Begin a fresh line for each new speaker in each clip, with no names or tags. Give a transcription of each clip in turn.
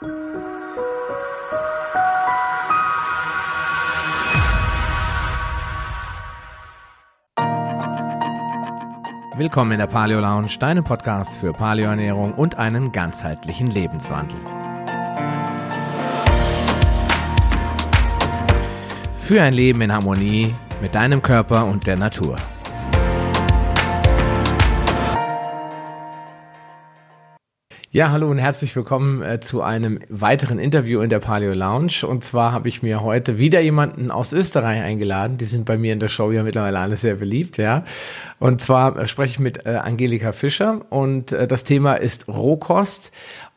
Willkommen in der Paleo Lounge, deinem Podcast für Paleoernährung und einen ganzheitlichen Lebenswandel. Für ein Leben in Harmonie mit deinem Körper und der Natur. Ja, hallo und herzlich willkommen äh, zu einem weiteren Interview in der Paleo Lounge. Und zwar habe ich mir heute wieder jemanden aus Österreich eingeladen. Die sind bei mir in der Show ja mittlerweile alle sehr beliebt, ja. Und zwar äh, spreche ich mit äh, Angelika Fischer und äh, das Thema ist Rohkost.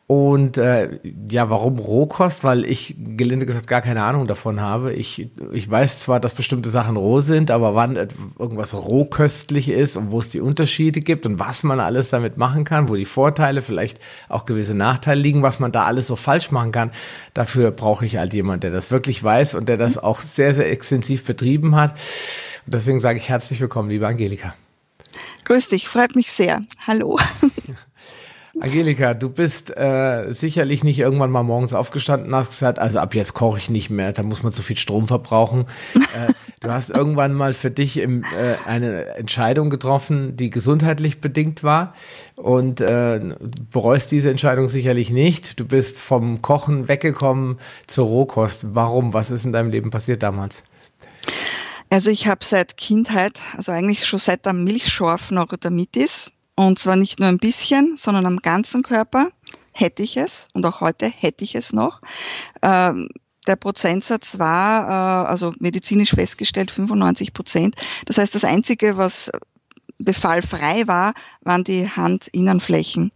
Und äh, ja, warum Rohkost? Weil ich gelinde gesagt gar keine Ahnung davon habe. Ich, ich weiß zwar, dass bestimmte Sachen roh sind, aber wann irgendwas rohköstlich ist und wo es die Unterschiede gibt und was man alles damit machen kann, wo die Vorteile, vielleicht auch gewisse Nachteile liegen, was man da alles so falsch machen kann, dafür brauche ich halt jemand, der das wirklich weiß und der das auch sehr, sehr extensiv betrieben hat. Und deswegen sage ich herzlich willkommen, liebe Angelika.
Grüß dich, freut mich sehr. Hallo.
Angelika, du bist äh, sicherlich nicht irgendwann mal morgens aufgestanden und hast gesagt, also ab jetzt koche ich nicht mehr, da muss man zu viel Strom verbrauchen. äh, du hast irgendwann mal für dich im, äh, eine Entscheidung getroffen, die gesundheitlich bedingt war und äh, bereust diese Entscheidung sicherlich nicht. Du bist vom Kochen weggekommen zur Rohkost. Warum? Was ist in deinem Leben passiert damals?
Also ich habe seit Kindheit, also eigentlich schon seit der Milchschorf Neurodermitis, und zwar nicht nur ein bisschen, sondern am ganzen Körper hätte ich es und auch heute hätte ich es noch. Ähm, der Prozentsatz war, äh, also medizinisch festgestellt, 95 Prozent. Das heißt, das Einzige, was befallfrei war, waren die Handinnenflächen.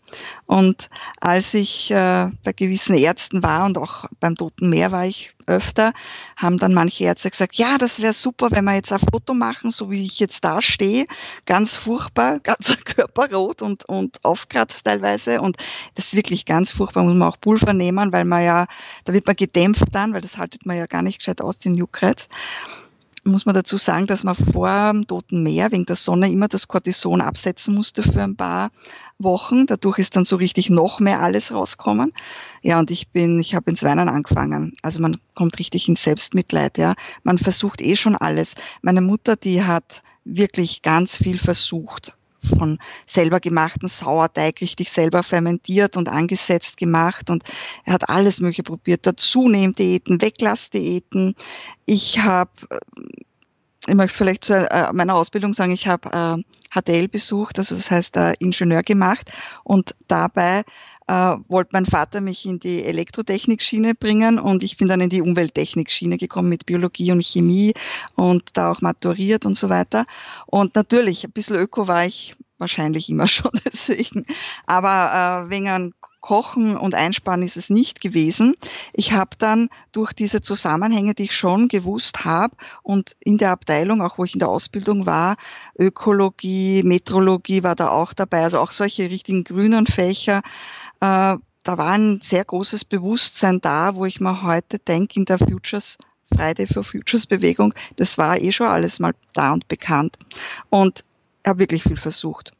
Und als ich äh, bei gewissen Ärzten war und auch beim Toten Meer war ich öfter, haben dann manche Ärzte gesagt, ja, das wäre super, wenn wir jetzt ein Foto machen, so wie ich jetzt da stehe. Ganz furchtbar, ganzer Körper rot und, und aufkratzt teilweise. Und das ist wirklich ganz furchtbar, muss man auch Pulver nehmen, weil man ja, da wird man gedämpft dann, weil das haltet man ja gar nicht gescheit aus, den Juckreiz muss man dazu sagen, dass man vor dem Toten Meer wegen der Sonne immer das Cortison absetzen musste für ein paar Wochen. Dadurch ist dann so richtig noch mehr alles rauskommen. Ja, und ich bin, ich habe ins Weinen angefangen. Also man kommt richtig ins Selbstmitleid, ja. Man versucht eh schon alles. Meine Mutter, die hat wirklich ganz viel versucht von selber gemachten Sauerteig richtig selber fermentiert und angesetzt gemacht. Und er hat alles mögliche probiert, Dazunehmdiäten, Weglassdiäten. Ich habe äh, ich möchte vielleicht zu äh, meiner Ausbildung sagen, ich habe äh, HTL besucht, also das heißt Ingenieur gemacht. Und dabei äh, wollte mein Vater mich in die Elektrotechnik-Schiene bringen und ich bin dann in die Umwelttechnik-Schiene gekommen mit Biologie und Chemie und da auch maturiert und so weiter. Und natürlich, ein bisschen Öko war ich wahrscheinlich immer schon deswegen. Aber äh, wegen Kochen und Einsparen ist es nicht gewesen. Ich habe dann durch diese Zusammenhänge, die ich schon gewusst habe und in der Abteilung, auch wo ich in der Ausbildung war, Ökologie, Metrologie war da auch dabei, also auch solche richtigen grünen Fächer, da war ein sehr großes Bewusstsein da, wo ich mir heute denke, in der Futures Friday for Futures Bewegung, das war eh schon alles mal da und bekannt. Und habe wirklich viel versucht.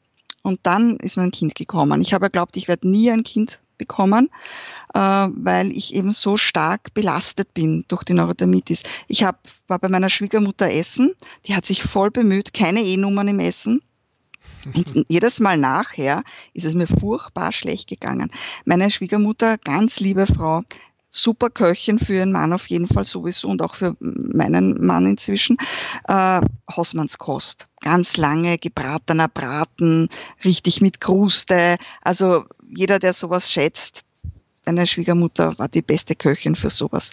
Und dann ist mein Kind gekommen. Ich habe geglaubt, ich werde nie ein Kind bekommen, äh, weil ich eben so stark belastet bin durch die Neurodermitis. Ich hab, war bei meiner Schwiegermutter essen, die hat sich voll bemüht, keine E-Nummern im Essen. Und jedes Mal nachher ist es mir furchtbar schlecht gegangen. Meine Schwiegermutter, ganz liebe Frau, super Köchin für ihren Mann auf jeden Fall sowieso und auch für meinen Mann inzwischen. Äh, Hausmannskost. Ganz lange gebratener Braten, richtig mit Kruste. Also jeder, der sowas schätzt, meine Schwiegermutter war die beste Köchin für sowas.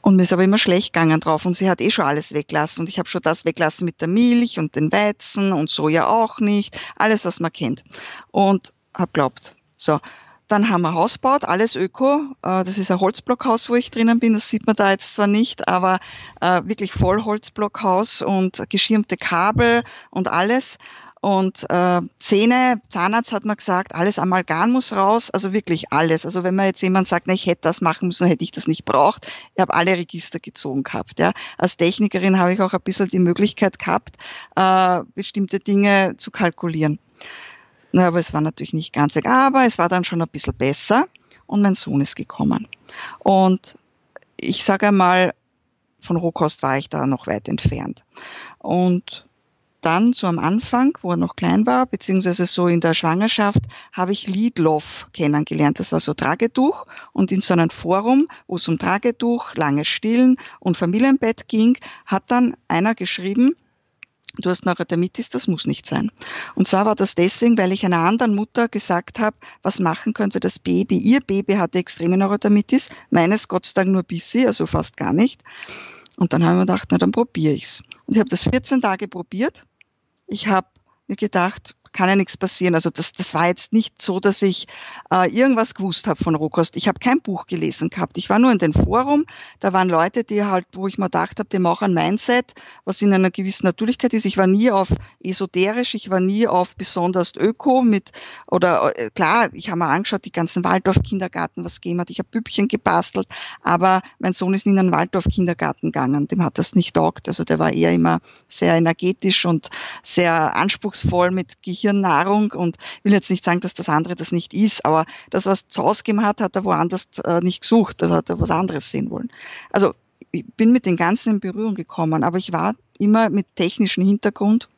Und mir ist aber immer schlecht gegangen drauf und sie hat eh schon alles weglassen und ich habe schon das weglassen mit der Milch und den Weizen und Soja auch nicht, alles was man kennt. Und hab glaubt, so, dann haben wir Haus gebaut, alles Öko. Äh, das ist ein Holzblockhaus, wo ich drinnen bin. Das sieht man da jetzt zwar nicht, aber äh, wirklich voll Holzblockhaus und geschirmte Kabel und alles. Und äh, Zähne, Zahnarzt hat mir gesagt, alles Amalgam muss raus, also wirklich alles. Also wenn man jetzt jemand sagt, na, ich hätte das machen müssen, hätte ich das nicht braucht. Ich habe alle Register gezogen gehabt. Ja. Als Technikerin habe ich auch ein bisschen die Möglichkeit gehabt, äh, bestimmte Dinge zu kalkulieren. Na, aber es war natürlich nicht ganz weg. Aber es war dann schon ein bisschen besser. und mein Sohn ist gekommen. Und ich sage einmal, von Rohkost war ich da noch weit entfernt. Und dann so am Anfang, wo er noch klein war, beziehungsweise so in der Schwangerschaft, habe ich Lidloff kennengelernt. Das war so Tragetuch und in so einem Forum, wo es um Tragetuch, lange Stillen und Familienbett ging, hat dann einer geschrieben, du hast Neurodermitis, das muss nicht sein. Und zwar war das deswegen, weil ich einer anderen Mutter gesagt habe, was machen könnte das Baby. Ihr Baby hatte extreme Neurodermitis, meines Gott sei Dank nur bisschen, also fast gar nicht. Und dann haben wir gedacht, na dann probiere ich's. Und ich habe das 14 Tage probiert. Ich habe mir gedacht, kann ja nichts passieren. Also das, das war jetzt nicht so, dass ich äh, irgendwas gewusst habe von Rohkost. Ich habe kein Buch gelesen gehabt. Ich war nur in den Forum. Da waren Leute, die halt, wo ich mir gedacht habe, die machen Mindset, was in einer gewissen Natürlichkeit ist. Ich war nie auf esoterisch, ich war nie auf besonders öko mit, oder äh, klar, ich habe mir angeschaut, die ganzen Waldorf-Kindergarten, was gegeben hat. Ich habe Bübchen gebastelt, aber mein Sohn ist in einen Waldorf-Kindergarten gegangen. Dem hat das nicht taugt. Also der war eher immer sehr energetisch und sehr anspruchsvoll mit Gehirn Nahrung und will jetzt nicht sagen, dass das andere das nicht ist, aber das, was zu ausgegeben hat, hat er woanders äh, nicht gesucht, da hat er was anderes sehen wollen. Also ich bin mit den Ganzen in Berührung gekommen, aber ich war immer mit technischem Hintergrund.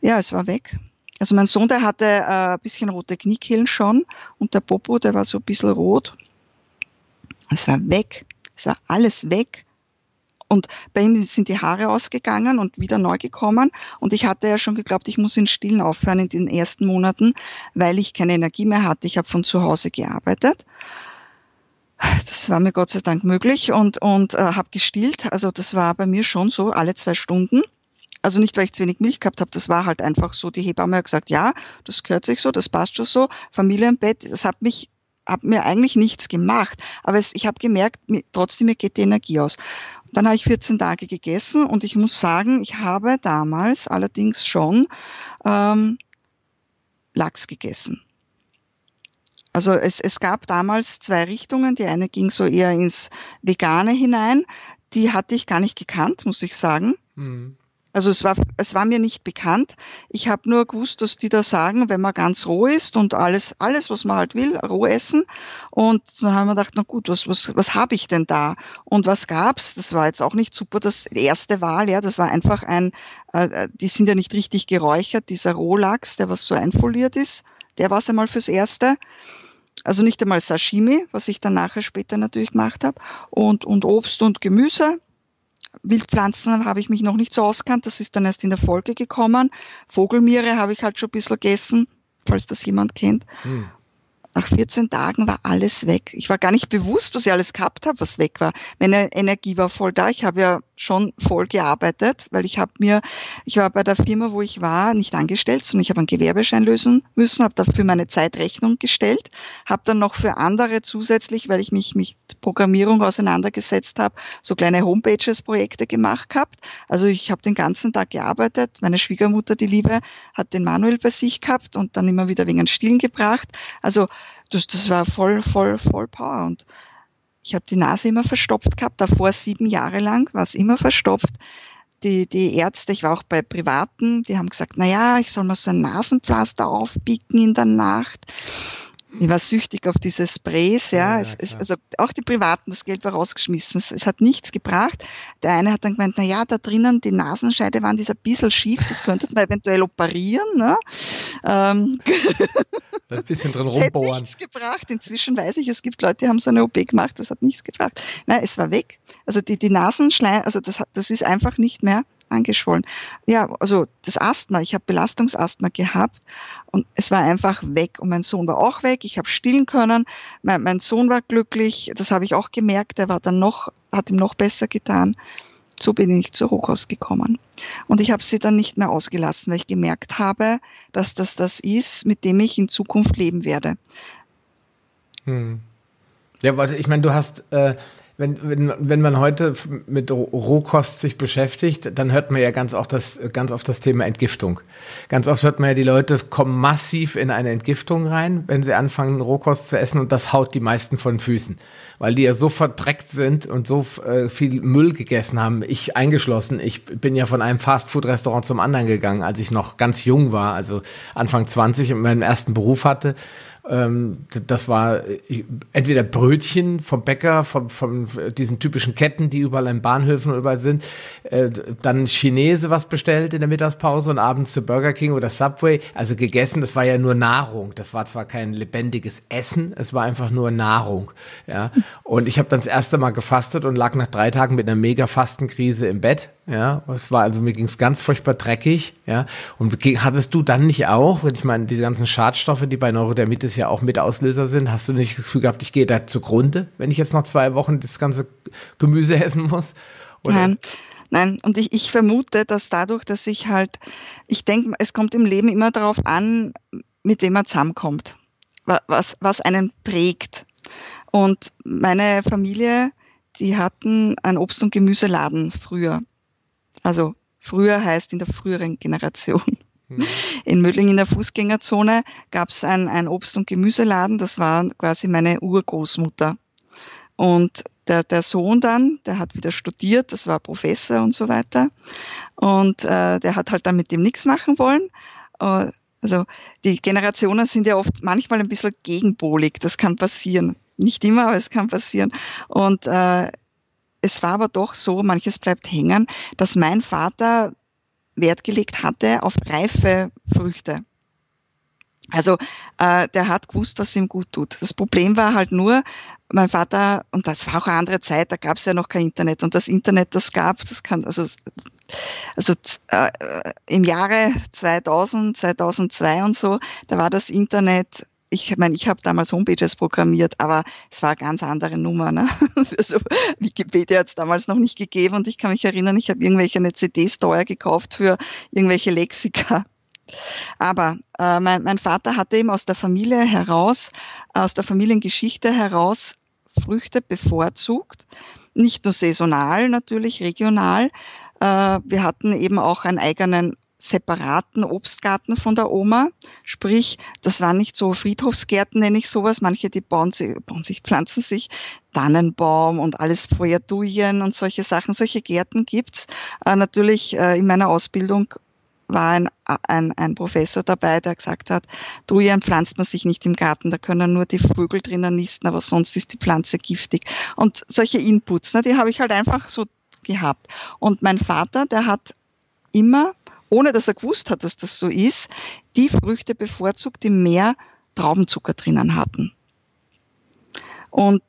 Ja, es war weg. Also mein Sohn, der hatte äh, ein bisschen rote Kniekehlen schon und der Popo, der war so ein bisschen rot. Es war weg. Es war alles weg. Und bei ihm sind die Haare ausgegangen und wieder neu gekommen. Und ich hatte ja schon geglaubt, ich muss in Stillen aufhören in den ersten Monaten, weil ich keine Energie mehr hatte. Ich habe von zu Hause gearbeitet. Das war mir Gott sei Dank möglich und, und äh, habe gestillt. Also das war bei mir schon so alle zwei Stunden. Also nicht, weil ich zu wenig Milch gehabt habe, das war halt einfach so. Die Hebamme hat gesagt, ja, das gehört sich so, das passt schon so. Familienbett, das hat mich hat mir eigentlich nichts gemacht, aber es, ich habe gemerkt, mir, trotzdem mir geht die Energie aus. Dann habe ich 14 Tage gegessen und ich muss sagen, ich habe damals allerdings schon ähm, Lachs gegessen. Also es, es gab damals zwei Richtungen. Die eine ging so eher ins Vegane hinein. Die hatte ich gar nicht gekannt, muss ich sagen. Mhm. Also es war, es war mir nicht bekannt. Ich habe nur gewusst, dass die da sagen, wenn man ganz roh ist und alles, alles, was man halt will, roh essen. Und dann haben wir gedacht, na gut, was, was, was habe ich denn da? Und was gab's? Das war jetzt auch nicht super. Das erste Wahl, ja, das war einfach ein, äh, die sind ja nicht richtig geräuchert, dieser Rohlachs, der was so einfoliert ist, der war es einmal fürs Erste. Also nicht einmal Sashimi, was ich dann nachher später natürlich gemacht habe. Und, und Obst und Gemüse, Wildpflanzen habe ich mich noch nicht so auskannt. Das ist dann erst in der Folge gekommen. Vogelmiere habe ich halt schon ein bisschen gegessen, falls das jemand kennt. Hm. Nach 14 Tagen war alles weg. Ich war gar nicht bewusst, was ich alles gehabt habe, was weg war. Meine Energie war voll da. Ich habe ja schon voll gearbeitet, weil ich habe mir, ich war bei der Firma, wo ich war, nicht angestellt, sondern ich habe einen Gewerbeschein lösen müssen, habe dafür meine Zeitrechnung gestellt, habe dann noch für andere zusätzlich, weil ich mich mit Programmierung auseinandergesetzt habe, so kleine Homepages-Projekte gemacht gehabt. Also ich habe den ganzen Tag gearbeitet. Meine Schwiegermutter, die Liebe, hat den Manuel bei sich gehabt und dann immer wieder wegen Stillen gebracht. Also das, das war voll, voll, voll Power. Und ich habe die Nase immer verstopft gehabt, davor sieben Jahre lang war es immer verstopft. Die, die Ärzte, ich war auch bei Privaten, die haben gesagt, na ja, ich soll mal so ein Nasenpflaster aufbiegen in der Nacht. Ich war süchtig auf diese Sprays, ja. ja, ja es, also auch die Privaten, das Geld war rausgeschmissen. Es, es, hat nichts gebracht. Der eine hat dann gemeint, na ja, da drinnen, die Nasenscheide waren dieser bisschen schief, das könnte man eventuell operieren, ne? Ähm.
Ein bisschen drin rumbohren. Das hat
nichts gebracht. Inzwischen weiß ich, es gibt Leute, die haben so eine OP gemacht, das hat nichts gebracht. Nein, es war weg. Also die, die Nasenschleim, also das, das ist einfach nicht mehr angeschwollen. Ja, also das Asthma, ich habe Belastungsasthma gehabt und es war einfach weg. Und mein Sohn war auch weg, ich habe stillen können, mein, mein Sohn war glücklich, das habe ich auch gemerkt, er war dann noch, hat ihm noch besser getan. So bin ich zur Rohkost gekommen. Und ich habe sie dann nicht mehr ausgelassen, weil ich gemerkt habe, dass das das ist, mit dem ich in Zukunft leben werde.
Hm. Ja, warte, ich meine, du hast äh, wenn, wenn, wenn man heute mit Rohkost sich beschäftigt, dann hört man ja ganz oft, das, ganz oft das Thema Entgiftung. Ganz oft hört man ja, die Leute kommen massiv in eine Entgiftung rein, wenn sie anfangen, Rohkost zu essen und das haut die meisten von Füßen. Weil die ja so verdreckt sind und so äh, viel Müll gegessen haben. Ich eingeschlossen. Ich bin ja von einem Fastfood-Restaurant zum anderen gegangen, als ich noch ganz jung war, also Anfang 20 und meinen ersten Beruf hatte Ähm, das war äh, entweder Brötchen vom Bäcker, von, von diesen typischen Ketten, die überall in Bahnhöfen überall sind. Äh, dann Chinese was bestellt in der Mittagspause und abends zu Burger King oder Subway. Also gegessen, das war ja nur Nahrung. Das war zwar kein lebendiges Essen, es war einfach nur Nahrung. Ja. Und ich habe dann das erste Mal gefastet und lag nach drei Tagen mit einer mega Fastenkrise im Bett. Ja. Es war also, mir ging es ganz furchtbar dreckig. Ja. Und hattest du dann nicht auch, wenn ich meine, diese ganzen Schadstoffe, die bei Neurodermitis ja auch mit Auslöser sind, hast du nicht das Gefühl gehabt, ich gehe da zugrunde, wenn ich jetzt noch zwei Wochen das ganze Gemüse essen muss?
Oder? Nein. Nein, und ich, ich vermute, dass dadurch, dass ich halt, ich denke, es kommt im Leben immer darauf an, mit wem man zusammenkommt, was, was einen prägt. Und meine Familie, die hatten einen Obst- und Gemüseladen früher. Also früher heißt in der früheren Generation. Mhm. In Mödling in der Fußgängerzone gab es ein, ein Obst- und Gemüseladen, das war quasi meine Urgroßmutter. Und der, der Sohn dann, der hat wieder studiert, das war Professor und so weiter. Und äh, der hat halt dann mit dem nichts machen wollen. Äh, also die Generationen sind ja oft manchmal ein bisschen gegenpolig, das kann passieren. Nicht immer, aber es kann passieren. Und äh, es war aber doch so, manches bleibt hängen, dass mein Vater Wert gelegt hatte auf reife Früchte. Also äh, der hat gewusst, was ihm gut tut. Das Problem war halt nur, mein Vater, und das war auch eine andere Zeit, da gab es ja noch kein Internet. Und das Internet, das gab, das kann, also, also äh, im Jahre 2000, 2002 und so, da war das Internet ich meine, ich habe damals Homepages programmiert, aber es war eine ganz andere Nummer. Ne? Also Wikipedia hat es damals noch nicht gegeben und ich kann mich erinnern, ich habe irgendwelche eine CD-Store gekauft für irgendwelche Lexika. Aber äh, mein, mein Vater hatte eben aus der Familie heraus, aus der Familiengeschichte heraus Früchte bevorzugt, nicht nur saisonal natürlich, regional. Äh, wir hatten eben auch einen eigenen separaten Obstgarten von der Oma. Sprich, das waren nicht so Friedhofsgärten, nenne ich sowas. Manche, die bauen sich, bauen sich pflanzen sich Tannenbaum und alles Feuerdujen und solche Sachen. Solche Gärten gibt's. Äh, natürlich äh, in meiner Ausbildung war ein, ein, ein Professor dabei, der gesagt hat, Dujen pflanzt man sich nicht im Garten, da können nur die Vögel drinnen nisten, aber sonst ist die Pflanze giftig. Und solche Inputs, ne, die habe ich halt einfach so gehabt. Und mein Vater, der hat immer ohne dass er gewusst hat, dass das so ist, die Früchte bevorzugt, die mehr Traubenzucker drinnen hatten. Und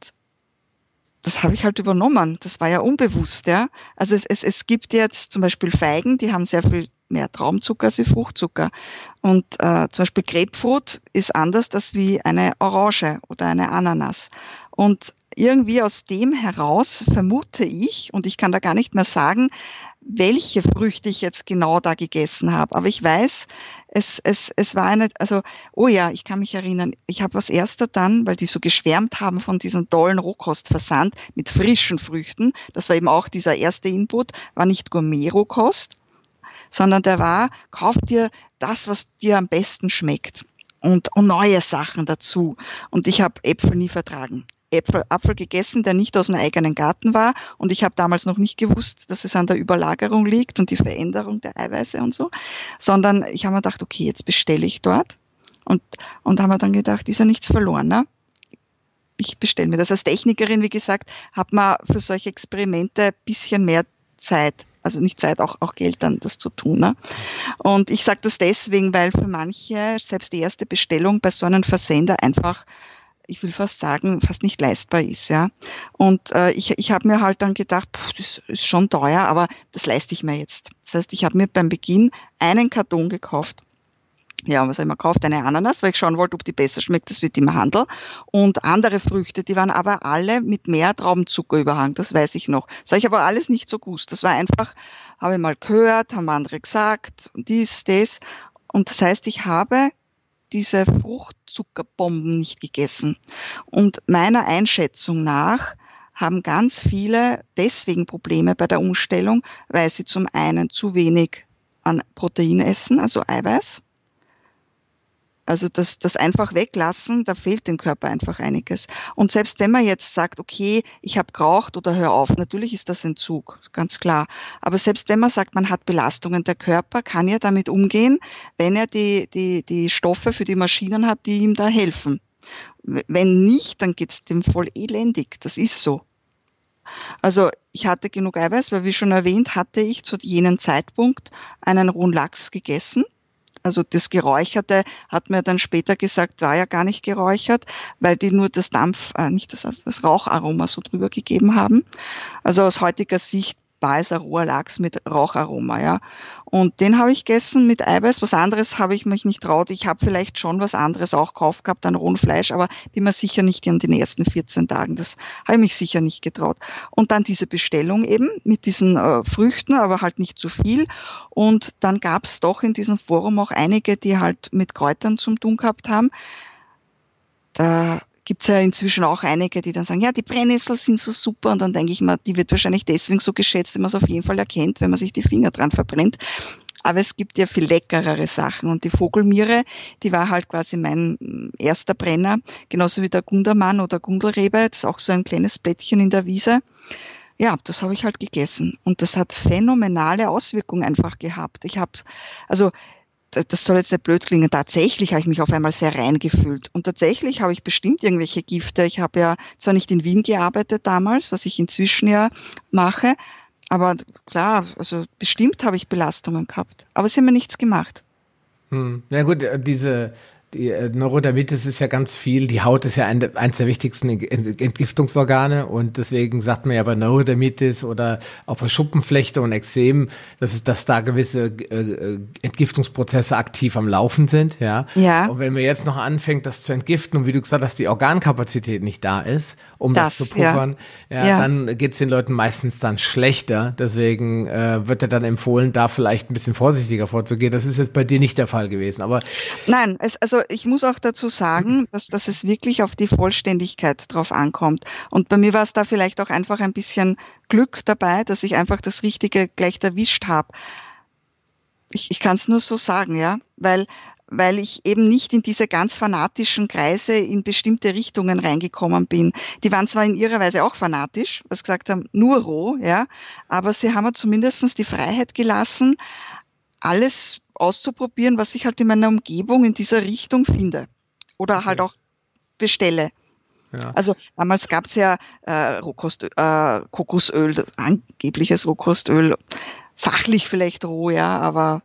das habe ich halt übernommen. Das war ja unbewusst, ja. Also es, es, es gibt jetzt zum Beispiel Feigen, die haben sehr viel mehr Traumzucker als Fruchtzucker. Und äh, zum Beispiel Grapefruit ist anders als wie eine Orange oder eine Ananas. Und irgendwie aus dem heraus vermute ich, und ich kann da gar nicht mehr sagen, welche Früchte ich jetzt genau da gegessen habe. Aber ich weiß, es, es, es war eine, also, oh ja, ich kann mich erinnern, ich habe als erster dann, weil die so geschwärmt haben von diesem tollen Rohkostversand mit frischen Früchten, das war eben auch dieser erste Input, war nicht Gourmet-Rohkost, sondern der war, kauf dir das, was dir am besten schmeckt und, und neue Sachen dazu. Und ich habe Äpfel nie vertragen. Äpfel, Apfel gegessen, der nicht aus einem eigenen Garten war. Und ich habe damals noch nicht gewusst, dass es an der Überlagerung liegt und die Veränderung der Eiweiße und so, sondern ich habe mir gedacht, okay, jetzt bestelle ich dort. Und, und haben wir dann gedacht, ist ja nichts verloren. Ne? Ich bestelle mir das. Als Technikerin, wie gesagt, hat man für solche Experimente ein bisschen mehr Zeit also nicht Zeit, auch, auch Geld dann das zu tun. Ne? Und ich sage das deswegen, weil für manche selbst die erste Bestellung bei so einem Versender einfach ich will fast sagen, fast nicht leistbar ist, ja. Und äh, ich, ich habe mir halt dann gedacht, pff, das ist schon teuer, aber das leiste ich mir jetzt. Das heißt, ich habe mir beim Beginn einen Karton gekauft. Ja, was habe ich mir gekauft? Eine Ananas, weil ich schauen wollte, ob die besser schmeckt, das wird im Handel. Und andere Früchte, die waren aber alle mit mehr Traubenzucker überhangen, das weiß ich noch. Das habe ich aber alles nicht so gewusst. Das war einfach, habe ich mal gehört, haben andere gesagt, dies, das. Und das heißt, ich habe diese Fruchtzuckerbomben nicht gegessen. Und meiner Einschätzung nach haben ganz viele deswegen Probleme bei der Umstellung, weil sie zum einen zu wenig an Protein essen, also Eiweiß, Also das, das einfach weglassen, da fehlt dem Körper einfach einiges. Und selbst wenn man jetzt sagt, okay, ich habe geraucht oder hör auf, natürlich ist das Entzug, ganz klar. Aber selbst wenn man sagt, man hat Belastungen, der Körper kann ja damit umgehen, wenn er die, die, die Stoffe für die Maschinen hat, die ihm da helfen. Wenn nicht, dann geht's dem voll elendig. Das ist so. Also ich hatte genug Eiweiß, weil wie schon erwähnt, hatte ich zu jenem Zeitpunkt einen rohen Lachs gegessen also das Geräucherte hat mir dann später gesagt, war ja gar nicht geräuchert, weil die nur das Dampf, äh, nicht das, das Raucharoma so drüber gegeben haben. Also aus heutiger Sicht roher Lachs mit Raucharoma, ja. Und den habe ich gegessen mit Eiweiß. Was anderes habe ich mich nicht traut. Ich habe vielleicht schon was anderes auch gekauft gehabt an rohen Fleisch, aber bin mir sicher nicht in den ersten 14 Tagen. Das habe ich mich sicher nicht getraut. Und dann diese Bestellung eben mit diesen äh, Früchten, aber halt nicht zu viel. Und dann gab es doch in diesem Forum auch einige, die halt mit Kräutern zum tun gehabt haben. Da gibt es ja inzwischen auch einige, die dann sagen, ja, die Brennnessel sind so super. Und dann denke ich mal, die wird wahrscheinlich deswegen so geschätzt, wenn man es auf jeden Fall erkennt, wenn man sich die Finger dran verbrennt. Aber es gibt ja viel leckerere Sachen. Und die Vogelmiere, die war halt quasi mein erster Brenner, genauso wie der Gundermann oder Gundelrebe. Das ist auch so ein kleines Blättchen in der Wiese. Ja, das habe ich halt gegessen. Und das hat phänomenale Auswirkungen einfach gehabt. Ich habe, also das soll jetzt nicht blöd klingen, tatsächlich habe ich mich auf einmal sehr rein gefühlt. Und tatsächlich habe ich bestimmt irgendwelche Gifte. Ich habe ja zwar nicht in Wien gearbeitet damals, was ich inzwischen ja mache, aber klar, also bestimmt habe ich Belastungen gehabt. Aber sie haben mir nichts gemacht.
Hm. Ja gut, äh, diese die äh, Neurodermitis ist ja ganz viel. Die Haut ist ja ein, eines der wichtigsten Entgiftungsorgane und deswegen sagt man ja bei Neurodermitis oder auch bei Schuppenflechte und Ekzem, dass, es, dass da gewisse äh, äh, Entgiftungsprozesse aktiv am Laufen sind. Ja.
ja.
Und wenn man jetzt noch anfängt, das zu entgiften und wie du gesagt hast, die Organkapazität nicht da ist, um das, das zu puffern, ja, ja, ja. dann geht es den Leuten meistens dann schlechter. Deswegen äh, wird ja dann empfohlen, da vielleicht ein bisschen vorsichtiger vorzugehen. Das ist jetzt bei dir nicht der Fall gewesen. Aber
nein, es, also ich muss auch dazu sagen, dass, dass es wirklich auf die Vollständigkeit drauf ankommt. Und bei mir war es da vielleicht auch einfach ein bisschen Glück dabei, dass ich einfach das Richtige gleich erwischt habe. Ich, ich kann es nur so sagen, ja, weil weil ich eben nicht in diese ganz fanatischen Kreise in bestimmte Richtungen reingekommen bin. Die waren zwar in ihrer Weise auch fanatisch, was gesagt haben, nur roh, ja, aber sie haben mir zumindest die Freiheit gelassen, alles auszuprobieren, was ich halt in meiner Umgebung in dieser Richtung finde oder okay. halt auch bestelle. Ja. Also damals gab es ja äh, Rohkost, äh, Kokosöl, angebliches Rohkostöl, fachlich vielleicht roh, ja, aber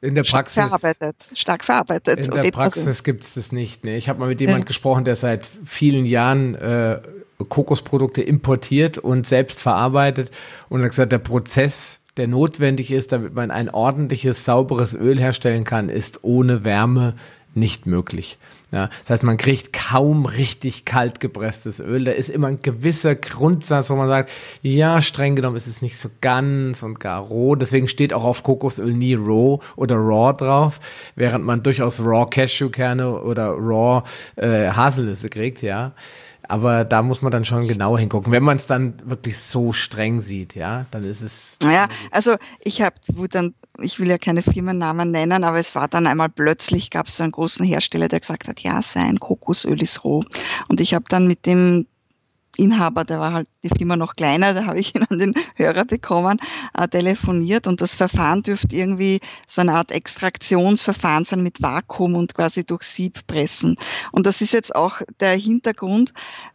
in der Praxis.
Stark verarbeitet. Stark verarbeitet.
In der Praxis gibt es das nicht. Ne? Ich habe mal mit jemandem äh. gesprochen, der seit vielen Jahren äh, Kokosprodukte importiert und selbst verarbeitet und hat gesagt, der Prozess der notwendig ist, damit man ein ordentliches, sauberes Öl herstellen kann, ist ohne Wärme nicht möglich. Ja, das heißt, man kriegt kaum richtig kalt gepresstes Öl. Da ist immer ein gewisser Grundsatz, wo man sagt, ja, streng genommen ist es nicht so ganz und gar roh. Deswegen steht auch auf Kokosöl nie raw oder raw drauf, während man durchaus raw Cashewkerne oder raw äh, Haselnüsse kriegt, ja. Aber da muss man dann schon genau hingucken. Wenn man es dann wirklich so streng sieht, ja, dann ist es.
Naja, also ich habe, dann, ich will ja keine Firmennamen nennen, aber es war dann einmal plötzlich, gab es so einen großen Hersteller, der gesagt hat, ja, sein Kokosöl ist roh. Und ich habe dann mit dem Inhaber, der war halt die Firma noch kleiner, da habe ich ihn an den Hörer bekommen, äh, telefoniert und das Verfahren dürfte irgendwie so eine Art Extraktionsverfahren sein mit Vakuum und quasi durch Sieb pressen. Und das ist jetzt auch der Hintergrund,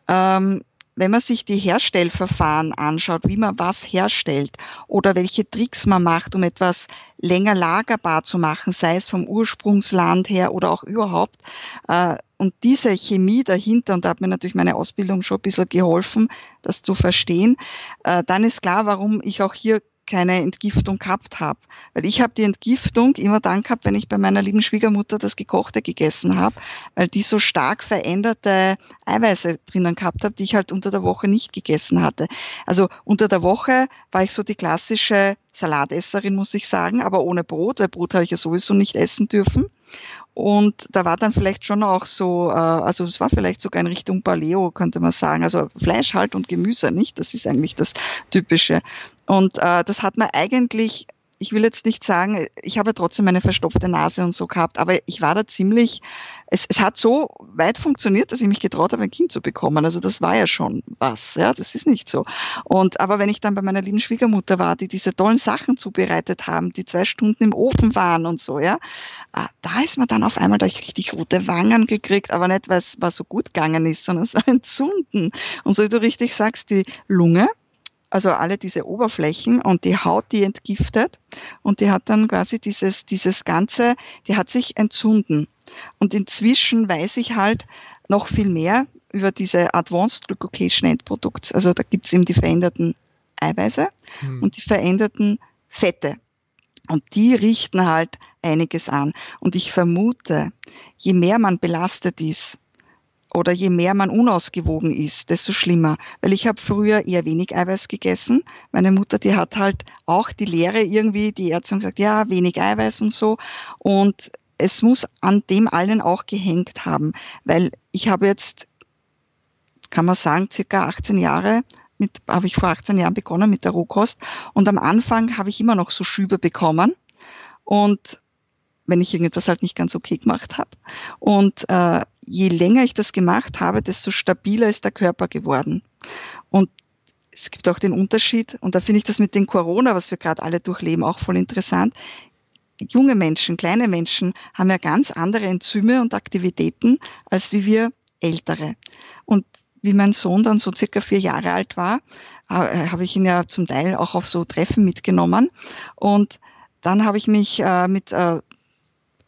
ähm, wenn man sich die Herstellverfahren anschaut, wie man was herstellt oder welche Tricks man macht, um etwas länger lagerbar zu machen, sei es vom Ursprungsland her oder auch überhaupt, äh, und diese Chemie dahinter, und da hat mir natürlich meine Ausbildung schon ein bisschen geholfen, das zu verstehen, äh, dann ist klar, warum ich auch hier keine Entgiftung gehabt habe. Weil ich habe die Entgiftung immer dann gehabt, wenn ich bei meiner lieben Schwiegermutter das Gekochte gegessen habe, weil die so stark veränderte Eiweiße drinnen gehabt habe, die ich halt unter der Woche nicht gegessen hatte. Also unter der Woche war ich so die klassische Salatesserin, muss ich sagen, aber ohne Brot, weil Brot habe ich ja sowieso nicht essen dürfen. Und da war dann vielleicht schon auch so, äh, also es war vielleicht sogar in Richtung Paleo, könnte man sagen. Also Fleisch halt und Gemüse, nicht? Das ist eigentlich das Typische. Und äh, das hat mir eigentlich ich will jetzt nicht sagen, ich habe trotzdem eine verstopfte Nase und so gehabt, aber ich war da ziemlich, es, es hat so weit funktioniert, dass ich mich getraut habe, ein Kind zu bekommen. Also das war ja schon was, ja, das ist nicht so. Und aber wenn ich dann bei meiner lieben Schwiegermutter war, die diese tollen Sachen zubereitet haben, die zwei Stunden im Ofen waren und so, ja, ah, da ist man dann auf einmal durch richtig rote Wangen gekriegt, aber nicht, weil es so gut gegangen ist, sondern so entzünden. Und so wie du richtig sagst, die Lunge, also alle diese Oberflächen und die Haut, die entgiftet und die hat dann quasi dieses, dieses Ganze, die hat sich entzünden. Und inzwischen weiß ich halt noch viel mehr über diese Advanced Glycation Endprodukts. Also da gibt's eben die veränderten Eiweiße hm. und die veränderten Fette. Und die richten halt einiges an. Und ich vermute, je mehr man belastet ist, oder je mehr man unausgewogen ist, desto schlimmer. Weil ich habe früher eher wenig Eiweiß gegessen. Meine Mutter, die hat halt auch die Lehre irgendwie, die Ärzte haben gesagt, ja, wenig Eiweiß und so. Und es muss an dem allen auch gehängt haben, weil ich habe jetzt, kann man sagen, circa 18 Jahre mit, habe ich vor 18 Jahren begonnen mit der Rohkost und am Anfang habe ich immer noch so Schübe bekommen und wenn ich irgendetwas halt nicht ganz okay gemacht habe. Und äh, je länger ich das gemacht habe, desto stabiler ist der Körper geworden. Und es gibt auch den Unterschied, und da finde ich das mit den Corona, was wir gerade alle durchleben, auch voll interessant. Junge Menschen, kleine Menschen haben ja ganz andere Enzyme und Aktivitäten als wie wir Ältere. Und wie mein Sohn dann so circa vier Jahre alt war, äh, habe ich ihn ja zum Teil auch auf so Treffen mitgenommen. Und dann habe ich mich äh, mit äh,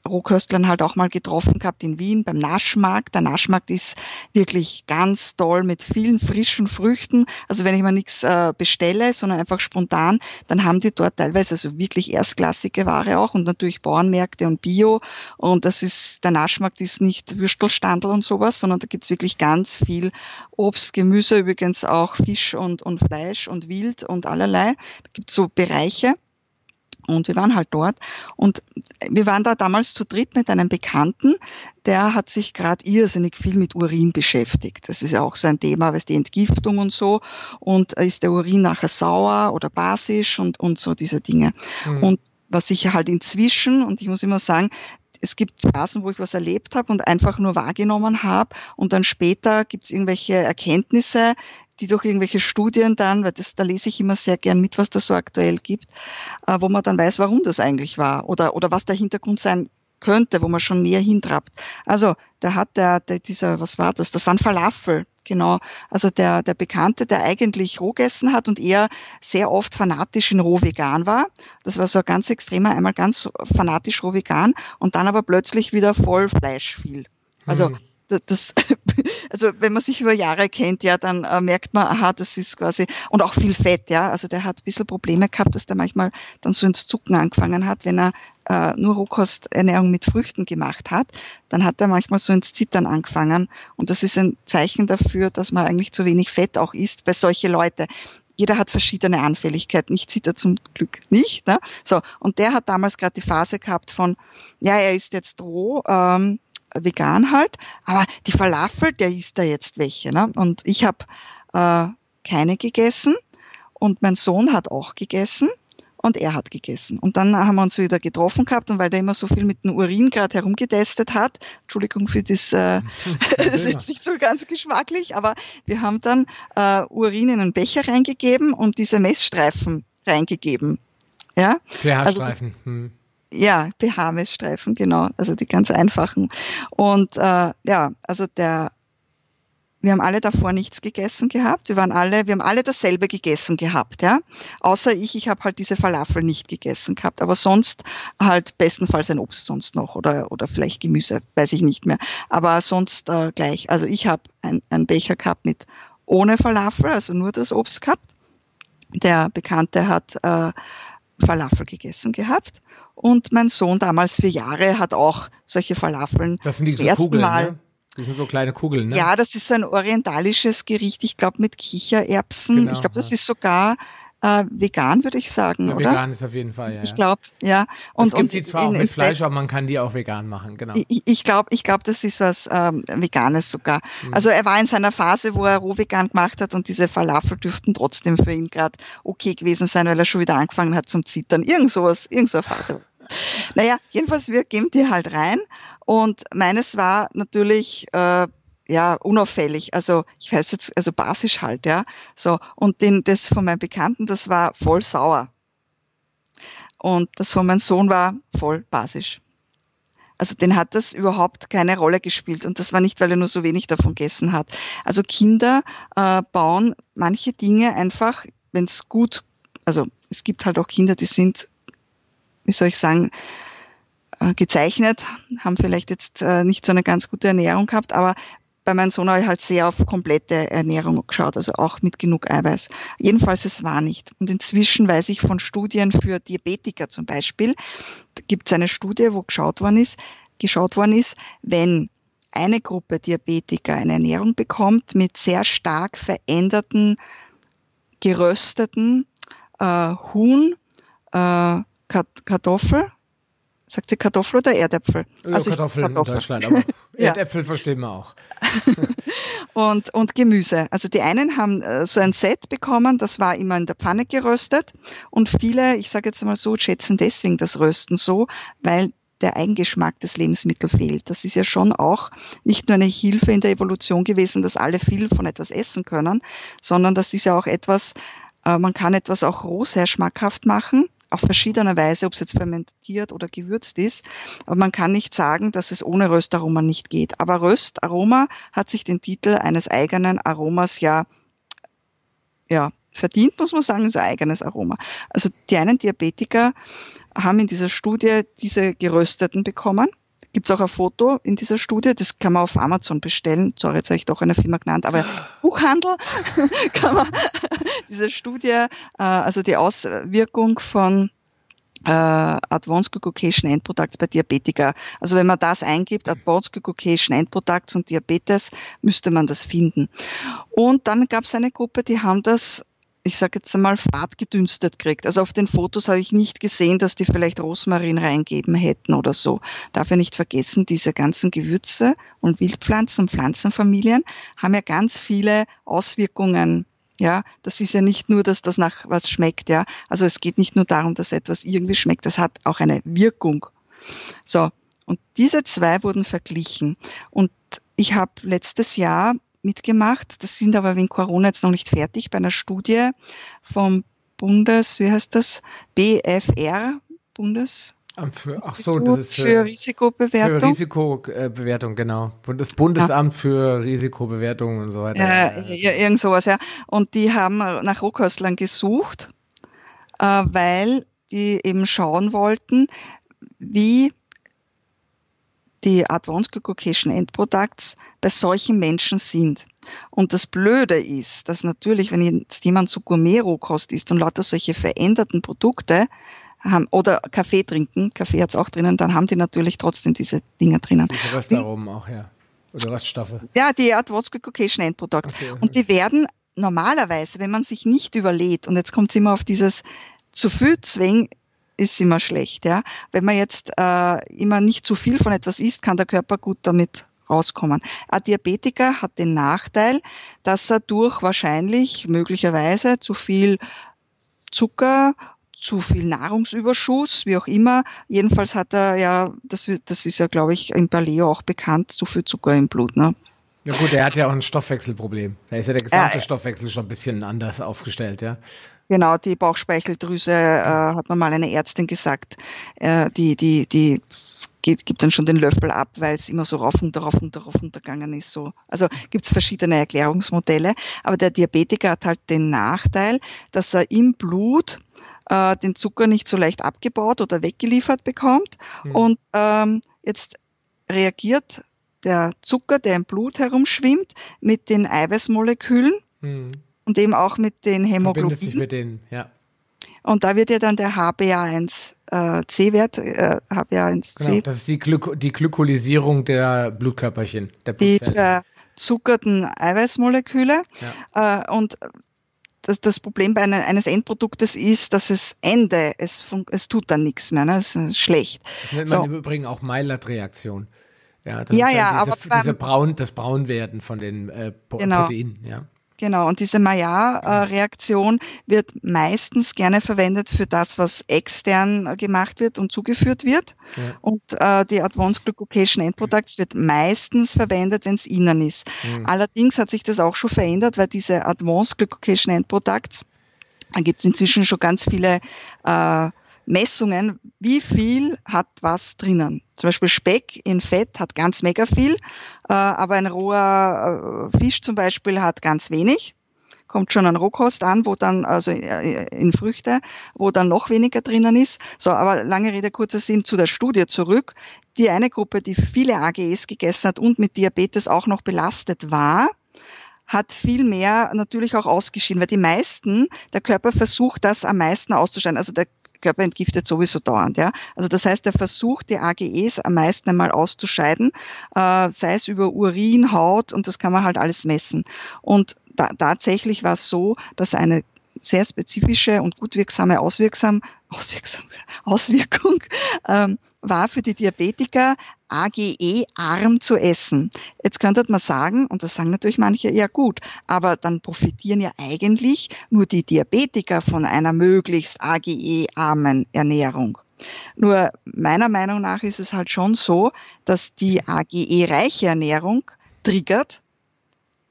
Rohköstlern halt auch mal getroffen gehabt in Wien beim Naschmarkt. Der Naschmarkt ist wirklich ganz toll mit vielen frischen Früchten. Also wenn ich mal nichts äh, bestelle, sondern einfach spontan, dann haben die dort teilweise also wirklich erstklassige Ware auch und natürlich Bauernmärkte und Bio. Und das ist, der Naschmarkt ist nicht Würstelstandel und sowas, sondern da gibt's wirklich ganz viel Obst, Gemüse, übrigens auch Fisch und, und Fleisch und Wild und allerlei. Da gibt's so Bereiche. Und wir waren halt dort und wir waren da damals zu dritt mit einem Bekannten, der hat sich gerade irrsinnig viel mit Urin beschäftigt. Das ist ja auch so ein Thema, was die Entgiftung und so und ist der Urin nachher sauer oder basisch und, und so diese Dinge. Mhm. Und was ich halt inzwischen, und ich muss immer sagen, es gibt Phasen, wo ich was erlebt habe und einfach nur wahrgenommen habe und dann später gibt es irgendwelche Erkenntnisse, die durch irgendwelche Studien dann, weil das, da lese ich immer sehr gern mit, was da so aktuell gibt, äh, wo man dann weiß, warum das eigentlich war oder, oder was der Hintergrund sein könnte, wo man schon näher hintrappt. Also, der hat der, der dieser, was war das? Das waren Falafel, genau. Also der, der Bekannte, der eigentlich roh gegessen hat und eher sehr oft fanatisch in roh vegan war. Das war so ein ganz extremer, einmal ganz fanatisch roh vegan und dann aber plötzlich wieder voll Fleisch fiel. Also, hm das, also wenn man sich über Jahre kennt, ja, dann äh, merkt man, aha, das ist quasi, und auch viel Fett, ja, also der hat ein bisschen Probleme gehabt, dass der manchmal dann so ins Zucken angefangen hat, wenn er äh, nur Rohkosternährung mit Früchten gemacht hat, dann hat er manchmal so ins Zittern angefangen und das ist ein Zeichen dafür, dass man eigentlich zu wenig Fett auch isst bei solche Leute jeder hat verschiedene Anfälligkeiten. Ich zitter zum Glück nicht. Ne? So, und der hat damals gerade die Phase gehabt von, ja, er ist jetzt roh, ähm, vegan halt, aber die Falafel, der isst da jetzt welche. Ne? Und ich habe äh, keine gegessen und mein Sohn hat auch gegessen und er hat gegessen. Und dann haben wir uns wieder getroffen gehabt und weil der immer so viel mit dem Urin gerade herumgetestet hat, Entschuldigung für das, äh, das ist jetzt nicht so ganz geschmacklich, aber wir haben dann äh, Urin in einen Becher reingegeben und diese Messstreifen reingegeben. Ja,
pH-Streifen. Also hm.
Ja, pH-Messstreifen, genau. Also die ganz einfachen. Und äh, ja, also der, wir haben alle davor nichts gegessen gehabt. Wir waren alle, wir haben alle dasselbe gegessen gehabt, ja. Außer ich, ich habe halt diese Falafel nicht gegessen gehabt. Aber sonst halt bestenfalls ein Obst sonst noch oder oder vielleicht Gemüse, weiß ich nicht mehr. Aber sonst äh, gleich. Also ich habe ein, einen Becher gehabt mit ohne Falafel, also nur das Obst gehabt. Der Bekannte hat äh, Falafel gegessen gehabt. Und mein Sohn damals vier Jahre hat auch solche Falafeln
das sind die zum ersten Kugeln, Mal. Ne? Das sind so kleine Kugeln, ne?
Ja, das ist ein orientalisches Gericht, ich glaube mit Kichererbsen. Genau, ich glaube, das ja. ist sogar äh, vegan, würde ich sagen, ja, oder?
Vegan ist auf jeden Fall, ja.
Ich glaube, ja.
Und, es gibt und die zwar in, auch mit Fleisch, aber man kann die auch vegan machen, genau.
Ich, ich glaube, ich glaub, das ist was ähm, Veganes sogar. Mhm. Also er war in seiner Phase, wo er roh vegan gemacht hat und diese Falafel dürften trotzdem für ihn gerade okay gewesen sein, weil er schon wieder angefangen hat zum Zittern. Irgend sowas, irgend so eine Phase. Naja, jedenfalls, wir geben die halt rein und meines war natürlich äh, ja, unauffällig. Also ich weiß jetzt, also basisch halt, ja. So. Und den, das von meinem Bekannten, das war voll sauer. Und das von meinem Sohn war voll basisch. Also den hat das überhaupt keine Rolle gespielt. Und das war nicht, weil er nur so wenig davon gegessen hat. Also Kinder äh, bauen manche Dinge einfach, wenn es gut, also es gibt halt auch Kinder, die sind, wie soll ich sagen, gezeichnet, haben vielleicht jetzt äh, nicht so eine ganz gute Ernährung gehabt, aber bei meinem Sohn habe ich halt sehr auf komplette Ernährung geschaut, also auch mit genug Eiweiß. Jedenfalls, es war nicht. Und inzwischen weiß ich von Studien für Diabetiker zum Beispiel, da gibt es eine Studie, wo geschaut worden ist, geschaut worden ist, wenn eine Gruppe Diabetiker eine Ernährung bekommt mit sehr stark veränderten, gerösteten äh, Huhn, äh, Kartoffel, Sagt sie Kartoffel oder Erdäpfel?
Ja, also Kartoffeln in Deutschland, aber Erdäpfel ja. verstehen wir auch.
und, und Gemüse. Also die einen haben äh, so ein Set bekommen, das war immer in der Pfanne geröstet und viele, ich sage jetzt mal so, schätzen deswegen das Rösten so, weil der Eigengeschmack des Lebensmittels fehlt. Das ist ja schon auch nicht nur eine Hilfe in der Evolution gewesen, dass alle viel von etwas essen können, sondern das ist ja auch etwas, äh, man kann etwas auch roh sehr schmackhaft machen auf verschiedene Weise, ob es jetzt fermentiert oder gewürzt ist. Aber man kann nicht sagen, dass es ohne Röstaroma nicht geht. Aber Röstaroma hat sich den Titel eines eigenen Aromas ja, ja verdient, muss man sagen, ist ein eigenes Aroma. Also die einen Diabetiker haben in dieser Studie diese gerösteten bekommen Gibt es auch ein Foto in dieser Studie, das kann man auf Amazon bestellen. Sorry, jetzt habe ich doch eine Firma genannt, aber Buchhandel kann man diese Studie, äh, also die Auswirkung von äh, Advanced Glycation End Products bei Diabetiker. Also wenn man das eingibt, Advanced Glycation End Products und Diabetes, müsste man das finden. Und dann gab es eine Gruppe, die haben das ich sage jetzt einmal, fad gedünstet kriegt. Also auf den Fotos habe ich nicht gesehen, dass die vielleicht Rosmarin reingeben hätten oder so. Darf ja nicht vergessen, diese ganzen Gewürze und Wildpflanzen und Pflanzenfamilien haben ja ganz viele Auswirkungen. Ja, das ist ja nicht nur, dass das nach was schmeckt, ja. Also es geht nicht nur darum, dass etwas irgendwie schmeckt, das hat auch eine Wirkung. So. Und diese zwei wurden verglichen. Und ich habe letztes Jahr mitgemacht. Das sind aber wegen Corona jetzt noch nicht fertig bei einer Studie vom Bundes, wie heißt das? BFR, Bundes.
Für, ach so, das ist
für, für Risikobewertung.
Für Risikobewertung, genau. Das Bundesamt ja. für Risikobewertung und so weiter.
Ja, ja, irgend sowas, ja. Und die haben nach Rohkostlern gesucht, äh, weil die eben schauen wollten, wie die Advanced Glycation End Products bei solchen Menschen sind. Und das Blöde ist, dass natürlich, wenn jetzt jemand zu Gourmet-Rohkost isst und lauter solche veränderten Produkte haben, oder Kaffee trinken, Kaffee hat's auch drinnen, dann haben die natürlich trotzdem diese Dinger drinnen.
Diese Röstaromen auch, ja. Oder Röststoffe.
Ja, die Advanced Glycation End Products. Okay. Und die werden normalerweise, wenn man sich nicht überlädt, und jetzt kommt es immer auf dieses zu viel Zwang, ist immer schlecht. Ja? Wenn man jetzt äh, immer nicht zu viel von etwas isst, kann der Körper gut damit rauskommen. Ein Diabetiker hat den Nachteil, dass er durch wahrscheinlich möglicherweise zu viel Zucker zu viel Nahrungsüberschuss, wie auch immer. Jedenfalls hat er ja, das, das ist ja, glaube ich, im Paleo auch bekannt, zu viel Zucker im Blut. Ne?
Ja gut, er hat ja auch ein Stoffwechselproblem. Da ist ja der gesamte äh, Stoffwechsel schon ein bisschen anders aufgestellt, ja.
Genau, die Bauchspeicheldrüse äh, hat mir mal eine Ärztin gesagt, äh, die, die, die gibt, dann schon den Löffel ab, weil es immer so rauf und rauf und rauf untergegangen ist. So. Also gibt es verschiedene Erklärungsmodelle. Aber der Diabetiker hat halt den Nachteil, dass er im Blut äh, den Zucker nicht so leicht abgebaut oder weggeliefert bekommt. Mhm. Und ähm, jetzt reagiert der Zucker, der im Blut herumschwimmt, mit den Eiweißmolekülen. Mhm und eben auch mit den Hämoglobin.
sich mit denen, ja.
Und da wird ja dann der HbA1c-Wert, äh, HbA1c.
Genau, das ist die, Glyko die Glykolisierung der Blutkörperchen,
der Die verzuckerten Eiweißmoleküle. Ja. Äh, und das, das Problem bei eine, eines Endproduktes ist, dass es Ende, es, es tut dann nichts mehr, ne? es ist schlecht.
Das nennt man so. im Übrigen auch Maillard-Reaktion.
Ja, das ja, ist ja,
diese, aber diese Braun, das Braunwerden von den äh, genau. Proteinen. Ja.
Genau, und diese Maillard-Reaktion wird meistens gerne verwendet für das, was extern gemacht wird und zugeführt wird. Ja. Und äh, die Advanced Glycation End Products wird meistens verwendet, wenn es innen ist. Mhm. Allerdings hat sich das auch schon verändert, weil diese Advanced Glycation End Products, da gibt es inzwischen schon ganz viele äh, Messungen, wie viel hat was drinnen. Zum Beispiel Speck in Fett hat ganz mega viel, äh, aber ein roher äh, Fisch zum Beispiel hat ganz wenig. Kommt schon an Rohkost an, wo dann, also äh, in Früchte, wo dann noch weniger drinnen ist. So, aber lange Rede, kurzer Sinn zu der Studie zurück. Die eine Gruppe, die viele AGEs gegessen hat und mit Diabetes auch noch belastet war, hat viel mehr natürlich auch ausgeschieden, weil die meisten, der Körper versucht das am meisten auszuscheiden. Also der Körper entgiftet sowieso dauernd. Ja? Also das heißt, er versucht, die AGEs am meisten einmal auszuscheiden, äh, sei es über Urin, Haut und das kann man halt alles messen. Und da, tatsächlich war es so, dass eine sehr spezifische und gut wirksame Auswirksam, Auswirksam, Auswirkung ähm, war für die Diabetiker AGE-arm zu essen. Jetzt könnte man sagen, und das sagen natürlich manche, ja gut, aber dann profitieren ja eigentlich nur die Diabetiker von einer möglichst AGE-armen Ernährung. Nur meiner Meinung nach ist es halt schon so, dass die AGE-reiche Ernährung triggert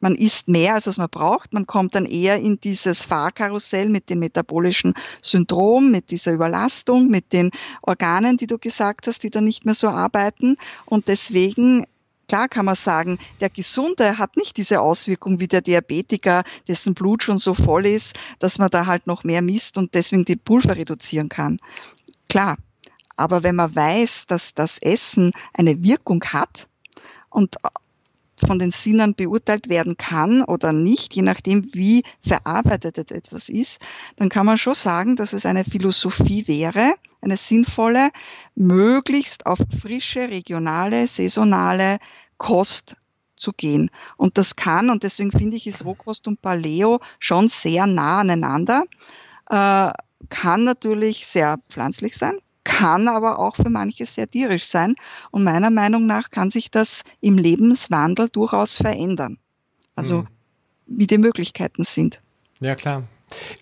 man isst mehr, als was man braucht. Man kommt dann eher in dieses Fahrkarussell mit dem metabolischen Syndrom, mit dieser Überlastung, mit den Organen, die du gesagt hast, die dann nicht mehr so arbeiten. Und deswegen Klar kann man sagen, der Gesunde hat nicht diese Auswirkung wie der Diabetiker, dessen Blut schon so voll ist, dass man da halt noch mehr misst und deswegen die Pulver reduzieren kann. Klar. Aber wenn man weiß, dass das Essen eine Wirkung hat und von den Sinnen beurteilt werden kann oder nicht, je nachdem, wie verarbeitet etwas ist, dann kann man schon sagen, dass es eine Philosophie wäre, eine sinnvolle, möglichst auf frische, regionale, saisonale Kost zu gehen. Und das kann, und deswegen finde ich, ist Rohkost und Paleo schon sehr nah aneinander, äh, kann natürlich sehr pflanzlich sein, kann aber auch für manche sehr tierisch sein. Und meiner Meinung nach kann sich das im Lebenswandel durchaus verändern. Also mhm. wie die Möglichkeiten sind.
Ja, klar.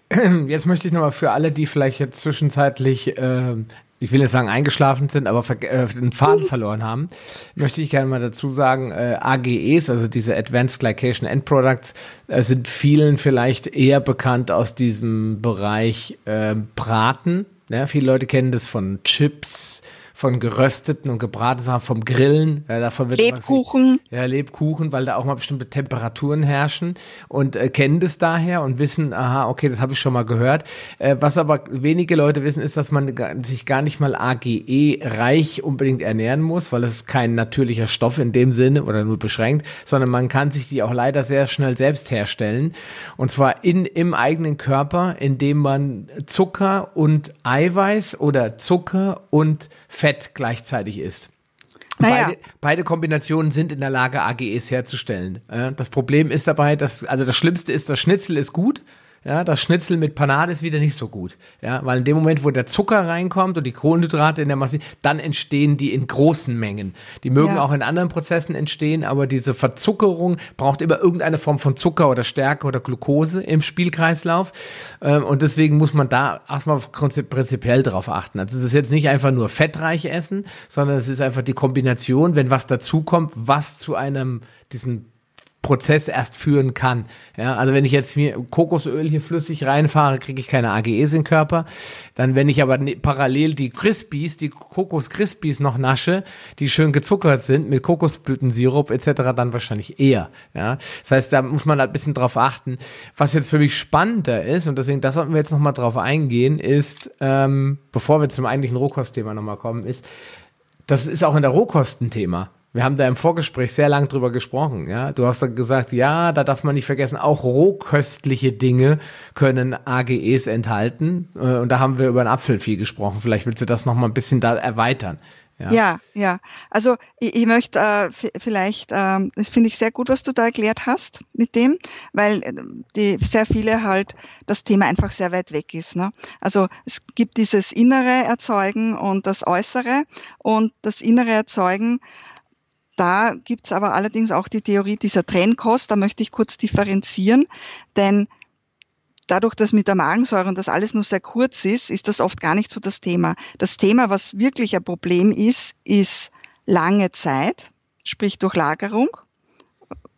Jetzt möchte ich nochmal für alle, die vielleicht jetzt zwischenzeitlich, äh, ich will nicht sagen eingeschlafen sind, aber äh, den Faden verloren haben, möchte ich gerne mal dazu sagen, äh, AGEs, also diese Advanced Glycation End Products, äh, sind vielen vielleicht eher bekannt aus diesem Bereich äh, Braten ja, viele Leute kennen das von Chips, von gerösteten und gebratenen Sachen, vom Grillen. Ja, davon wird
Lebkuchen.
Viel, ja, Lebkuchen, weil da auch mal bestimmte Temperaturen herrschen und äh, kennen das daher und wissen, aha, okay, das habe ich schon mal gehört. Äh, was aber wenige Leute wissen, ist, dass man sich gar nicht mal AGE-reich unbedingt ernähren muss, weil es ist kein natürlicher Stoff in dem Sinne oder nur beschränkt, sondern man kann sich die auch leider sehr schnell selbst herstellen. Und zwar in, im eigenen Körper, indem man Zucker und Eiweiß oder Zucker und Fett gleichzeitig isst. Naja. Beide, beide Kombinationen sind in der Lage, AGEs herzustellen. Das Problem ist dabei, dass, also das Schlimmste ist, das Schnitzel ist gut, ja, das Schnitzel mit Panade ist wieder nicht so gut. Ja, weil in dem Moment, wo der Zucker reinkommt und die Kohlenhydrate in der Masse, dann entstehen die in großen Mengen. Die mögen ja. auch in anderen Prozessen entstehen, aber diese Verzuckerung braucht immer irgendeine Form von Zucker oder Stärke oder Glucose im Spielkreislauf. Ähm, und deswegen muss man da erstmal prinzipiell drauf achten. Also es ist jetzt nicht einfach nur fettreich essen, sondern es ist einfach die Kombination, wenn was dazukommt, was zu einem, diesen Prozess erst führen kann. Ja, also wenn ich jetzt mir Kokosöl hier flüssig reinfahre, kriege ich keine AGEs im Körper. Dann, wenn ich aber ne, parallel die Crispies, die Kokos Crispies noch nasche, die schön gezuckert sind mit Kokosblütensirup etc., dann wahrscheinlich eher. Ja, das heißt, da muss man ein bisschen drauf achten. Was jetzt für mich spannender ist und deswegen, das sollten wir jetzt nochmal drauf eingehen, ist, ähm, bevor wir zum eigentlichen Rohkostthema nochmal kommen, ist, das ist auch in der Rohkost ein Thema. Wir haben da im Vorgespräch sehr lang drüber gesprochen, ja. Du hast gesagt, ja, da darf man nicht vergessen, auch rohköstliche Dinge können AGEs enthalten. Äh, und da haben wir über einen Apfel viel gesprochen. Vielleicht willst du das noch mal ein bisschen da erweitern.
Ja, ja. ja. Also ich, ich möchte äh, vielleicht, äh, das finde ich sehr gut, was du da erklärt hast mit dem, weil äh, die sehr viele halt das Thema einfach sehr weit weg ist. Ne? Also es gibt dieses innere Erzeugen und das Äußere und das innere Erzeugen da gibt's aber allerdings auch die Theorie dieser Trennkost. Da möchte ich kurz differenzieren, denn dadurch, dass mit der Magensäure und das alles nur sehr kurz ist, ist das oft gar nicht so das Thema. Das Thema, was wirklich ein Problem ist, ist lange Zeit, sprich durch Lagerung.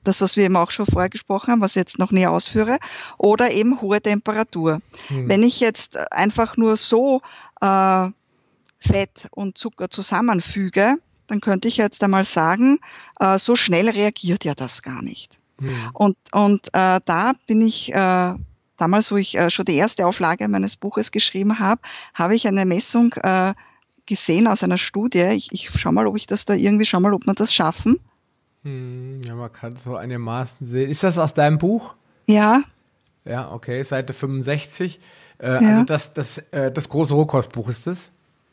Das, was wir eben auch schon vorher gesprochen haben, was ich jetzt noch näher ausführe, oder eben hohe Temperatur. Hm. Wenn ich jetzt einfach nur so äh, Fett und Zucker zusammenfüge, dann könnte ich jetzt einmal sagen, äh, so schnell reagiert ja das gar nicht. Hm. Und, und äh, da bin ich äh, damals, wo ich äh, schon die erste Auflage meines Buches geschrieben habe, habe ich eine Messung äh, gesehen aus einer Studie. Ich, ich schau mal, ob ich das da irgendwie schau mal, ob wir das schaffen.
Hm, ja, man kann so einigermaßen sehen. Ist das aus deinem Buch?
Ja.
Ja, okay, Seite 65. Äh, ja. Also das, das, äh, das große Rohkostbuch ist das?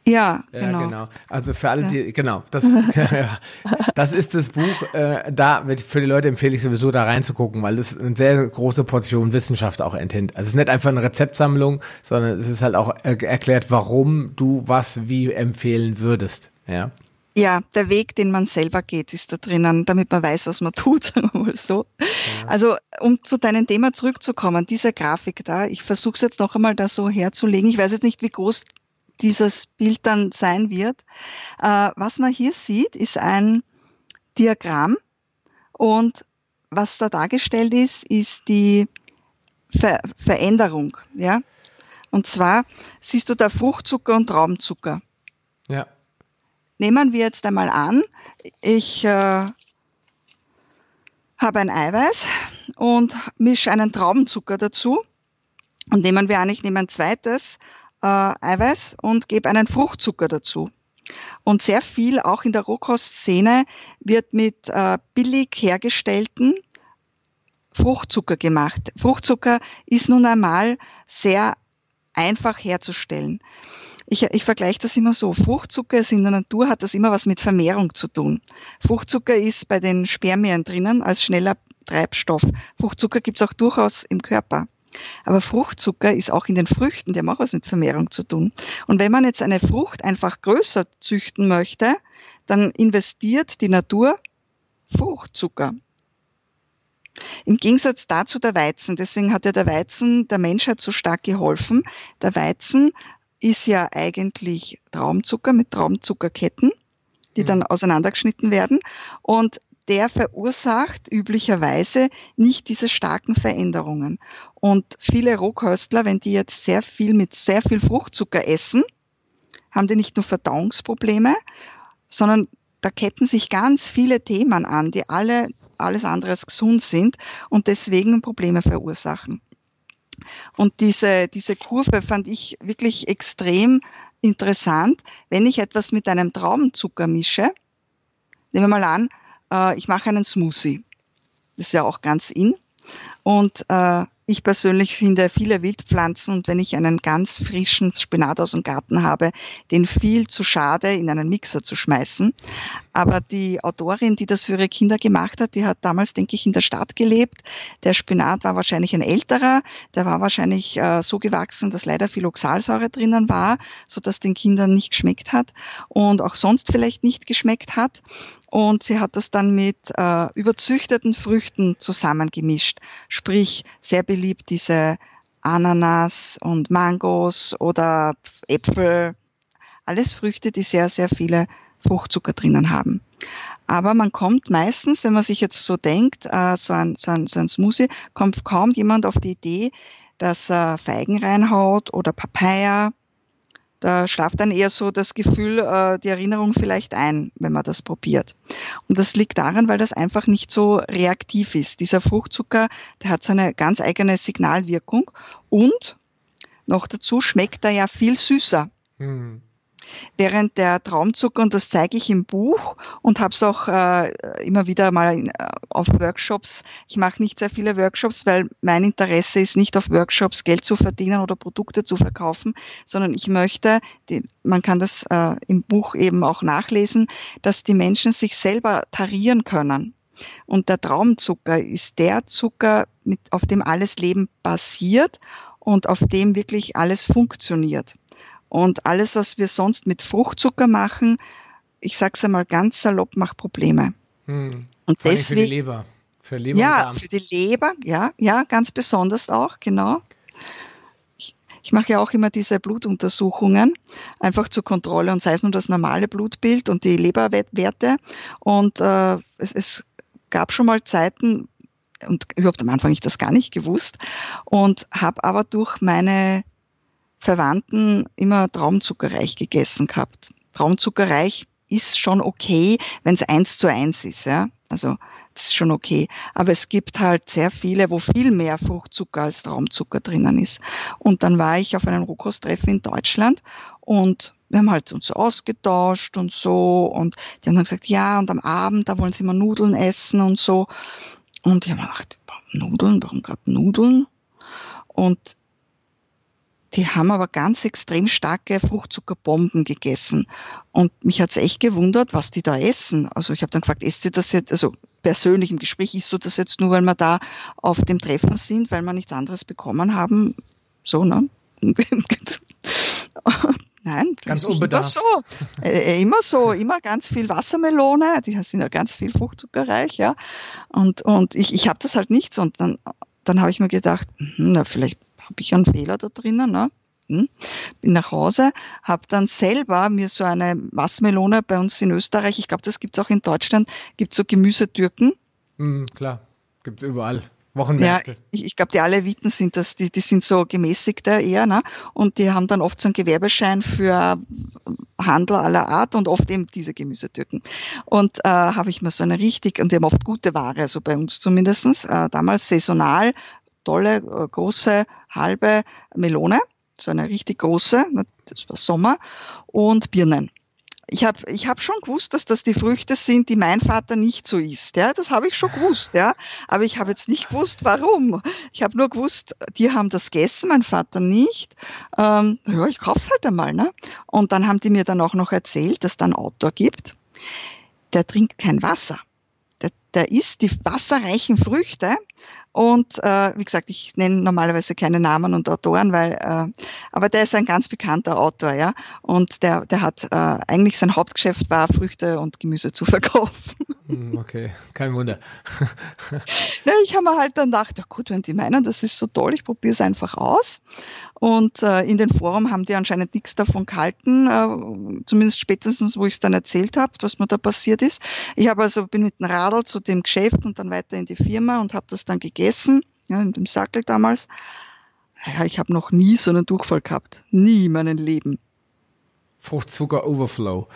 Ja, ja genau. genau.
Also für alle, die, genau, das, das ist das Buch. Äh, da für die Leute empfehle ich sowieso da reinzugucken, weil das eine sehr große Portion Wissenschaft auch enthält. Also es ist nicht einfach eine Rezeptsammlung, sondern es ist halt auch erklärt, warum du was wie empfehlen würdest. Ja.
Ja, der Weg, den man selber geht, ist da drinnen, damit man weiß, was man tut, sagen wir mal so. Ja. Also, um zu deinem Thema zurückzukommen, diese Grafik da, ich versuche es jetzt noch einmal da so herzulegen. Ich weiß jetzt nicht, wie groß dieses Bild dann sein wird. Äh, was man hier sieht, ist ein Diagramm und was da dargestellt ist, ist die Ver Veränderung. Ja? Und zwar siehst du da Fruchtzucker und Traubenzucker.
Ja.
Nehmen wir jetzt einmal an, ich äh, habe ein Eiweiß und mische einen Traubenzucker dazu. Und nehmen wir an, ich nehme ein zweites äh, Eiweiß und gebe einen Fruchtzucker dazu. Und sehr viel, auch in der Rohkostszene, wird mit äh, billig hergestellten Fruchtzucker gemacht. Fruchtzucker ist nun einmal sehr einfach herzustellen. Ich, ich vergleiche das immer so. Fruchtzucker ist in der Natur hat das immer was mit Vermehrung zu tun. Fruchtzucker ist bei den Spermien drinnen als schneller Treibstoff. Fruchtzucker gibt es auch durchaus im Körper. Aber Fruchtzucker ist auch in den Früchten, der hat auch was mit Vermehrung zu tun. Und wenn man jetzt eine Frucht einfach größer züchten möchte, dann investiert die Natur Fruchtzucker. Im Gegensatz dazu der Weizen. Deswegen hat ja der Weizen der Menschheit so stark geholfen. Der Weizen ist ja eigentlich Traumzucker mit Traumzuckerketten, die mhm. dann auseinandergeschnitten werden. Und der verursacht üblicherweise nicht diese starken Veränderungen. Und viele Rohköstler, wenn die jetzt sehr viel mit sehr viel Fruchtzucker essen, haben die nicht nur Verdauungsprobleme, sondern da ketten sich ganz viele Themen an, die alle alles andere als gesund sind und deswegen Probleme verursachen. Und diese, diese Kurve fand ich wirklich extrem interessant. Wenn ich etwas mit einem Traubenzucker mische, nehmen wir mal an, äh, ich mache einen Smoothie. Das ist ja auch ganz in. Und äh, ich persönlich finde viele Wildpflanzen und wenn ich einen ganz frischen Spinat aus dem Garten habe, den viel zu schade in einen Mixer zu schmeißen. Aber die Autorin, die das für ihre Kinder gemacht hat, die hat damals, denke ich, in der Stadt gelebt. Der Spinat war wahrscheinlich ein älterer, der war wahrscheinlich äh, so gewachsen, dass leider viel Oxalsäure drinnen war, so dass den Kindern nicht geschmeckt hat und auch sonst vielleicht nicht geschmeckt hat und sie hat das dann mit äh, überzüchteten Früchten zusammengemischt. Sprich, sehr beliebt diese Ananas und Mangos oder Äpfel. Alles Früchte, die sehr, sehr viele Fruchtzucker drinnen haben. Aber man kommt meistens, wenn man sich jetzt so denkt, äh, so, ein, so, ein, so ein Smoothie, kommt kaum jemand auf die Idee, dass er Feigen reinhaut oder Papaya da schlaft dann eher so das Gefühl, äh, die Erinnerung vielleicht ein, wenn man das probiert. Und das liegt daran, weil das einfach nicht so reaktiv ist. Dieser Fruchtzucker, der hat so eine ganz eigene Signalwirkung und noch dazu schmeckt er ja viel süßer. Hm. Während der Traumzucker, und das zeige ich im Buch und habe es auch äh, immer wieder mal in, äh, auf Workshops. Ich mache nicht sehr viele Workshops, weil mein Interesse ist nicht auf Workshops Geld zu verdienen oder Produkte zu verkaufen, sondern ich möchte, die, man kann das äh, im Buch eben auch nachlesen, dass die Menschen sich selber tarieren können. Und der Traumzucker ist der Zucker, mit, auf dem alles Leben basiert und auf dem wirklich alles funktioniert. Und alles, was wir sonst mit Fruchtzucker machen, ich sag's einmal ganz salopp, macht Probleme.
Hm. Und Vor deswegen, für die Leber.
Für Leber ja, für die Leber, ja, ja, ganz besonders auch, genau. Ich, ich mache ja auch immer diese Blutuntersuchungen, einfach zur Kontrolle und sei es nur das normale Blutbild und die Leberwerte. Und äh, es, es gab schon mal Zeiten, und überhaupt am Anfang ich das gar nicht gewusst und habe aber durch meine Verwandten immer traumzuckerreich gegessen gehabt. Traumzuckerreich ist schon okay, wenn es eins zu eins ist, ja. Also das ist schon okay. Aber es gibt halt sehr viele, wo viel mehr Fruchtzucker als Traumzucker drinnen ist. Und dann war ich auf einem Rohkosttreffen in Deutschland und wir haben halt uns so ausgetauscht und so und die haben dann gesagt, ja, und am Abend, da wollen sie immer Nudeln essen und so. Und ich habe gedacht, Nudeln, warum gerade Nudeln? Und die haben aber ganz extrem starke Fruchtzuckerbomben gegessen. Und mich hat's echt gewundert, was die da essen. Also ich habe dann gefragt, esst ihr das jetzt, also persönlich im Gespräch, isst du das jetzt nur, weil wir da auf dem Treffen sind, weil wir nichts anderes bekommen haben? So, ne? Nein,
ganz unbedarft.
Immer so, äh, immer so, immer ganz viel Wassermelone, die sind ja ganz viel fruchtzuckerreich, ja. Und, und ich, ich habe das halt nicht so. Und dann, dann habe ich mir gedacht, hm, na, vielleicht habe ich einen Fehler da drinnen, ne? Hm. Bin nach Hause, habe dann selber mir so eine Wassermelone bei uns in Österreich, ich glaube, das gibt's auch in Deutschland, gibt so Gemüsetürken.
Mhm, klar, gibt's überall. Wochenmärkte.
Ja, ich, ich glaube, die Aleviten sind das, die, die sind so gemäßigter eher, ne? Und die haben dann oft so einen Gewerbeschein für Handel aller Art und oft eben diese Gemüsetürken. Und äh, habe ich mir so eine richtig, und die haben oft gute Ware, also bei uns zumindestens äh, damals saisonal, tolle, äh, große, halbe Melone, so eine richtig große, ne, das war Sommer, und Birnen. Ich habe ich hab schon gewusst, dass das die Früchte sind, die mein Vater nicht so isst. Ja, das habe ich schon gewusst, ja. Aber ich habe jetzt nicht gewusst, warum. Ich habe nur gewusst, die haben das gegessen, mein Vater nicht. Ähm, ja, ich kauf's halt einmal, ne? Und dann haben die mir dann auch noch erzählt, dass da ein Autor gibt, der trinkt kein Wasser. Der, der isst die wasserreichen Früchte und äh, wie gesagt, ich nenne normalerweise keine Namen und Autoren, weil äh, aber der ist ein ganz bekannter Autor, ja. Und der, der hat äh, eigentlich sein Hauptgeschäft war, Früchte und Gemüse zu verkaufen.
Hm, okay, kein Wunder.
ja, ich habe mir halt dann gedacht, ja gut, wenn die meinen, das ist so toll, ich probiere es einfach aus. Und äh, in den Forum haben die anscheinend nichts davon gehalten, äh, zumindest spätestens, wo ich es dann erzählt habe, was mir da passiert ist. Ich habe also bin mit dem Radl zu dem Geschäft und dann weiter in die Firma und habe das dann gegessen, ja, in dem Sackel damals. Ja, ich habe noch nie so einen Durchfall gehabt. Nie in meinem Leben.
Fruchtzucker Overflow.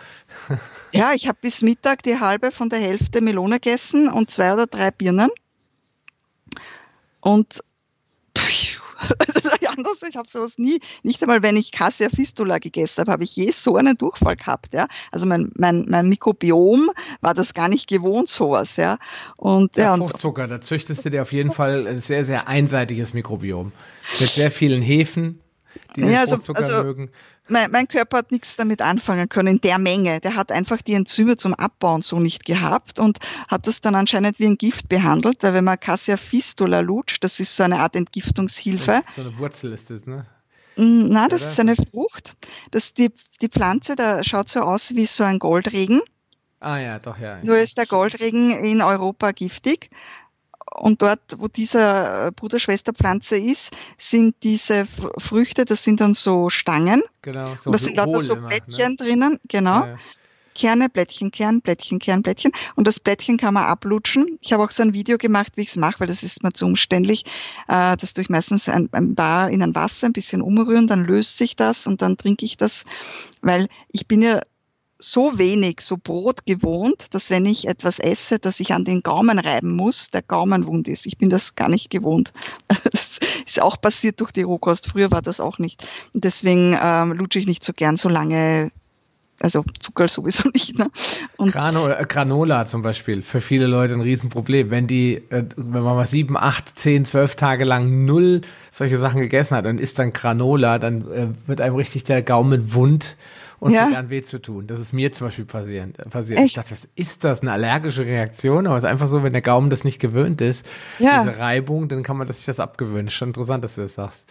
ja, ich habe bis Mittag die halbe von der Hälfte Melone gegessen und zwei oder drei Birnen. Und pff, anders, ich habe sowas nie, nicht einmal wenn ich Cassia Fistula gegessen habe, habe ich je so einen Durchfall gehabt, ja. Also mein, mein, mein Mikrobiom war das gar nicht gewohnt, sowas, ja. Und,
ja,
ja
Fruchtzucker, da züchtest du dir auf jeden Fall ein sehr, sehr einseitiges Mikrobiom. Mit sehr vielen Hefen, die ja, also, Fruchtzucker also, mögen
mein, mein Körper hat nichts damit anfangen können in der Menge. Der hat einfach die Enzyme zum Abbauen so nicht gehabt und hat das dann anscheinend wie ein Gift behandelt, weil wenn man Cassia fistula lutscht, das ist so eine Art Entgiftungshilfe.
So, eine Wurzel ist das, ne?
Na, das ist eine Frucht. Das, die, die Pflanze, da schaut so aus wie so ein Goldregen.
Ah ja, doch, ja.
Nur ist der Goldregen in Europa giftig und dort, wo dieser äh, Bruder-Schwester-Pflanze ist, sind diese Früchte, das sind dann so Stangen.
Genau, so
und da sind lauter so Blättchen ne? drinnen, genau. Ja. Kerne, Blättchen, Kern, Blättchen, Kern, Blättchen. Und das Blättchen kann man ablutschen. Ich habe auch so ein Video gemacht, wie ich es mache, weil das ist mir zu umständlich. Äh, das tue ich meistens ein, ein Bar in ein Wasser ein bisschen umrühren, dann löst sich das und dann trinke ich das, weil ich bin ja so wenig, so Brot gewohnt, dass wenn ich etwas esse, dass ich an den Gaumen reiben muss, der Gaumen wund ist. Ich bin das gar nicht gewohnt. Das ist auch passiert durch die Rohkost. Früher war das auch nicht. Und deswegen ähm, lutsche ich nicht so gern so lange also Zucker sowieso nicht. Ne?
Und Granola, äh, Granola zum Beispiel, für viele Leute ein Riesenproblem. Wenn die, äh, wenn man mal sieben, acht, zehn, zwölf Tage lang null solche Sachen gegessen hat und isst dann Granola, dann äh, wird einem richtig der Gaumen wund und ja. an weh zu tun. Das ist mir zum Beispiel passiert. passiert. Ich dachte, was ist das? Eine allergische Reaktion? Aber es ist einfach so, wenn der Gaumen das nicht gewöhnt ist, ja. diese Reibung, dann kann man sich das abgewöhnen. Schon interessant, dass du das sagst.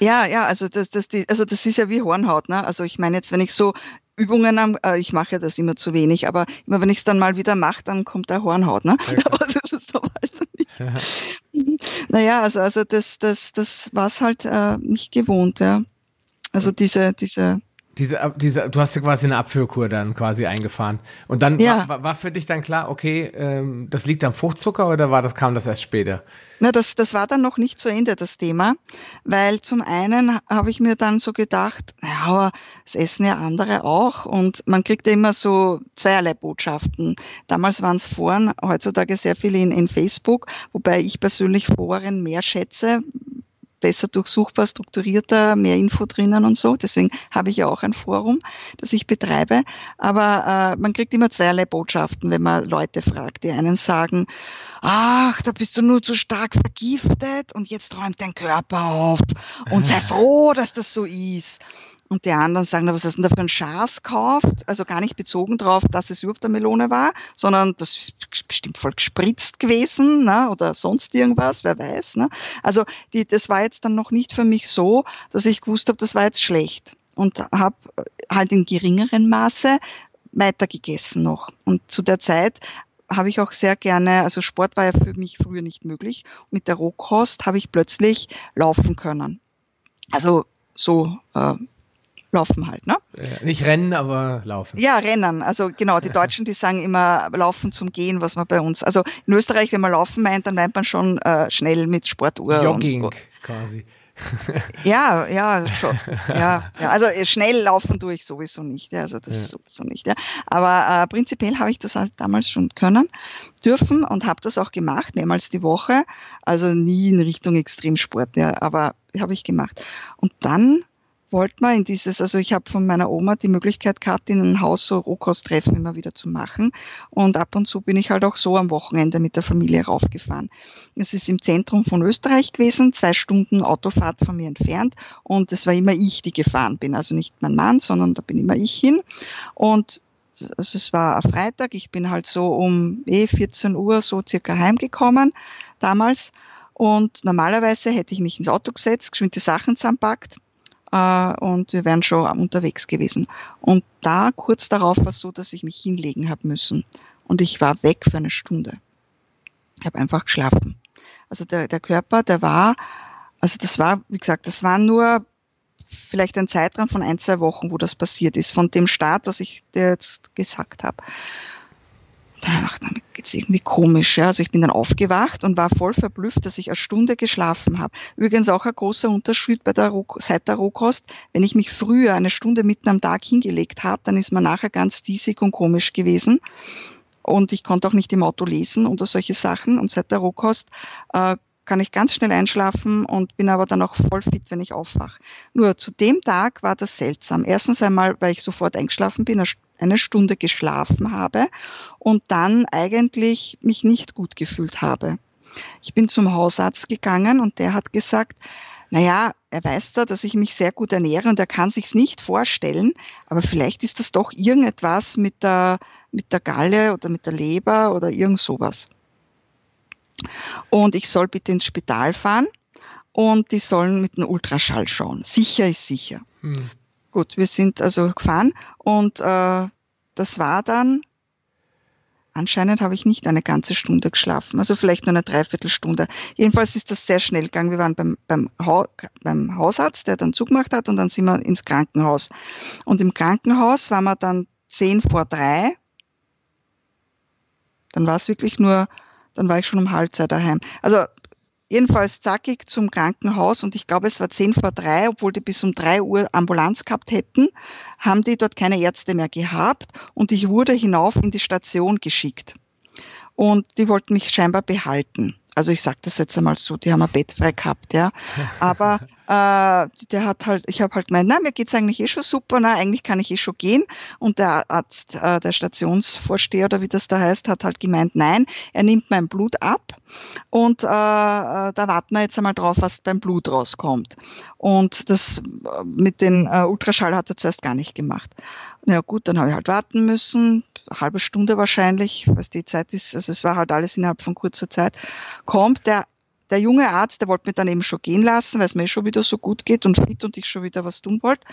Ja, ja, also das, das, die, also das ist ja wie Hornhaut, ne? Also ich meine jetzt, wenn ich so Übungen am, äh, ich mache das immer zu wenig, aber immer wenn ich es dann mal wieder mache, dann kommt der Hornhaut, ne? Okay. Aber das ist aber halt nicht. Ja. Naja, also, also das, das, das war es halt äh, nicht gewohnt, ja. Also diese, diese
diese, diese, du hast ja quasi eine Abführkur dann quasi eingefahren. Und dann ja. war, war für dich dann klar, okay, ähm, das liegt am Fruchtzucker oder war das, kam das erst später?
Na, das, das war dann noch nicht zu Ende, das Thema. Weil zum einen habe ich mir dann so gedacht, ja, das essen ja andere auch. Und man kriegt ja immer so zweierlei Botschaften. Damals waren es Foren, heutzutage sehr viele in, in Facebook, wobei ich persönlich Foren mehr schätze, besser durchsuchbar, strukturierter, mehr Info drinnen und so. Deswegen habe ich ja auch ein Forum, das ich betreibe. Aber äh, man kriegt immer zweierlei Botschaften, wenn man Leute fragt. Die einen sagen, ach, da bist du nur zu stark vergiftet und jetzt räumt dein Körper auf und sei froh, dass das so ist. Und die anderen sagen, was hast du denn da für ein Schaß gekauft? Also gar nicht bezogen darauf, dass es überhaupt eine Melone war, sondern das ist bestimmt voll gespritzt gewesen ne? oder sonst irgendwas, wer weiß. Ne? Also die, das war jetzt dann noch nicht für mich so, dass ich gewusst habe, das war jetzt schlecht. Und habe halt in geringeren Maße weiter gegessen noch. Und zu der Zeit habe ich auch sehr gerne, also Sport war ja für mich früher nicht möglich. Mit der Rohkost habe ich plötzlich laufen können. Also so äh, laufen halt, ne?
Nicht rennen, aber laufen.
Ja, rennen. Also genau, die Deutschen, die sagen immer laufen zum Gehen, was man bei uns. Also in Österreich, wenn man laufen meint, dann meint man schon äh, schnell mit Sportuhr
Jogging
und so.
quasi.
ja, ja, schon. Ja, ja, also äh, schnell laufen tue ich sowieso nicht. Ja, also das ja. sowieso nicht. Ja. Aber äh, prinzipiell habe ich das halt damals schon können, dürfen und habe das auch gemacht, mehrmals die Woche. Also nie in Richtung Extremsport, ja, aber habe ich gemacht. Und dann wollte man in dieses, also ich habe von meiner Oma die Möglichkeit gehabt, in ein Haus so Rohkosttreffen immer wieder zu machen. Und ab und zu bin ich halt auch so am Wochenende mit der Familie raufgefahren. Es ist im Zentrum von Österreich gewesen, zwei Stunden Autofahrt von mir entfernt. Und es war immer ich, die gefahren bin. Also nicht mein Mann, sondern da bin immer ich hin. Und also es war ein Freitag, ich bin halt so um eh 14 Uhr so circa heimgekommen damals. Und normalerweise hätte ich mich ins Auto gesetzt, geschwind die Sachen zusammenpackt äh, und wir wären schon unterwegs gewesen. Und da kurz darauf war es so, dass ich mich hinlegen habe müssen. Und ich war weg für eine Stunde. Ich habe einfach geschlafen. Also der, der Körper, der war, also das war, wie gesagt, das war nur vielleicht ein Zeitraum von ein, zwei Wochen, wo das passiert ist, von dem Start, was ich dir jetzt gesagt habe dann geht's irgendwie komisch. Ja. Also ich bin dann aufgewacht und war voll verblüfft, dass ich eine Stunde geschlafen habe. Übrigens auch ein großer Unterschied bei der seit der Rohkost. Wenn ich mich früher eine Stunde mitten am Tag hingelegt habe, dann ist man nachher ganz diesig und komisch gewesen. Und ich konnte auch nicht im Auto lesen oder solche Sachen. Und seit der Rohkost äh, kann ich ganz schnell einschlafen und bin aber dann auch voll fit, wenn ich aufwache. Nur zu dem Tag war das seltsam. Erstens einmal, weil ich sofort eingeschlafen bin, eine Stunde geschlafen habe und dann eigentlich mich nicht gut gefühlt habe. Ich bin zum Hausarzt gegangen und der hat gesagt, naja, er weiß da, dass ich mich sehr gut ernähre und er kann sich's nicht vorstellen, aber vielleicht ist das doch irgendetwas mit der, mit der Galle oder mit der Leber oder irgend sowas. Und ich soll bitte ins Spital fahren und die sollen mit einem Ultraschall schauen. Sicher ist sicher. Hm. Gut, wir sind also gefahren und äh, das war dann, anscheinend habe ich nicht eine ganze Stunde geschlafen, also vielleicht nur eine Dreiviertelstunde. Jedenfalls ist das sehr schnell gegangen. Wir waren beim, beim, ha beim Hausarzt, der dann zugemacht hat und dann sind wir ins Krankenhaus. Und im Krankenhaus waren wir dann zehn vor drei. Dann war es wirklich nur, dann war ich schon um halb zwei daheim. Also Jedenfalls zackig zum Krankenhaus und ich glaube, es war zehn vor drei, obwohl die bis um drei Uhr Ambulanz gehabt hätten, haben die dort keine Ärzte mehr gehabt und ich wurde hinauf in die Station geschickt. Und die wollten mich scheinbar behalten. Also ich sage das jetzt einmal so, die haben ein Bett frei gehabt, ja. Aber äh, der hat halt, ich habe halt gemeint, na, mir geht's eigentlich eh schon super, na, eigentlich kann ich eh schon gehen. Und der Arzt, äh, der Stationsvorsteher oder wie das da heißt, hat halt gemeint, nein, er nimmt mein Blut ab und äh, äh da warten wir jetzt einmal drauf, was beim Blut rauskommt. Und das äh, mit den äh, Ultraschall hat er zuerst gar nicht gemacht. Na ja, gut, dann habe ich halt warten müssen, halbe Stunde wahrscheinlich, was die Zeit ist, also es war halt alles innerhalb von kurzer Zeit, kommt der der junge Arzt, der wollte mich dann eben schon gehen lassen, weil es mir schon wieder so gut geht und fit und ich schon wieder was tun wollte,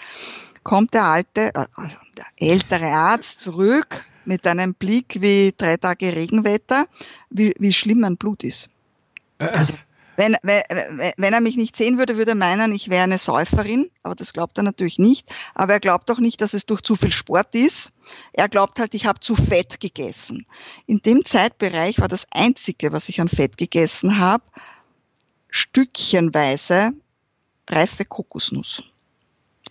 kommt der alte, also der ältere Arzt zurück mit einem Blick wie drei Tage Regenwetter, wie, wie schlimm mein Blut ist. Äh. Also, wenn, wenn, wenn er mich nicht sehen würde, würde er meinen, ich wäre eine Säuferin, aber das glaubt er natürlich nicht. Aber er glaubt auch nicht, dass es durch zu viel Sport ist. Er glaubt halt, ich habe zu Fett gegessen. In dem Zeitbereich war das Einzige, was ich an Fett gegessen habe, stückchenweise reife Kokosnuss.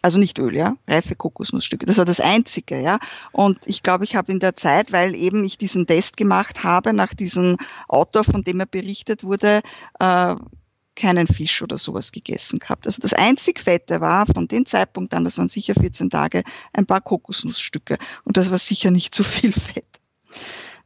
Also nicht Öl, ja, reife Kokosnussstücke. Das war das Einzige, ja. Und ich glaube, ich habe in der Zeit, weil eben ich diesen Test gemacht habe, nach diesem Autor, von dem er berichtet wurde, äh, keinen Fisch oder sowas gegessen gehabt. Also das einzig Fette war von dem Zeitpunkt an, das waren sicher 14 Tage, ein paar Kokosnussstücke. Und das war sicher nicht zu viel Fett.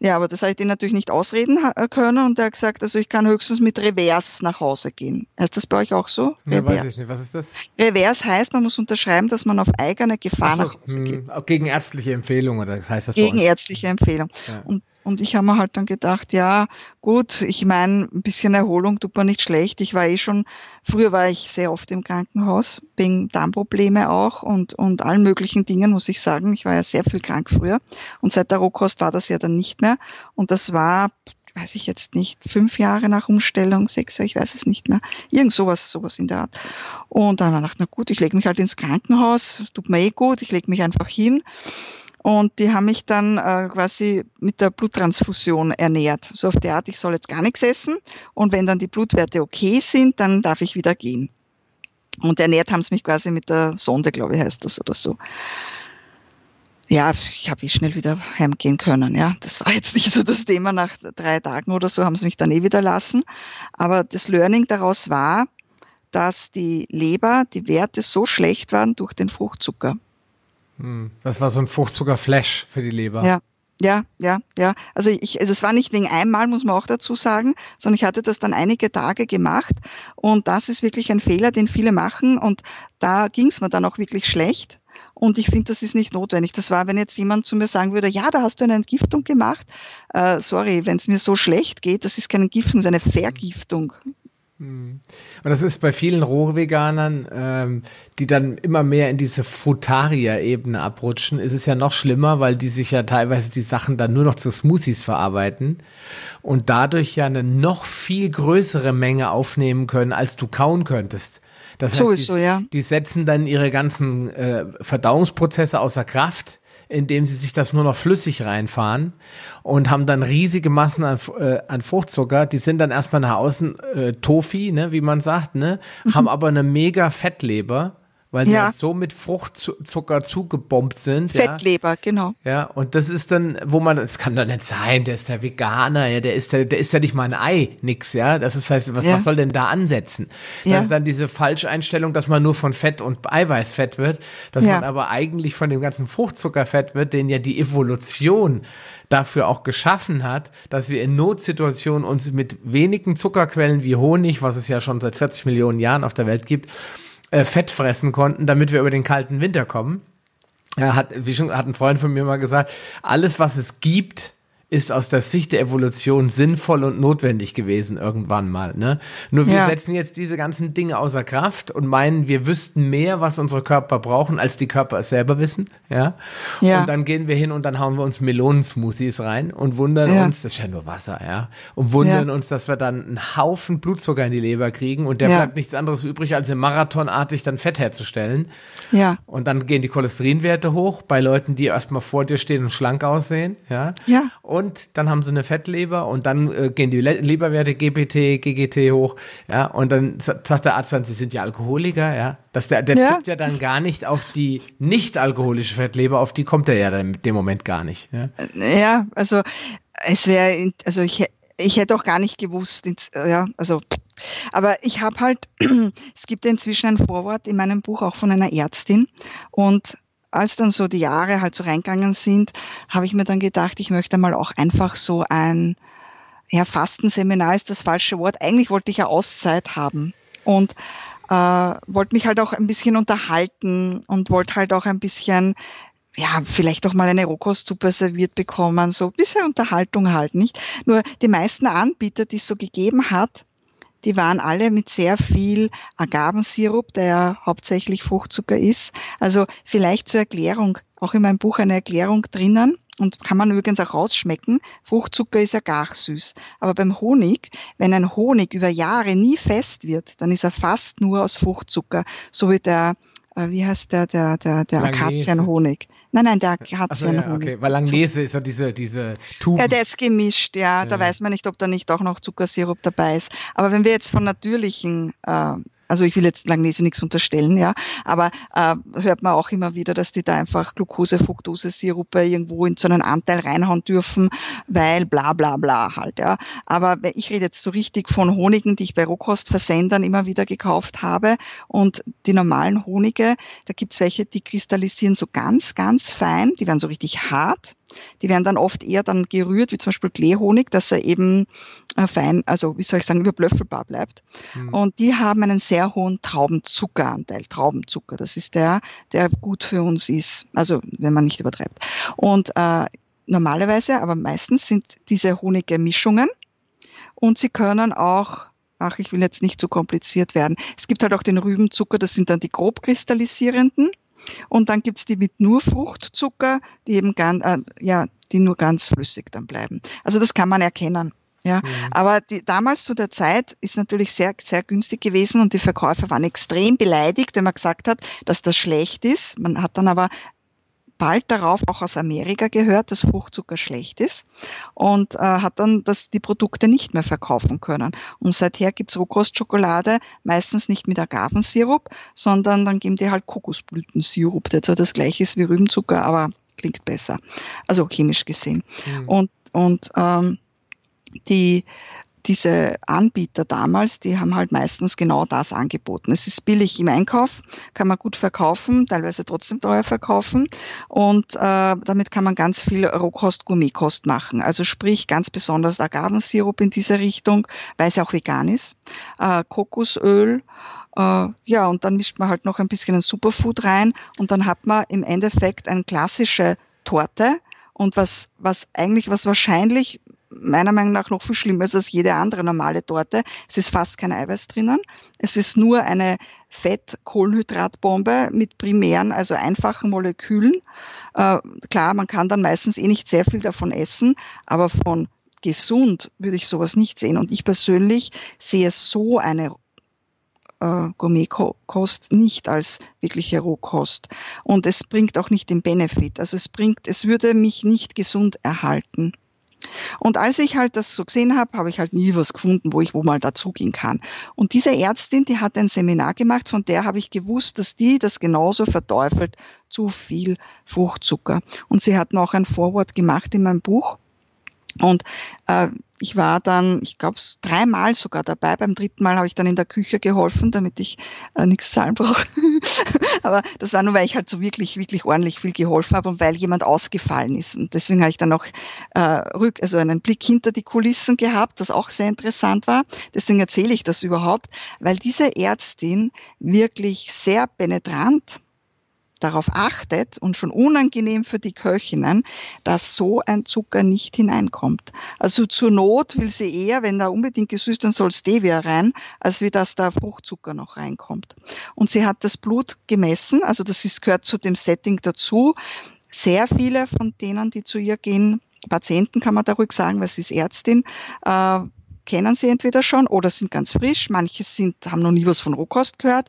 Ja, aber das habe ich den natürlich nicht ausreden äh, können und er hat gesagt, also ich kann höchstens mit Revers nach Hause gehen. Heißt das bei euch auch so?
Ja, weiß ich nicht. Was ist das?
Revers heißt, man muss unterschreiben, dass man auf eigene Gefahr so, nach Hause hm, geht.
Gegen ärztliche Empfehlung oder heißt das?
Gegen ärztliche Empfehlung. Ja. Und und ich habe mir halt dann gedacht, ja, gut, ich meine, ein bisschen Erholung tut mir nicht schlecht. Ich war eh schon, früher war ich sehr oft im Krankenhaus, wegen Darmprobleme auch und, und allen möglichen Dingen, muss ich sagen. Ich war ja sehr viel krank früher. Und seit der Rohkost war das ja dann nicht mehr. Und das war, weiß ich jetzt nicht, fünf Jahre nach Umstellung, sechs Jahre, ich weiß es nicht mehr. Irgend sowas, sowas in der Art. Und dann habe ich na gut, ich lege mich halt ins Krankenhaus, tut mir eh gut, ich lege mich einfach hin. Und die haben mich dann äh, quasi mit der Bluttransfusion ernährt. So auf der Art, ich soll jetzt gar nichts essen. Und wenn dann die Blutwerte okay sind, dann darf ich wieder gehen. Und ernährt haben sie mich quasi mit der Sonde, glaube ich, heißt das oder so. Ja, ich habe eh schnell wieder heimgehen können. Ja, das war jetzt nicht so das Thema. Nach drei Tagen oder so haben sie mich dann eh wieder lassen. Aber das Learning daraus war, dass die Leber, die Werte so schlecht waren durch den Fruchtzucker.
Hm. Das war so ein Fruchtzuckerflash für die Leber.
Ja. Ja, ja, ja. Also ich, das war nicht wegen einmal, muss man auch dazu sagen, sondern ich hatte das dann einige Tage gemacht und das ist wirklich ein Fehler, den viele machen und da ging es mir dann auch wirklich schlecht. Und ich finde, das ist nicht notwendig. Das war, wenn jetzt jemand zu mir sagen würde, ja, da hast du eine Entgiftung gemacht. Äh, sorry, wenn es mir so schlecht geht, das ist keine Entgiftung, das ist eine Vergiftung.
Und das ist bei vielen Rohveganern, ähm, die dann immer mehr in diese Frutaria-Ebene abrutschen, ist es ja noch schlimmer, weil die sich ja teilweise die Sachen dann nur noch zu Smoothies verarbeiten und dadurch ja eine noch viel größere Menge aufnehmen können, als du kauen könntest. Das heißt,
Sowieso,
die,
ja.
die setzen dann ihre ganzen äh, Verdauungsprozesse außer Kraft indem sie sich das nur noch flüssig reinfahren und haben dann riesige Massen an, äh, an Fruchtzucker. Die sind dann erstmal nach außen äh, Tofi, ne, wie man sagt, ne, mhm. haben aber eine mega Fettleber weil sie ja. halt so mit Fruchtzucker zugebombt sind.
Fettleber,
ja.
genau.
Ja, und das ist dann, wo man, das kann doch nicht sein, der ist der Veganer, ja, der ist der, der ist ja nicht mal ein Ei, nix, ja. Das ist heißt, was, ja. was soll denn da ansetzen? Ja. Das ist dann diese Falscheinstellung, dass man nur von Fett und Eiweiß fett wird, dass man aber eigentlich von dem ganzen Fruchtzucker fett wird, den ja die Evolution dafür auch geschaffen hat, dass wir in Notsituationen uns mit wenigen Zuckerquellen wie Honig, was es ja schon seit 40 Millionen Jahren auf der Welt gibt, äh, Fett fressen konnten, damit wir über den kalten Winter kommen. Er hat, wie schon hat ein Freund von mir mal gesagt, alles, was es gibt, ist aus der Sicht der Evolution sinnvoll und notwendig gewesen irgendwann mal. Ne? Nur wir ja. setzen jetzt diese ganzen Dinge außer Kraft und meinen, wir wüssten mehr, was unsere Körper brauchen, als die Körper es selber wissen. Ja? ja. Und dann gehen wir hin und dann hauen wir uns Melonensmoothies rein und wundern ja. uns, das ist ja nur Wasser, ja, und wundern uns, dass wir dann einen Haufen Blutzucker in die Leber kriegen und der bleibt nichts anderes übrig, als im Marathonartig dann Fett herzustellen.
Ja.
Und dann gehen die Cholesterinwerte hoch bei Leuten, die erstmal vor dir stehen und schlank aussehen. Ja.
Ja.
Und und dann haben sie eine Fettleber und dann äh, gehen die Le Leberwerte GPT, GGT hoch, ja, und dann sagt der Arzt dann, sie sind ja Alkoholiker, ja. Dass der, der ja. tippt ja dann gar nicht auf die nicht alkoholische Fettleber, auf die kommt er ja dann mit dem Moment gar nicht. Ja,
ja also es wäre, also ich ich hätte auch gar nicht gewusst, ja, also, aber ich habe halt, es gibt inzwischen ein Vorwort in meinem Buch auch von einer Ärztin und als dann so die Jahre halt so reingegangen sind, habe ich mir dann gedacht, ich möchte mal auch einfach so ein, ja, Fastenseminar ist das falsche Wort. Eigentlich wollte ich ja Auszeit haben und äh, wollte mich halt auch ein bisschen unterhalten und wollte halt auch ein bisschen ja, vielleicht auch mal eine Rohkostsuppe serviert bekommen, so ein bisschen Unterhaltung halt, nicht? Nur die meisten Anbieter, die es so gegeben hat, die waren alle mit sehr viel Agavensirup, der ja hauptsächlich Fruchtzucker ist. Also vielleicht zur Erklärung, auch in meinem Buch eine Erklärung drinnen und kann man übrigens auch rausschmecken. Fruchtzucker ist ja gar süß. Aber beim Honig, wenn ein Honig über Jahre nie fest wird, dann ist er fast nur aus Fruchtzucker. So wie der, äh, wie heißt der, der, der, der Akazienhonig. Nein, nein, der Akazienhonig.
So, ja, okay. Weil Langnese ist ja diese, diese Tuben.
Ja, der ist gemischt, ja. ja. Da weiß man nicht, ob da nicht auch noch Zuckersirup dabei ist. Aber wenn wir jetzt von natürlichen äh, also ich will jetzt Langnese nichts unterstellen, ja, aber äh, hört man auch immer wieder, dass die da einfach Glucose, Fructose, Sirupe irgendwo in so einen Anteil reinhauen dürfen, weil bla bla bla halt, ja. Aber ich rede jetzt so richtig von Honigen, die ich bei Rohkostversendern immer wieder gekauft habe und die normalen Honige, da gibt's welche, die kristallisieren so ganz, ganz fein, die werden so richtig hart die werden dann oft eher dann gerührt, wie zum Beispiel Kleehonig, dass er eben äh, fein, also wie soll ich sagen, überblöffelbar bleibt. Mhm. Und die haben einen sehr hohen Traubenzuckeranteil. Traubenzucker, das ist der, der gut für uns ist. Also wenn man nicht übertreibt. Und äh, normalerweise, aber meistens sind diese Honige Mischungen und sie können auch ach, ich will jetzt nicht zu kompliziert werden. Es gibt halt auch den Rübenzucker, das sind dann die grob kristallisierenden. Und dann gibt's die mit nur Fruchtzucker, die eben ganz, äh, ja, die nur ganz flüssig dann bleiben. Also das kann man erkennen. Ja, mhm. aber die, damals zu der Zeit ist natürlich sehr, sehr günstig gewesen und die Verkäufer waren extrem beleidigt, wenn man gesagt hat, dass das schlecht ist. Man hat dann aber bald darauf auch aus Amerika gehört, dass Fruchtzucker schlecht ist und äh, hat dann das, die Produkte nicht mehr verkaufen können. Und seither gibt's Rohkostschokolade, meistens nicht mit Agavensirup, sondern dann geben die halt Kokosblütensirup, der zwar das gleiche ist wie Rübenzucker, aber klingt besser. Also chemisch gesehen. Mhm. Und, und ähm, die diese Anbieter damals, die haben halt meistens genau das angeboten. Es ist billig im Einkauf, kann man gut verkaufen, teilweise trotzdem teuer verkaufen und äh, damit kann man ganz viel Rohkost, Gourmetkost machen. Also sprich ganz besonders Agavensirup in dieser Richtung, weil es ja auch vegan ist, äh, Kokosöl, äh, ja, und dann mischt man halt noch ein bisschen ein Superfood rein und dann hat man im Endeffekt eine klassische Torte, und was, was eigentlich, was wahrscheinlich meiner Meinung nach noch viel schlimmer ist als jede andere normale Torte. Es ist fast kein Eiweiß drinnen. Es ist nur eine Fett-Kohlenhydratbombe mit primären, also einfachen Molekülen. Äh, klar, man kann dann meistens eh nicht sehr viel davon essen, aber von gesund würde ich sowas nicht sehen. Und ich persönlich sehe so eine äh, Gourmetkost nicht als wirkliche Rohkost. Und es bringt auch nicht den Benefit. Also es bringt, es würde mich nicht gesund erhalten. Und als ich halt das so gesehen habe, habe ich halt nie was gefunden, wo ich wo mal dazugehen kann. Und diese Ärztin, die hat ein Seminar gemacht, von der habe ich gewusst, dass die das genauso verteufelt, zu viel Fruchtzucker. Und sie hat noch ein Vorwort gemacht in meinem Buch. Und äh, ich war dann, ich glaube, dreimal sogar dabei. Beim dritten Mal habe ich dann in der Küche geholfen, damit ich äh, nichts zahlen brauche. Aber das war nur, weil ich halt so wirklich, wirklich ordentlich viel geholfen habe und weil jemand ausgefallen ist. Und deswegen habe ich dann auch äh, rück, also einen Blick hinter die Kulissen gehabt, das auch sehr interessant war. Deswegen erzähle ich das überhaupt, weil diese Ärztin wirklich sehr penetrant darauf achtet und schon unangenehm für die Köchinnen, dass so ein Zucker nicht hineinkommt. Also zur Not will sie eher, wenn da unbedingt gesüßt, dann soll Stevia rein, als wie dass da Fruchtzucker noch reinkommt. Und sie hat das Blut gemessen, also das ist, gehört zu dem Setting dazu. Sehr viele von denen, die zu ihr gehen, Patienten kann man da ruhig sagen, weil sie ist Ärztin, äh, kennen sie entweder schon oder sind ganz frisch. Manche sind, haben noch nie was von Rohkost gehört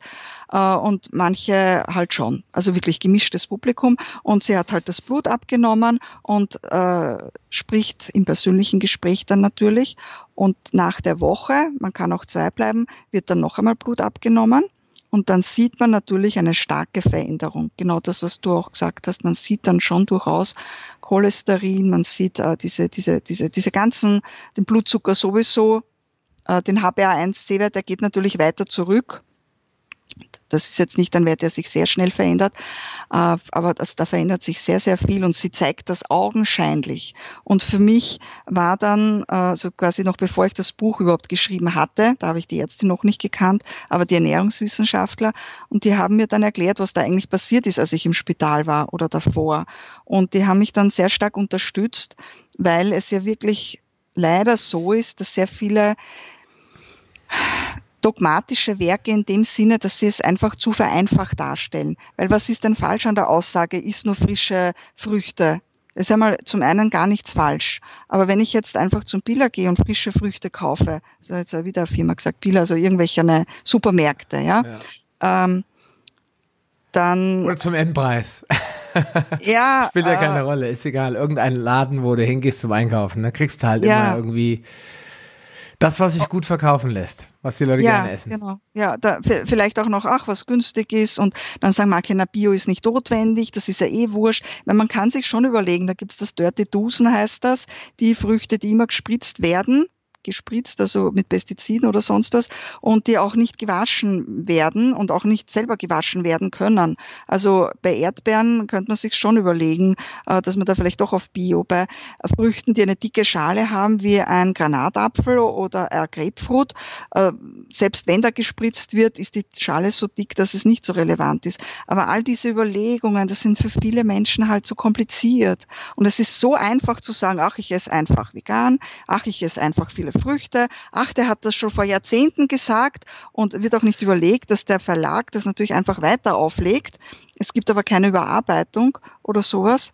äh, und manche halt schon. Also wirklich gemischtes Publikum. Und sie hat halt das Blut abgenommen und äh, spricht im persönlichen Gespräch dann natürlich. Und nach der Woche, man kann auch zwei bleiben, wird dann noch einmal Blut abgenommen. Und dann sieht man natürlich eine starke Veränderung. Genau das, was du auch gesagt hast. Man sieht dann schon durchaus Cholesterin, man sieht äh, diese, diese, diese, diese ganzen, den Blutzucker sowieso, äh, den HbA1c-Wert, der geht natürlich weiter zurück. Das ist jetzt nicht ein Wert, der sich sehr schnell verändert, äh, aber das, da verändert sich sehr, sehr viel und sie zeigt das augenscheinlich. Und für mich war dann, äh, so quasi noch bevor ich das Buch überhaupt geschrieben hatte, da habe ich die Ärzte noch nicht gekannt, aber die Ernährungswissenschaftler, und die haben mir dann erklärt, was da eigentlich passiert ist, als ich im Spital war oder davor. Und die haben mich dann sehr stark unterstützt, weil es ja wirklich leider so ist, dass sehr viele dogmatische Werke in dem Sinne, dass sie es einfach zu vereinfacht darstellen. Weil was ist denn falsch an der Aussage, isst nur frische Früchte? Das ist einmal zum einen gar nichts falsch. Aber wenn ich jetzt einfach zum Billa gehe und frische Früchte kaufe, so jetzt wieder eine Firma gesagt, Billa, also irgendwelche eine Supermärkte, ja, ja. Ähm, dann.
Oder zum Endpreis. ja. Spielt ja äh, keine Rolle, ist egal. Irgendein Laden, wo du hingehst zum Einkaufen, da kriegst du halt ja. immer irgendwie das, was sich gut verkaufen lässt, was die Leute ja, gerne essen. Genau.
Ja, da, vielleicht auch noch, ach, was günstig ist und dann sagen manche, na, Bio ist nicht notwendig, das ist ja eh wurscht. Weil man kann sich schon überlegen, da gibt's das Dirty Dosen heißt das, die Früchte, die immer gespritzt werden, gespritzt, also mit Pestiziden oder sonst was, und die auch nicht gewaschen werden und auch nicht selber gewaschen werden können. Also bei Erdbeeren könnte man sich schon überlegen, äh, dass man da vielleicht doch auf Bio, bei Früchten, die eine dicke Schale haben, wie ein Granatapfel oder ein Grapefruit, äh, selbst wenn da gespritzt wird, ist die Schale so dick, dass es nicht so relevant ist. Aber all diese Überlegungen, das sind für viele Menschen halt so kompliziert. Und es ist so einfach zu sagen, ach, ich esse einfach vegan, ach, ich esse einfach viele Früchte. Ach, der hat das schon vor Jahrzehnten gesagt und wird auch nicht überlegt, dass der Verlag das natürlich einfach weiter auflegt. Es gibt aber keine Überarbeitung oder sowas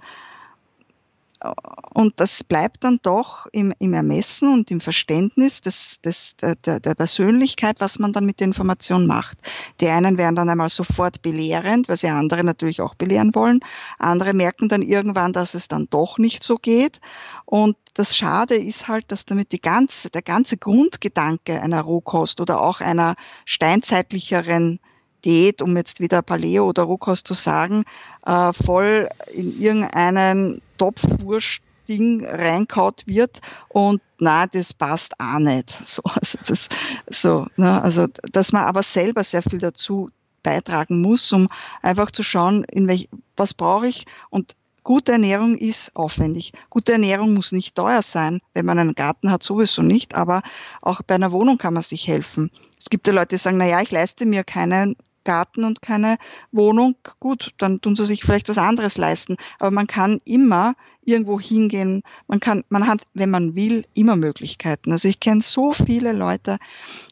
und das bleibt dann doch im, im Ermessen und im Verständnis des, des, der, der Persönlichkeit, was man dann mit der Information macht. Die einen werden dann einmal sofort belehrend, weil sie andere natürlich auch belehren wollen. Andere merken dann irgendwann, dass es dann doch nicht so geht. Und das Schade ist halt, dass damit die ganze, der ganze Grundgedanke einer Rohkost oder auch einer steinzeitlicheren Diät, um jetzt wieder Paleo oder Rohkost zu sagen, äh, voll in irgendeinen Topfwurst Ding reinkaut wird und na, das passt auch nicht. So, also das, so, ne, also, dass man aber selber sehr viel dazu beitragen muss, um einfach zu schauen, in welch, was brauche ich und Gute Ernährung ist aufwendig. Gute Ernährung muss nicht teuer sein. Wenn man einen Garten hat, sowieso nicht. Aber auch bei einer Wohnung kann man sich helfen. Es gibt ja Leute, die sagen, na ja, ich leiste mir keinen Garten und keine Wohnung, gut, dann tun sie sich vielleicht was anderes leisten. Aber man kann immer irgendwo hingehen. Man kann, man hat, wenn man will, immer Möglichkeiten. Also ich kenne so viele Leute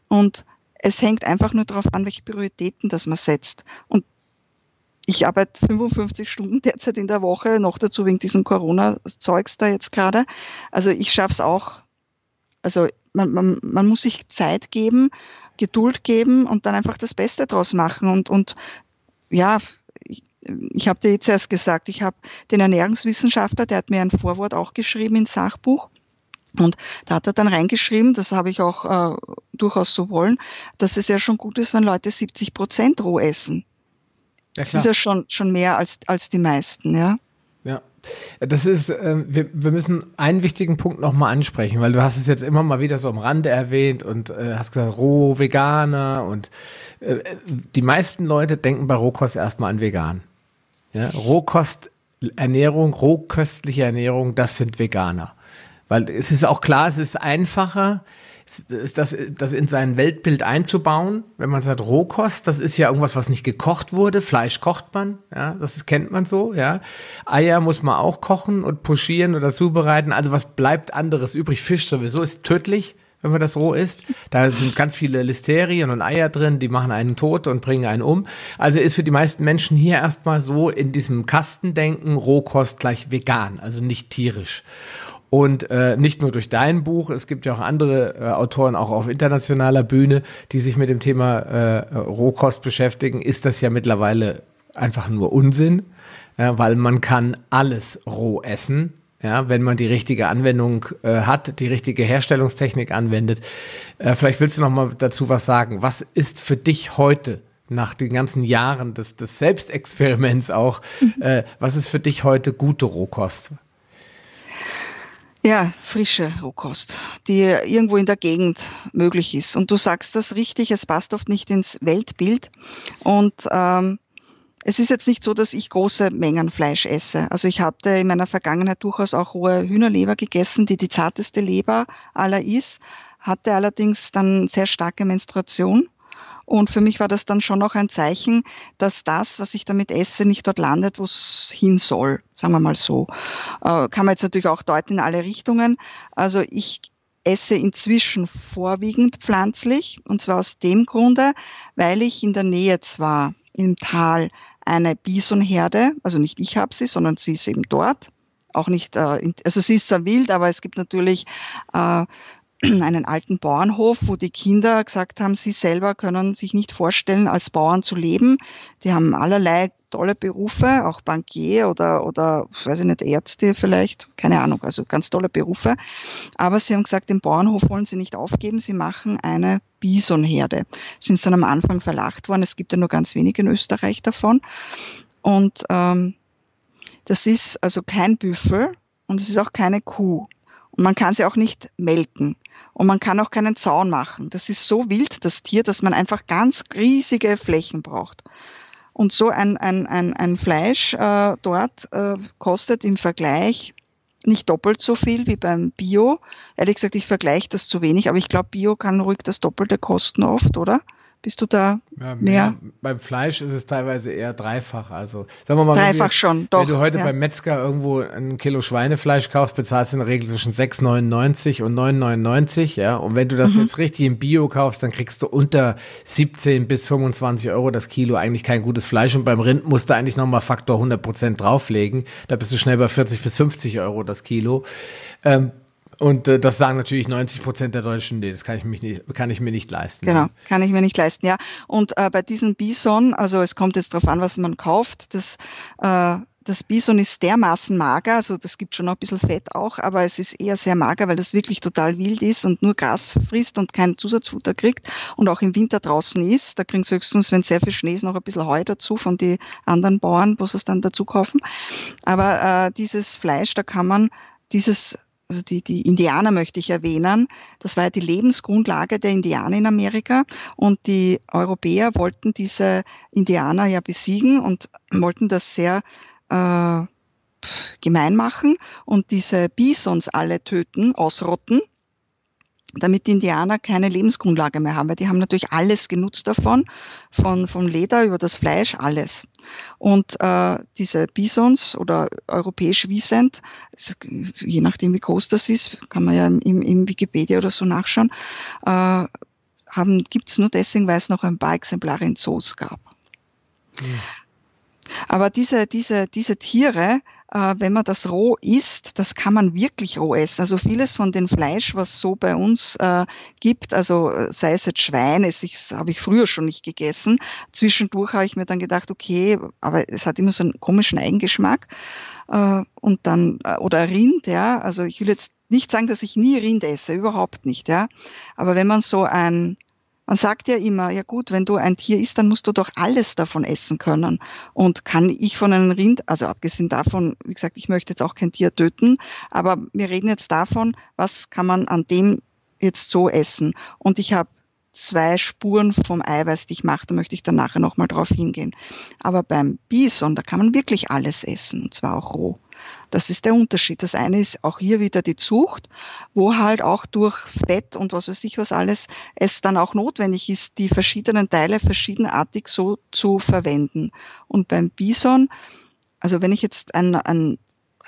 und es hängt einfach nur darauf an, welche Prioritäten das man setzt. Und ich arbeite 55 Stunden derzeit in der Woche, noch dazu wegen diesem Corona-Zeugs da jetzt gerade. Also ich schaffe es auch. Also man, man, man muss sich Zeit geben Geduld geben und dann einfach das Beste draus machen. Und, und ja, ich, ich habe dir jetzt erst gesagt, ich habe den Ernährungswissenschaftler, der hat mir ein Vorwort auch geschrieben ins Sachbuch. Und da hat er dann reingeschrieben, das habe ich auch äh, durchaus so wollen, dass es ja schon gut ist, wenn Leute 70 Prozent roh essen. Ja, das ist ja schon, schon mehr als, als die meisten, ja.
Das ist, äh, wir, wir müssen einen wichtigen Punkt nochmal ansprechen, weil du hast es jetzt immer mal wieder so am Rande erwähnt und äh, hast gesagt, roh, Veganer und äh, die meisten Leute denken bei Rohkost erstmal an vegan. Ja? Rohkost, rohköstliche Ernährung, das sind Veganer. Weil es ist auch klar, es ist einfacher, ist das, das in sein Weltbild einzubauen, wenn man sagt Rohkost, das ist ja irgendwas, was nicht gekocht wurde. Fleisch kocht man, ja, das kennt man so, ja. Eier muss man auch kochen und pochieren oder zubereiten. Also was bleibt anderes übrig? Fisch sowieso ist tödlich, wenn man das roh isst. Da sind ganz viele Listerien und Eier drin, die machen einen tot und bringen einen um. Also ist für die meisten Menschen hier erstmal so in diesem Kastendenken Rohkost gleich vegan, also nicht tierisch. Und äh, nicht nur durch dein Buch, es gibt ja auch andere äh, Autoren, auch auf internationaler Bühne, die sich mit dem Thema äh, Rohkost beschäftigen, ist das ja mittlerweile einfach nur Unsinn, ja, weil man kann alles roh essen, ja, wenn man die richtige Anwendung äh, hat, die richtige Herstellungstechnik anwendet. Äh, vielleicht willst du noch mal dazu was sagen. Was ist für dich heute nach den ganzen Jahren des, des Selbstexperiments auch, mhm. äh, was ist für dich heute gute Rohkost?
Ja, frische Rohkost, die irgendwo in der Gegend möglich ist. Und du sagst das richtig, es passt oft nicht ins Weltbild. Und ähm, es ist jetzt nicht so, dass ich große Mengen Fleisch esse. Also ich hatte in meiner Vergangenheit durchaus auch rohe Hühnerleber gegessen, die die zarteste Leber aller ist, hatte allerdings dann sehr starke Menstruation und für mich war das dann schon auch ein Zeichen, dass das, was ich damit esse, nicht dort landet, wo es hin soll. Sagen wir mal so. Äh, kann man jetzt natürlich auch deuten in alle Richtungen. Also ich esse inzwischen vorwiegend pflanzlich. Und zwar aus dem Grunde, weil ich in der Nähe zwar im Tal eine Bisonherde, also nicht ich habe sie, sondern sie ist eben dort. Auch nicht, äh, also sie ist zwar wild, aber es gibt natürlich äh, einen alten Bauernhof, wo die Kinder gesagt haben, sie selber können sich nicht vorstellen, als Bauern zu leben. Die haben allerlei tolle Berufe, auch Bankier oder, oder, weiß ich nicht, Ärzte vielleicht, keine Ahnung, also ganz tolle Berufe. Aber sie haben gesagt, den Bauernhof wollen sie nicht aufgeben, sie machen eine Bisonherde. Sind dann am Anfang verlacht worden, es gibt ja nur ganz wenig in Österreich davon. Und ähm, das ist also kein Büffel und es ist auch keine Kuh. Und man kann sie auch nicht melken. Und man kann auch keinen Zaun machen. Das ist so wild, das Tier, dass man einfach ganz riesige Flächen braucht. Und so ein, ein, ein, ein Fleisch äh, dort äh, kostet im Vergleich nicht doppelt so viel wie beim Bio. Ehrlich gesagt, ich vergleiche das zu wenig, aber ich glaube, Bio kann ruhig das Doppelte kosten oft, oder? Bist du da ja, mehr? mehr?
Beim Fleisch ist es teilweise eher dreifach. Also sagen wir mal,
dreifach wenn du, schon.
Doch, wenn du heute ja. beim Metzger irgendwo ein Kilo Schweinefleisch kaufst, bezahlst du in der Regel zwischen 6,99 und 9,99. Ja, und wenn du das mhm. jetzt richtig im Bio kaufst, dann kriegst du unter 17 bis 25 Euro das Kilo eigentlich kein gutes Fleisch. Und beim Rind musst du eigentlich nochmal Faktor 100 Prozent drauflegen. Da bist du schnell bei 40 bis 50 Euro das Kilo. Ähm, und äh, das sagen natürlich 90 Prozent der Deutschen, nee, das kann ich, mich nicht, kann ich mir nicht leisten.
Genau, ja. kann ich mir nicht leisten, ja. Und äh, bei diesem Bison, also es kommt jetzt darauf an, was man kauft, das, äh, das Bison ist dermaßen mager, also das gibt schon noch ein bisschen Fett auch, aber es ist eher sehr mager, weil das wirklich total wild ist und nur Gras frisst und kein Zusatzfutter kriegt und auch im Winter draußen ist. Da kriegen sie höchstens, wenn sehr viel Schnee ist, noch ein bisschen Heu dazu von den anderen Bauern, wo sie es dann dazu kaufen. Aber äh, dieses Fleisch, da kann man dieses also die, die Indianer möchte ich erwähnen. Das war ja die Lebensgrundlage der Indianer in Amerika und die Europäer wollten diese Indianer ja besiegen und wollten das sehr äh, gemein machen und diese Bisons alle töten, ausrotten damit die Indianer keine Lebensgrundlage mehr haben, weil die haben natürlich alles genutzt davon, von vom Leder über das Fleisch, alles. Und äh, diese Bisons oder europäisch Wiesent, je nachdem wie groß das ist, kann man ja im, im Wikipedia oder so nachschauen, äh, haben gibt's nur deswegen, weil es noch ein paar Exemplare in Zoos gab. Mhm. Aber diese, diese, diese Tiere äh, wenn man das roh isst, das kann man wirklich roh essen. Also vieles von dem Fleisch, was so bei uns äh, gibt, also äh, sei es jetzt Schwein, es habe ich früher schon nicht gegessen. Zwischendurch habe ich mir dann gedacht, okay, aber es hat immer so einen komischen Eigengeschmack. Äh, und dann, äh, oder Rind, ja, also ich will jetzt nicht sagen, dass ich nie Rind esse, überhaupt nicht, ja. Aber wenn man so ein man sagt ja immer, ja gut, wenn du ein Tier isst, dann musst du doch alles davon essen können. Und kann ich von einem Rind, also abgesehen davon, wie gesagt, ich möchte jetzt auch kein Tier töten, aber wir reden jetzt davon, was kann man an dem jetzt so essen. Und ich habe zwei Spuren vom Eiweiß, die ich mache, da möchte ich dann nachher nochmal drauf hingehen. Aber beim Bison, da kann man wirklich alles essen, und zwar auch roh. Das ist der Unterschied. Das eine ist auch hier wieder die Zucht, wo halt auch durch Fett und was weiß ich was alles es dann auch notwendig ist, die verschiedenen Teile verschiedenartig so zu verwenden. Und beim Bison, also wenn ich jetzt ein, ein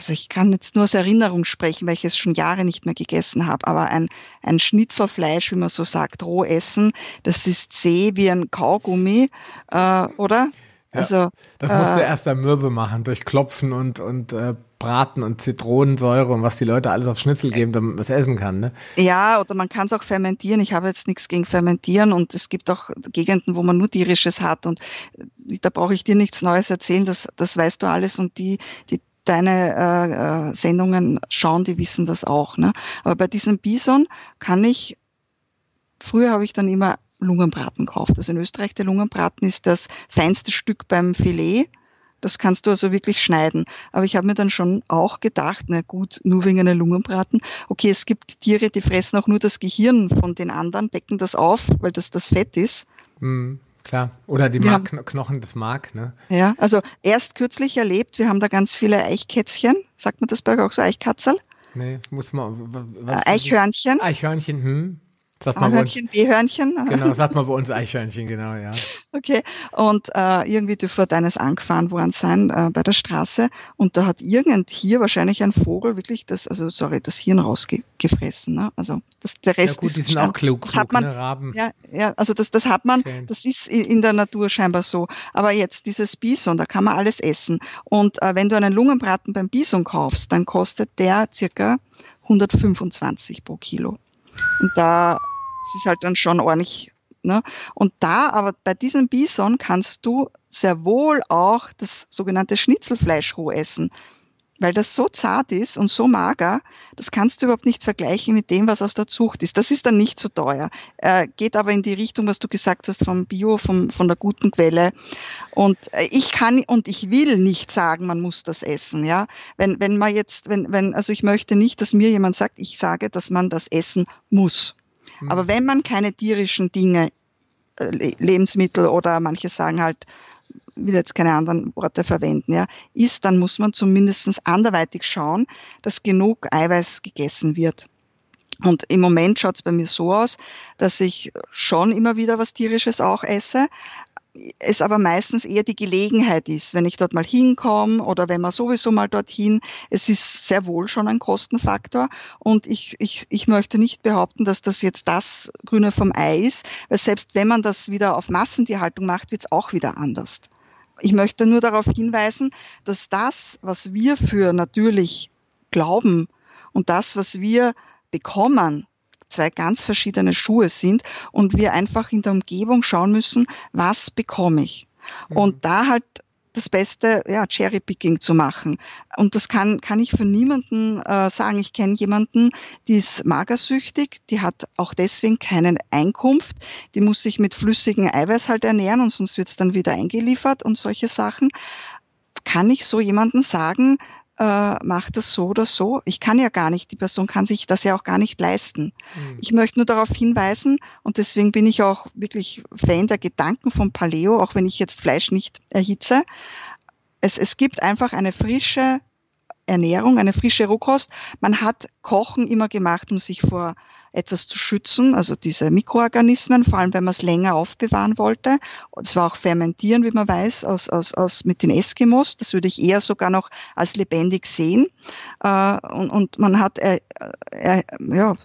also ich kann jetzt nur aus Erinnerung sprechen, weil ich es schon Jahre nicht mehr gegessen habe, aber ein, ein Schnitzelfleisch, wie man so sagt, roh essen, das ist zäh wie ein Kaugummi, äh, oder?
Ja, also, das musst du äh, erst am Mürbe machen, durch Klopfen und, und äh, Braten und Zitronensäure und was die Leute alles auf Schnitzel geben, damit man es essen kann. Ne?
Ja, oder man kann es auch fermentieren. Ich habe jetzt nichts gegen Fermentieren und es gibt auch Gegenden, wo man nur tierisches hat und äh, da brauche ich dir nichts Neues erzählen, das, das weißt du alles und die, die deine äh, äh, Sendungen schauen, die wissen das auch. Ne? Aber bei diesem Bison kann ich, früher habe ich dann immer Lungenbraten gekauft. Also in Österreich der Lungenbraten ist das feinste Stück beim Filet Das kannst du also wirklich schneiden. Aber ich habe mir dann schon auch gedacht, na gut, nur wegen einer Lungenbraten. Okay, es gibt Tiere, die fressen auch nur das Gehirn von den anderen, becken das auf, weil das das Fett ist.
Mhm. Klar, oder die Mark, haben, Knochen des Mark, ne?
Ja, also erst kürzlich erlebt, wir haben da ganz viele Eichkätzchen, sagt man das bei euch auch so, Eichkatzel?
Nee, muss man,
was? Eichhörnchen.
Eichhörnchen, hm.
Sagt man A-Hörnchen, B-Hörnchen.
Genau, sagt man bei uns Eichhörnchen, genau, ja.
Okay, und äh, irgendwie dürfte deines angefahren worden sein äh, bei der Straße und da hat irgendein Tier, wahrscheinlich ein Vogel, wirklich das, also sorry, das Hirn rausgefressen. Ne? Also das, der Rest
ja gut,
ist
die sind auch klug, das
klug, hat man,
ne, Raben.
Ja, ja, also das, das hat man, okay. das ist in der Natur scheinbar so. Aber jetzt dieses Bison, da kann man alles essen. Und äh, wenn du einen Lungenbraten beim Bison kaufst, dann kostet der circa 125 pro Kilo. Und da das ist halt dann schon ordentlich. Ne? Und da, aber bei diesem Bison kannst du sehr wohl auch das sogenannte Schnitzelfleisch roh essen. Weil das so zart ist und so mager, das kannst du überhaupt nicht vergleichen mit dem, was aus der Zucht ist. Das ist dann nicht so teuer. Äh, geht aber in die Richtung, was du gesagt hast, vom Bio, vom, von der guten Quelle. Und äh, ich kann und ich will nicht sagen, man muss das essen. Ja, wenn wenn man jetzt, wenn wenn also ich möchte nicht, dass mir jemand sagt, ich sage, dass man das essen muss. Aber wenn man keine tierischen Dinge, äh, Lebensmittel oder manche sagen halt, will jetzt keine anderen Worte verwenden, ja, isst, dann muss man zumindest anderweitig schauen, dass genug Eiweiß gegessen wird. Und im Moment schaut es bei mir so aus, dass ich schon immer wieder was Tierisches auch esse, es aber meistens eher die Gelegenheit ist, wenn ich dort mal hinkomme oder wenn man sowieso mal dorthin. Es ist sehr wohl schon ein Kostenfaktor und ich, ich, ich möchte nicht behaupten, dass das jetzt das Grüne vom Ei ist, weil selbst wenn man das wieder auf Massentierhaltung macht, wird es auch wieder anders. Ich möchte nur darauf hinweisen, dass das, was wir für natürlich glauben und das, was wir bekommen, zwei ganz verschiedene Schuhe sind und wir einfach in der Umgebung schauen müssen, was bekomme ich. Mhm. Und da halt das beste ja, Cherry-Picking zu machen. Und das kann, kann ich für niemanden äh, sagen. Ich kenne jemanden, die ist magersüchtig, die hat auch deswegen keine Einkunft, die muss sich mit flüssigem Eiweiß halt ernähren und sonst wird es dann wieder eingeliefert und solche Sachen. Kann ich so jemanden sagen, äh, macht das so oder so. Ich kann ja gar nicht, die Person kann sich das ja auch gar nicht leisten. Mhm. Ich möchte nur darauf hinweisen und deswegen bin ich auch wirklich Fan der Gedanken von Paleo, auch wenn ich jetzt Fleisch nicht erhitze. Es, es gibt einfach eine frische Ernährung, eine frische Rohkost. Man hat Kochen immer gemacht, um sich vor etwas zu schützen, also diese Mikroorganismen, vor allem wenn man es länger aufbewahren wollte. Und es war auch Fermentieren, wie man weiß, aus, aus, aus mit den Eskimos. Das würde ich eher sogar noch als lebendig sehen. Äh, und, und man hat äh, äh, ja,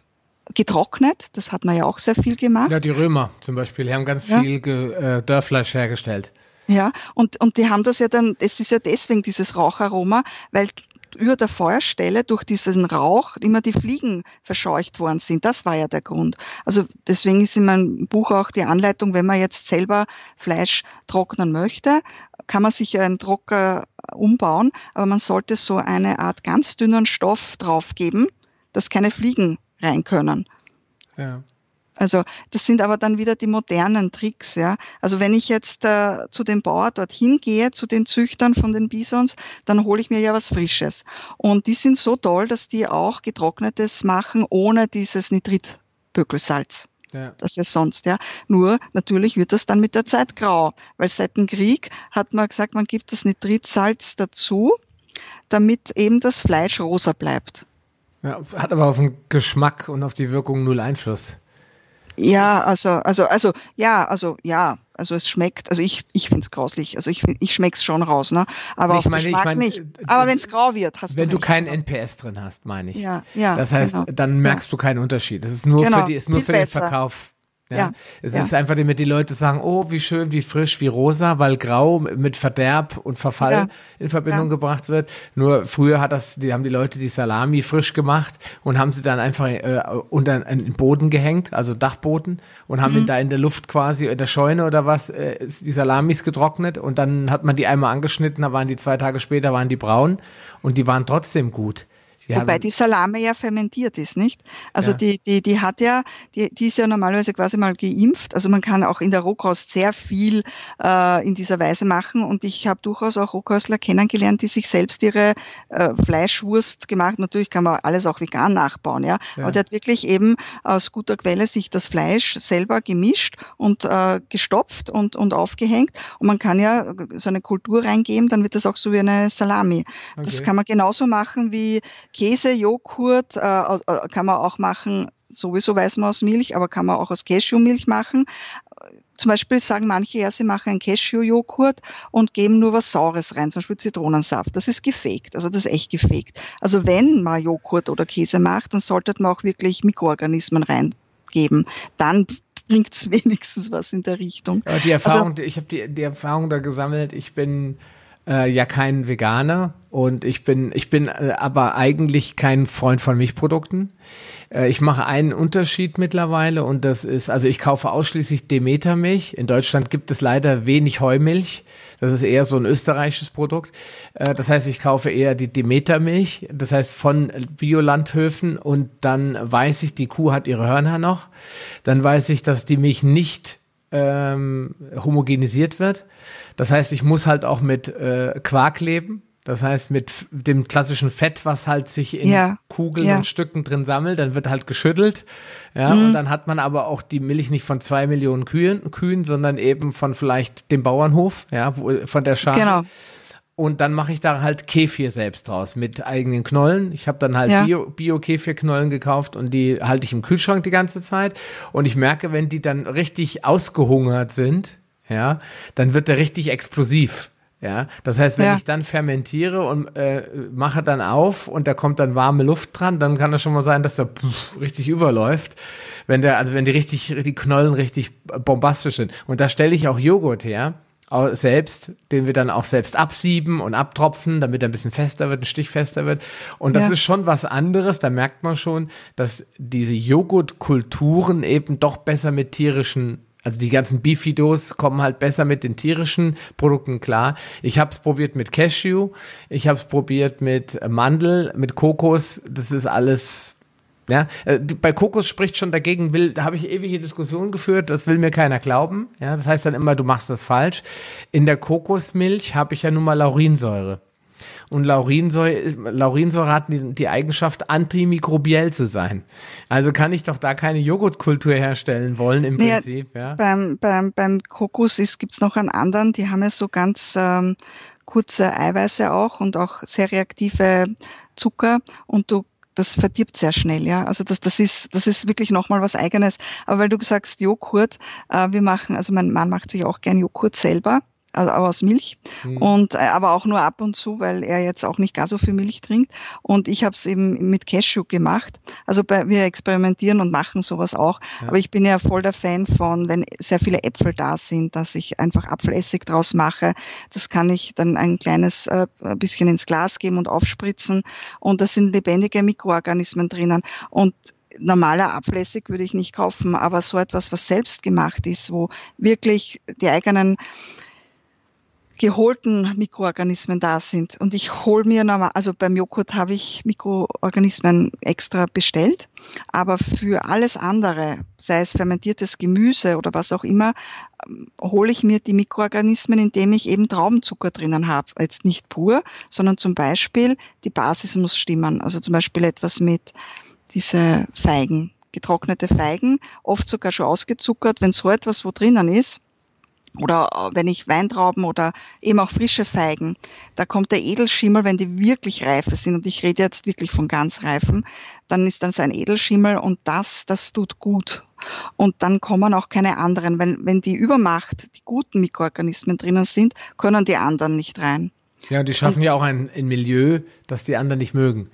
getrocknet, das hat man ja auch sehr viel gemacht.
Ja, die Römer zum Beispiel, die haben ganz ja. viel äh, Dörrfleisch hergestellt.
Ja, und, und die haben das ja dann, es ist ja deswegen dieses Raucharoma, weil über der Feuerstelle durch diesen Rauch immer die Fliegen verscheucht worden sind. Das war ja der Grund. Also deswegen ist in meinem Buch auch die Anleitung, wenn man jetzt selber Fleisch trocknen möchte, kann man sich einen Trocker umbauen, aber man sollte so eine Art ganz dünnen Stoff draufgeben, dass keine Fliegen rein können. Ja. Also das sind aber dann wieder die modernen Tricks, ja. Also wenn ich jetzt äh, zu dem Bauer dorthin gehe, zu den Züchtern von den Bisons, dann hole ich mir ja was Frisches. Und die sind so toll, dass die auch getrocknetes machen ohne dieses Nitritbökelsalz. Ja. Das ist sonst, ja. Nur natürlich wird das dann mit der Zeit grau, weil seit dem Krieg hat man gesagt, man gibt das Nitritsalz dazu, damit eben das Fleisch rosa bleibt.
Ja, hat aber auf den Geschmack und auf die Wirkung null Einfluss.
Ja, also, also, also, ja, also, ja, also es schmeckt, also ich, ich finde es grauslich, also ich, ich schmeck's schon raus, ne? Aber ich meine, ich meine, nicht. Aber wenn es grau wird, hast
wenn du. Wenn du keinen NPS drin hast, meine ich. Ja, ja. Das heißt, genau. dann merkst ja. du keinen Unterschied. Das ist nur genau. für die, ist nur Viel für besser. den Verkauf ja, ja, es ja. ist einfach, damit die Leute sagen, oh, wie schön, wie frisch, wie rosa, weil Grau mit Verderb und Verfall ja. in Verbindung gebracht wird. Nur früher hat das, die haben die Leute die Salami frisch gemacht und haben sie dann einfach äh, unter einen Boden gehängt, also Dachboden, und haben mhm. ihn da in der Luft quasi in der Scheune oder was äh, die Salamis getrocknet und dann hat man die einmal angeschnitten, da waren die zwei Tage später waren die braun und die waren trotzdem gut.
Ja, Wobei die Salame ja fermentiert ist, nicht? Also ja. die, die, die hat ja, die, die ist ja normalerweise quasi mal geimpft. Also man kann auch in der Rohkost sehr viel äh, in dieser Weise machen. Und ich habe durchaus auch Rohkostler kennengelernt, die sich selbst ihre äh, Fleischwurst gemacht. Natürlich kann man alles auch vegan nachbauen, ja. ja. Aber der hat wirklich eben aus guter Quelle sich das Fleisch selber gemischt und äh, gestopft und, und aufgehängt. Und man kann ja so eine Kultur reingeben, dann wird das auch so wie eine Salami. Okay. Das kann man genauso machen wie Käse, Joghurt, äh, äh, kann man auch machen, sowieso weiß man aus Milch, aber kann man auch aus Cashewmilch machen. Zum Beispiel sagen manche, ja, sie machen einen Cashew-Joghurt und geben nur was Saures rein, zum Beispiel Zitronensaft. Das ist gefaked, also das ist echt gefaked. Also wenn man Joghurt oder Käse macht, dann sollte man auch wirklich Mikroorganismen reingeben. Dann bringt es wenigstens was in der Richtung.
Ja, die Erfahrung, also, ich habe die, die Erfahrung da gesammelt, ich bin äh, ja kein Veganer und ich bin, ich bin äh, aber eigentlich kein Freund von Milchprodukten. Äh, ich mache einen Unterschied mittlerweile und das ist, also ich kaufe ausschließlich Demeter-Milch. In Deutschland gibt es leider wenig Heumilch. Das ist eher so ein österreichisches Produkt. Äh, das heißt, ich kaufe eher die Demeter-Milch, das heißt von Biolandhöfen und dann weiß ich, die Kuh hat ihre Hörner noch. Dann weiß ich, dass die Milch nicht ähm, homogenisiert wird. Das heißt, ich muss halt auch mit äh, Quark leben. Das heißt, mit dem klassischen Fett, was halt sich in ja. Kugeln ja. und Stücken drin sammelt, dann wird halt geschüttelt. Ja, mhm. und dann hat man aber auch die Milch nicht von zwei Millionen Kühen, Kühen, sondern eben von vielleicht dem Bauernhof, ja, wo, von der Schar. Genau. Und dann mache ich da halt Kefir selbst draus mit eigenen Knollen. Ich habe dann halt ja. Bio-Kefir-Knollen Bio gekauft und die halte ich im Kühlschrank die ganze Zeit. Und ich merke, wenn die dann richtig ausgehungert sind, ja, dann wird der richtig explosiv. Ja, das heißt, wenn ja. ich dann fermentiere und äh, mache dann auf und da kommt dann warme Luft dran, dann kann es schon mal sein, dass der pff, richtig überläuft. Wenn der, also wenn die richtig, die Knollen richtig bombastisch sind. Und da stelle ich auch Joghurt her selbst, den wir dann auch selbst absieben und abtropfen, damit er ein bisschen fester wird, ein Stich fester wird. Und das ja. ist schon was anderes. Da merkt man schon, dass diese Joghurtkulturen eben doch besser mit tierischen also die ganzen Bifidos kommen halt besser mit den tierischen Produkten klar. Ich habe es probiert mit Cashew, ich habe es probiert mit Mandel, mit Kokos. Das ist alles ja, äh, bei Kokos spricht schon dagegen, will, da habe ich ewige Diskussionen geführt, das will mir keiner glauben. Ja, das heißt dann immer, du machst das falsch. In der Kokosmilch habe ich ja nun mal Laurinsäure. Und Laurinsäure, Laurinsäure hat die, die, Eigenschaft, antimikrobiell zu sein. Also kann ich doch da keine Joghurtkultur herstellen wollen im naja, Prinzip. Ja.
Beim, beim, beim Kokos gibt es noch einen anderen, die haben ja so ganz ähm, kurze Eiweiße auch und auch sehr reaktive Zucker und du das verdirbt sehr schnell, ja. Also das, das ist, das ist wirklich nochmal was Eigenes. Aber weil du sagst Joghurt, äh, wir machen, also mein Mann macht sich auch gern Joghurt selber also aus Milch mhm. und äh, aber auch nur ab und zu, weil er jetzt auch nicht gar so viel Milch trinkt. Und ich habe es eben mit Cashew gemacht. Also bei, wir experimentieren und machen sowas auch. Ja. Aber ich bin ja voll der Fan von, wenn sehr viele Äpfel da sind, dass ich einfach Apfelessig draus mache. Das kann ich dann ein kleines äh, bisschen ins Glas geben und aufspritzen. Und da sind lebendige Mikroorganismen drinnen. Und normaler Apfelessig würde ich nicht kaufen, aber so etwas, was selbst gemacht ist, wo wirklich die eigenen geholten Mikroorganismen da sind. Und ich hole mir normal, also beim Joghurt habe ich Mikroorganismen extra bestellt, aber für alles andere, sei es fermentiertes Gemüse oder was auch immer, ähm, hole ich mir die Mikroorganismen, indem ich eben Traubenzucker drinnen habe. Jetzt nicht pur, sondern zum Beispiel die Basis muss stimmen. Also zum Beispiel etwas mit diese Feigen, getrocknete Feigen, oft sogar schon ausgezuckert. Wenn so etwas wo drinnen ist, oder äh, wenn ich Weintrauben oder eben auch frische Feigen, da kommt der Edelschimmel, wenn die wirklich reife sind, und ich rede jetzt wirklich von ganz reifen, dann ist das ein Edelschimmel und das, das tut gut. Und dann kommen auch keine anderen. Wenn, wenn die Übermacht, die guten Mikroorganismen drinnen sind, können die anderen nicht rein.
Ja, und die schaffen und, ja auch ein, ein Milieu, das die anderen nicht mögen.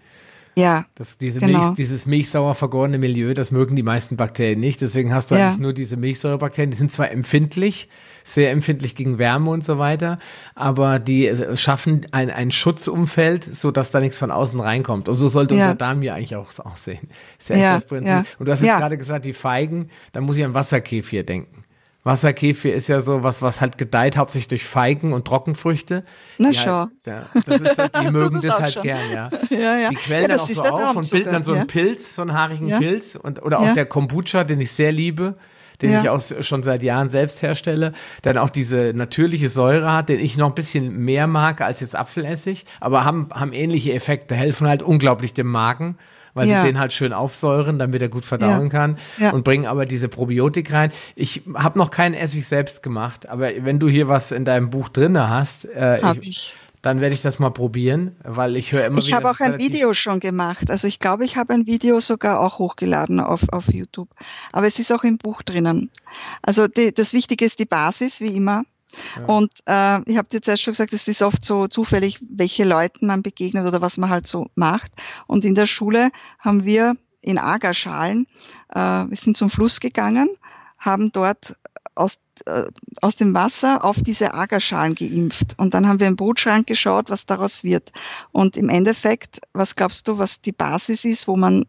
Ja.
Das, diese genau. Milch, dieses milchsauer vergorene Milieu, das mögen die meisten Bakterien nicht. Deswegen hast du ja. eigentlich nur diese Milchsäurebakterien. Die sind zwar empfindlich, sehr empfindlich gegen Wärme und so weiter, aber die äh, schaffen ein, ein Schutzumfeld, so dass da nichts von außen reinkommt. Und so sollte ja. unser Darm ja eigentlich auch aussehen. Ist ja, ja das Prinzip. Ja. Und du hast jetzt gerade gesagt, die Feigen, da muss ich an Wasserkefir denken. Wasserkäfer ist ja so was, was halt gedeiht, hauptsächlich durch Feigen und Trockenfrüchte.
Na
die
schau.
Halt, ja, das ist halt, die mögen das, das halt schon. gern, ja.
ja, ja.
Die quellen
ja,
dann auch so auf und bilden dann so einen Pilz, so einen haarigen Pilz. Und, oder auch der Kombucha, den ich sehr liebe den ja. ich auch schon seit Jahren selbst herstelle, dann auch diese natürliche Säure hat, den ich noch ein bisschen mehr mag als jetzt Apfelessig, aber haben, haben ähnliche Effekte, helfen halt unglaublich dem Magen weil ja. sie den halt schön aufsäuren, damit er gut verdauen ja. kann ja. und bringen aber diese Probiotik rein. Ich habe noch keinen Essig selbst gemacht, aber wenn du hier was in deinem Buch drinne hast, äh, ich, ich dann werde ich das mal probieren, weil ich höre immer
ich wieder. Ich habe auch ein Video schon gemacht. Also ich glaube, ich habe ein Video sogar auch hochgeladen auf, auf YouTube. Aber es ist auch im Buch drinnen. Also die, das Wichtige ist die Basis, wie immer. Und äh, ich habe dir jetzt erst schon gesagt, es ist oft so zufällig, welche Leuten man begegnet oder was man halt so macht. Und in der Schule haben wir in Agerschalen, äh, wir sind zum Fluss gegangen, haben dort aus, äh, aus dem Wasser auf diese Agerschalen geimpft. Und dann haben wir im Brutschrank geschaut, was daraus wird. Und im Endeffekt, was glaubst du, was die Basis ist, wo man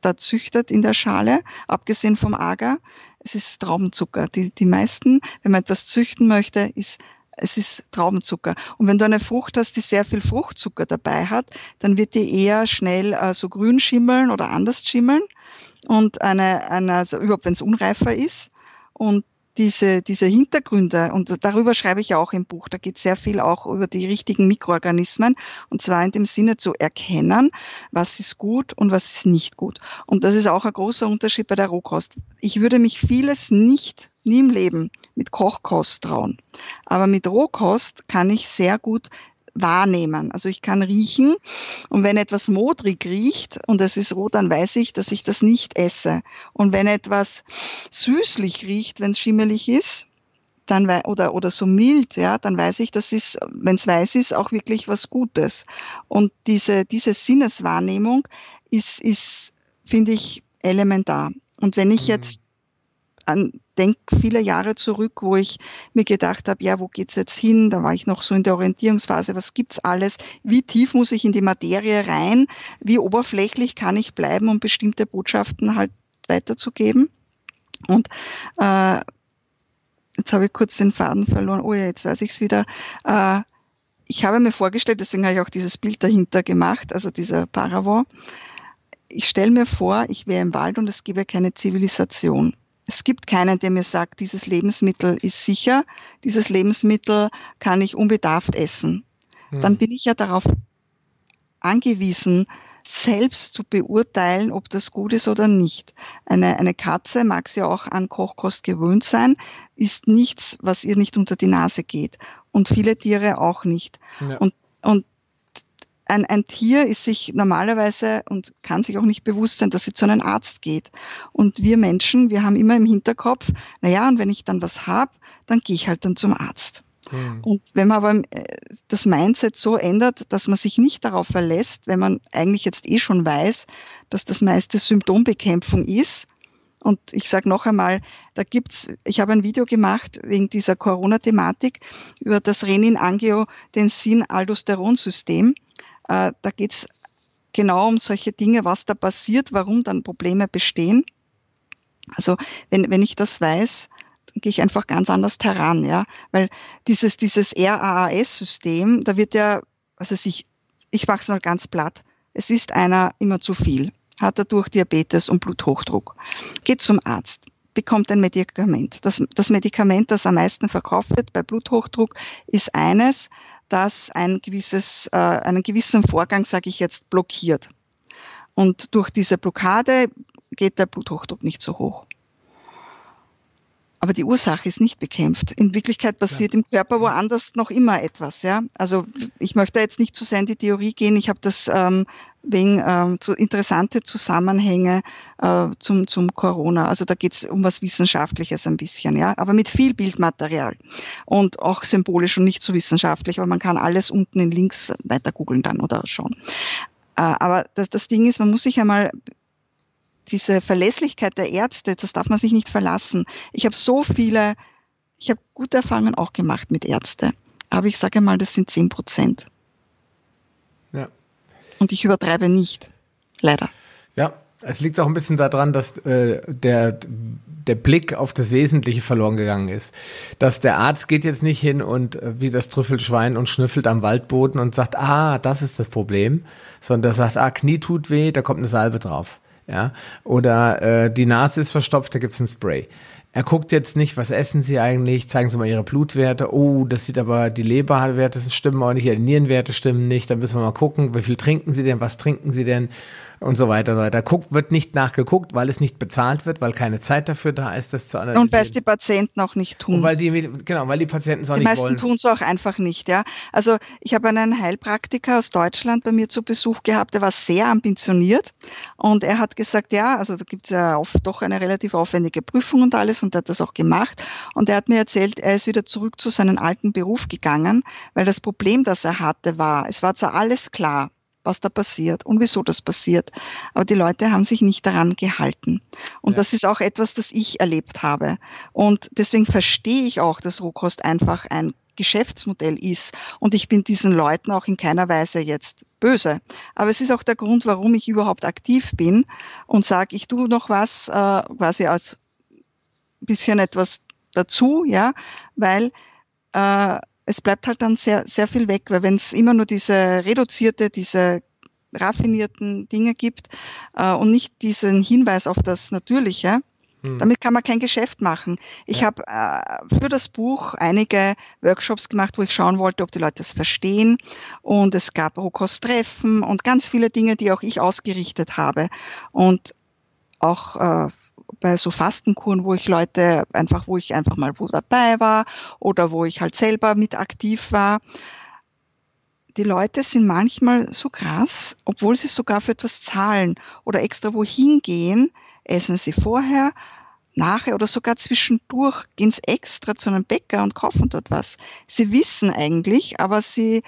da züchtet in der Schale, abgesehen vom Agar? Es ist Traubenzucker. Die, die meisten, wenn man etwas züchten möchte, ist es ist Traubenzucker. Und wenn du eine Frucht hast, die sehr viel Fruchtzucker dabei hat, dann wird die eher schnell äh, so grün schimmeln oder anders schimmeln. Und eine, eine also überhaupt wenn es unreifer ist. Und diese, diese Hintergründe, und darüber schreibe ich auch im Buch, da geht sehr viel auch über die richtigen Mikroorganismen, und zwar in dem Sinne zu erkennen, was ist gut und was ist nicht gut. Und das ist auch ein großer Unterschied bei der Rohkost. Ich würde mich vieles nicht, nie im Leben mit Kochkost trauen. Aber mit Rohkost kann ich sehr gut wahrnehmen. Also ich kann riechen und wenn etwas modrig riecht und es ist rot, dann weiß ich, dass ich das nicht esse. Und wenn etwas süßlich riecht, wenn es schimmelig ist, dann oder oder so mild, ja, dann weiß ich, das ist, wenn es weiß ist, auch wirklich was Gutes. Und diese diese Sinneswahrnehmung ist ist finde ich elementar. Und wenn ich mhm. jetzt an denk viele Jahre zurück, wo ich mir gedacht habe, ja, wo geht's jetzt hin? Da war ich noch so in der Orientierungsphase, was gibt's alles? Wie tief muss ich in die Materie rein? Wie oberflächlich kann ich bleiben, um bestimmte Botschaften halt weiterzugeben? Und äh, jetzt habe ich kurz den Faden verloren. Oh ja, jetzt weiß ich's wieder. Äh, ich habe mir vorgestellt, deswegen habe ich auch dieses Bild dahinter gemacht, also dieser Paravent. Ich stelle mir vor, ich wäre im Wald und es gäbe keine Zivilisation es gibt keinen, der mir sagt, dieses Lebensmittel ist sicher, dieses Lebensmittel kann ich unbedarft essen. Hm. Dann bin ich ja darauf angewiesen, selbst zu beurteilen, ob das gut ist oder nicht. Eine, eine Katze mag sie auch an Kochkost gewöhnt sein, ist nichts, was ihr nicht unter die Nase geht. Und viele Tiere auch nicht. Ja. Und, und ein, ein Tier ist sich normalerweise und kann sich auch nicht bewusst sein, dass sie zu einem Arzt geht. Und wir Menschen, wir haben immer im Hinterkopf, na ja, und wenn ich dann was habe, dann gehe ich halt dann zum Arzt. Mhm. Und wenn man aber äh, das Mindset so ändert, dass man sich nicht darauf verlässt, wenn man eigentlich jetzt eh schon weiß, dass das meiste Symptombekämpfung ist, und ich sage noch einmal, da gibt's, ich habe ein Video gemacht wegen dieser Corona-Thematik über das Renin-Angiotensin-Aldosteron-System. Äh, da geht es genau um solche Dinge, was da passiert, warum dann Probleme bestehen. Also wenn, wenn ich das weiß, dann gehe ich einfach ganz anders heran, ja. Weil dieses, dieses RAAS-System, da wird ja, also ich, ich mache es mal ganz platt, es ist einer immer zu viel, hat dadurch Diabetes und Bluthochdruck, geht zum Arzt, bekommt ein Medikament. Das, das Medikament, das am meisten verkauft wird bei Bluthochdruck, ist eines, das ein gewisses, äh, einen gewissen Vorgang, sage ich jetzt, blockiert. Und durch diese Blockade geht der Bluthochdruck nicht so hoch. Aber die Ursache ist nicht bekämpft. In Wirklichkeit passiert ja. im Körper woanders noch immer etwas. Ja? Also ich möchte jetzt nicht zu sehr in die Theorie gehen. Ich habe das ähm, wegen ähm, zu interessante Zusammenhänge äh, zum, zum Corona. Also da geht es um was Wissenschaftliches ein bisschen, ja, aber mit viel Bildmaterial und auch symbolisch und nicht so wissenschaftlich, aber man kann alles unten in Links weiter googeln dann oder schauen. Äh, aber das, das Ding ist, man muss sich einmal diese Verlässlichkeit der Ärzte, das darf man sich nicht verlassen. Ich habe so viele, ich habe gute Erfahrungen auch gemacht mit Ärzte, aber ich sage mal, das sind zehn Prozent.
Ja.
Und ich übertreibe nicht, leider.
Ja, Es liegt auch ein bisschen daran, dass äh, der, der Blick auf das Wesentliche verloren gegangen ist. Dass der Arzt geht jetzt nicht hin und äh, wie das Trüffelschwein und schnüffelt am Waldboden und sagt, ah, das ist das Problem, sondern der sagt, ah, Knie tut weh, da kommt eine Salbe drauf. Ja, oder äh, die Nase ist verstopft, da gibt's ein Spray. Er guckt jetzt nicht, was essen Sie eigentlich, zeigen Sie mal Ihre Blutwerte. Oh, das sieht aber, die Leberwerte stimmen auch nicht, die Nierenwerte stimmen nicht. Da müssen wir mal gucken, wie viel trinken Sie denn, was trinken Sie denn? Und so weiter und so weiter. Guckt, wird nicht nachgeguckt, weil es nicht bezahlt wird, weil keine Zeit dafür da ist, das zu analysieren.
Und weil es die Patienten auch nicht tun. Und
weil die, genau, weil die Patienten es auch
die
nicht wollen.
Die meisten tun es auch einfach nicht, ja. Also ich habe einen Heilpraktiker aus Deutschland bei mir zu Besuch gehabt, der war sehr ambitioniert und er hat gesagt, ja, also da gibt es ja oft doch eine relativ aufwendige Prüfung und alles und er hat das auch gemacht und er hat mir erzählt, er ist wieder zurück zu seinem alten Beruf gegangen, weil das Problem, das er hatte, war, es war zwar alles klar, was da passiert und wieso das passiert. Aber die Leute haben sich nicht daran gehalten. Und ja. das ist auch etwas, das ich erlebt habe. Und deswegen verstehe ich auch, dass Rohkost einfach ein Geschäftsmodell ist. Und ich bin diesen Leuten auch in keiner Weise jetzt böse. Aber es ist auch der Grund, warum ich überhaupt aktiv bin und sage, ich tue noch was, äh, quasi als bisschen etwas dazu, ja, weil äh, es bleibt halt dann sehr, sehr viel weg, weil wenn es immer nur diese reduzierte, diese raffinierten Dinge gibt äh, und nicht diesen Hinweis auf das Natürliche, hm. damit kann man kein Geschäft machen. Ich ja. habe äh, für das Buch einige Workshops gemacht, wo ich schauen wollte, ob die Leute es verstehen. Und es gab Rohkosttreffen und ganz viele Dinge, die auch ich ausgerichtet habe. Und auch äh, bei so Fastenkuren, wo ich Leute einfach, wo ich einfach mal wo dabei war oder wo ich halt selber mit aktiv war. Die Leute sind manchmal so krass, obwohl sie sogar für etwas zahlen oder extra wohin gehen, essen sie vorher, nachher oder sogar zwischendurch gehen sie extra zu einem Bäcker und kaufen dort was. Sie wissen eigentlich, aber sie,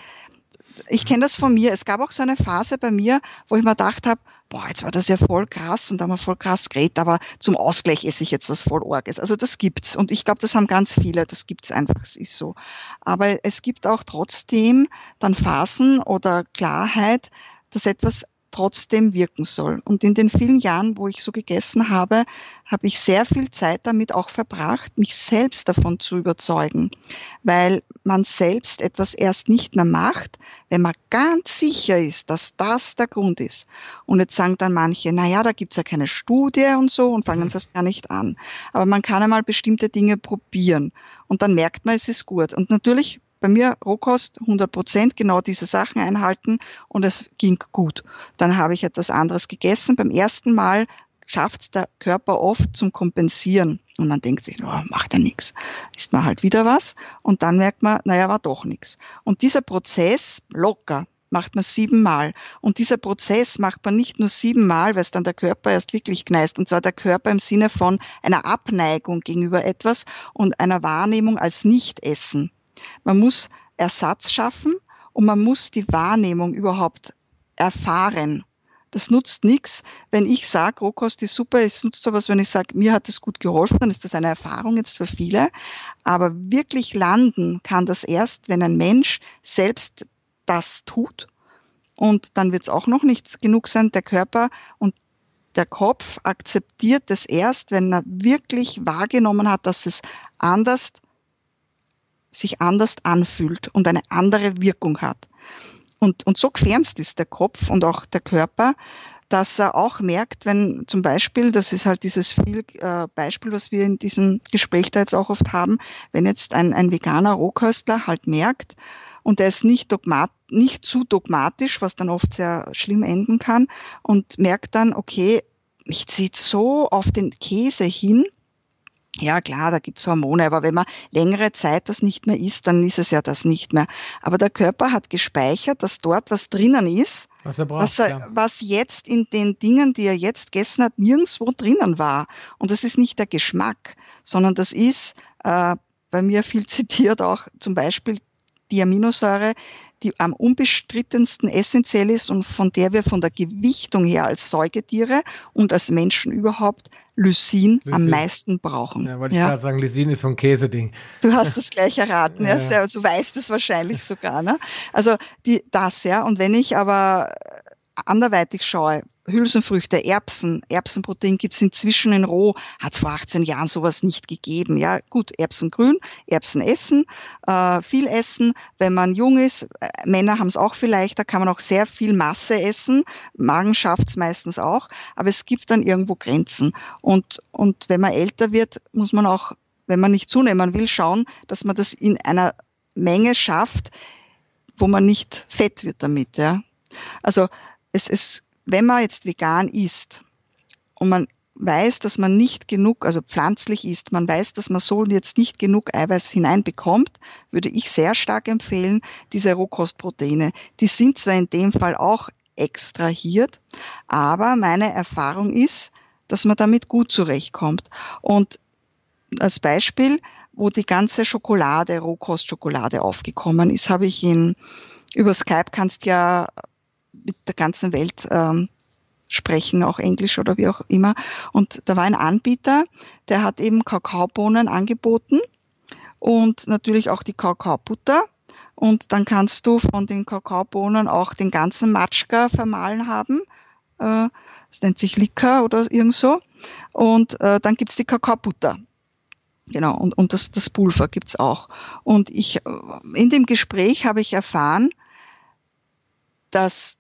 ich kenne das von mir. Es gab auch so eine Phase bei mir, wo ich mir gedacht habe, boah, jetzt war das ja voll krass und da haben wir voll krass geredet, aber zum Ausgleich esse ich jetzt was voll Orges. Also das gibt's und ich glaube, das haben ganz viele, das gibt's einfach, es ist so. Aber es gibt auch trotzdem dann Phasen oder Klarheit, dass etwas trotzdem wirken soll. Und in den vielen Jahren, wo ich so gegessen habe, habe ich sehr viel Zeit damit auch verbracht, mich selbst davon zu überzeugen, weil man selbst etwas erst nicht mehr macht, wenn man ganz sicher ist, dass das der Grund ist. Und jetzt sagen dann manche, na ja, da gibt's ja keine Studie und so und fangen das gar nicht an. Aber man kann einmal bestimmte Dinge probieren und dann merkt man, es ist gut. Und natürlich bei mir Rohkost 100 Prozent genau diese Sachen einhalten und es ging gut. Dann habe ich etwas anderes gegessen. Beim ersten Mal schafft der Körper oft zum Kompensieren. Und man denkt sich, oh, macht ja nichts. Ist man halt wieder was. Und dann merkt man, naja, war doch nichts. Und dieser Prozess locker macht man siebenmal. Und dieser Prozess macht man nicht nur siebenmal, weil es dann der Körper erst wirklich gneist. Und zwar der Körper im Sinne von einer Abneigung gegenüber etwas und einer Wahrnehmung als Nicht-Essen. Man muss Ersatz schaffen und man muss die Wahrnehmung überhaupt erfahren. Das nutzt nichts, wenn ich sage, Rohkost ist super, es nutzt doch was, wenn ich sage, mir hat es gut geholfen, dann ist das eine Erfahrung jetzt für viele. Aber wirklich landen kann das erst, wenn ein Mensch selbst das tut. Und dann wird es auch noch nicht genug sein, der Körper und der Kopf akzeptiert es erst, wenn er wirklich wahrgenommen hat, dass es anders sich anders anfühlt und eine andere Wirkung hat. Und, und so gefernst ist der Kopf und auch der Körper, dass er auch merkt, wenn zum Beispiel, das ist halt dieses viel äh, Beispiel, was wir in diesem Gespräch da jetzt auch oft haben, wenn jetzt ein, ein veganer Rohköstler halt merkt, und er ist nicht, dogmat, nicht zu dogmatisch, was dann oft sehr schlimm enden kann, und merkt dann, okay, ich ziehe so auf den Käse hin, ja, klar, da gibt's Hormone, aber wenn man längere Zeit das nicht mehr isst, dann ist es ja das nicht mehr. Aber der Körper hat gespeichert, dass dort was drinnen ist, was, er braucht, was, er, was jetzt in den Dingen, die er jetzt gegessen hat, nirgendswo drinnen war. Und das ist nicht der Geschmack, sondern das ist äh, bei mir viel zitiert auch zum Beispiel die Aminosäure, die am unbestrittensten essentiell ist und von der wir von der Gewichtung her als Säugetiere und als Menschen überhaupt Lysin, Lysin. am meisten brauchen.
Ja, wollte ja. ich gerade sagen, Lysin ist so ein Käseding.
Du hast das gleich erraten, ja. ja. Du weißt es wahrscheinlich sogar. Ne? Also die, das, ja. Und wenn ich aber anderweitig schaue, Hülsenfrüchte, Erbsen, Erbsenprotein gibt's inzwischen in roh, hat es vor 18 Jahren sowas nicht gegeben. Ja, gut, Erbsen grün, Erbsen essen, äh, viel essen. Wenn man jung ist, äh, Männer haben es auch vielleicht, da kann man auch sehr viel Masse essen. Magen schafft's meistens auch, aber es gibt dann irgendwo Grenzen. Und, und wenn man älter wird, muss man auch, wenn man nicht zunehmen will, schauen, dass man das in einer Menge schafft, wo man nicht fett wird damit. Ja. Also es ist, wenn man jetzt vegan isst und man weiß, dass man nicht genug, also pflanzlich isst, man weiß, dass man so jetzt nicht genug Eiweiß hineinbekommt, würde ich sehr stark empfehlen, diese Rohkostproteine. Die sind zwar in dem Fall auch extrahiert, aber meine Erfahrung ist, dass man damit gut zurechtkommt. Und als Beispiel, wo die ganze Schokolade, Rohkostschokolade aufgekommen ist, habe ich in, über Skype kannst ja mit der ganzen Welt ähm, sprechen, auch Englisch oder wie auch immer. Und da war ein Anbieter, der hat eben Kakaobohnen angeboten und natürlich auch die Kakaobutter. Und dann kannst du von den Kakaobohnen auch den ganzen Matschka vermahlen haben. Äh, das nennt sich Likör oder irgend so. Und äh, dann gibt's die Kakaobutter. Genau, und, und das, das Pulver gibt's auch. Und ich, in dem Gespräch habe ich erfahren, dass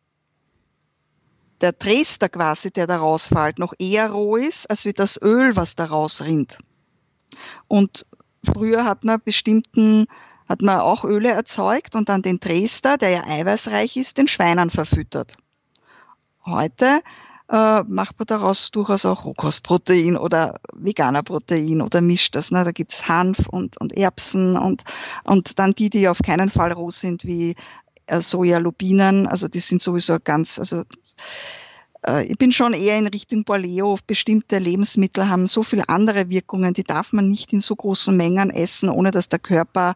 der Dresder quasi, der da rausfällt, noch eher roh ist, als wie das Öl, was da rausrinnt. Und früher hat man bestimmten, hat man auch Öle erzeugt und dann den Dresder, der ja eiweißreich ist, den Schweinern verfüttert. Heute äh, macht man daraus durchaus auch Rohkostprotein oder veganer Protein oder mischt das. Ne? Da gibt's Hanf und, und Erbsen und, und dann die, die auf keinen Fall roh sind, wie Sojalubinen. Also die sind sowieso ganz, also äh, ich bin schon eher in Richtung Paleo. Bestimmte Lebensmittel haben so viele andere Wirkungen, die darf man nicht in so großen Mengen essen, ohne dass der Körper,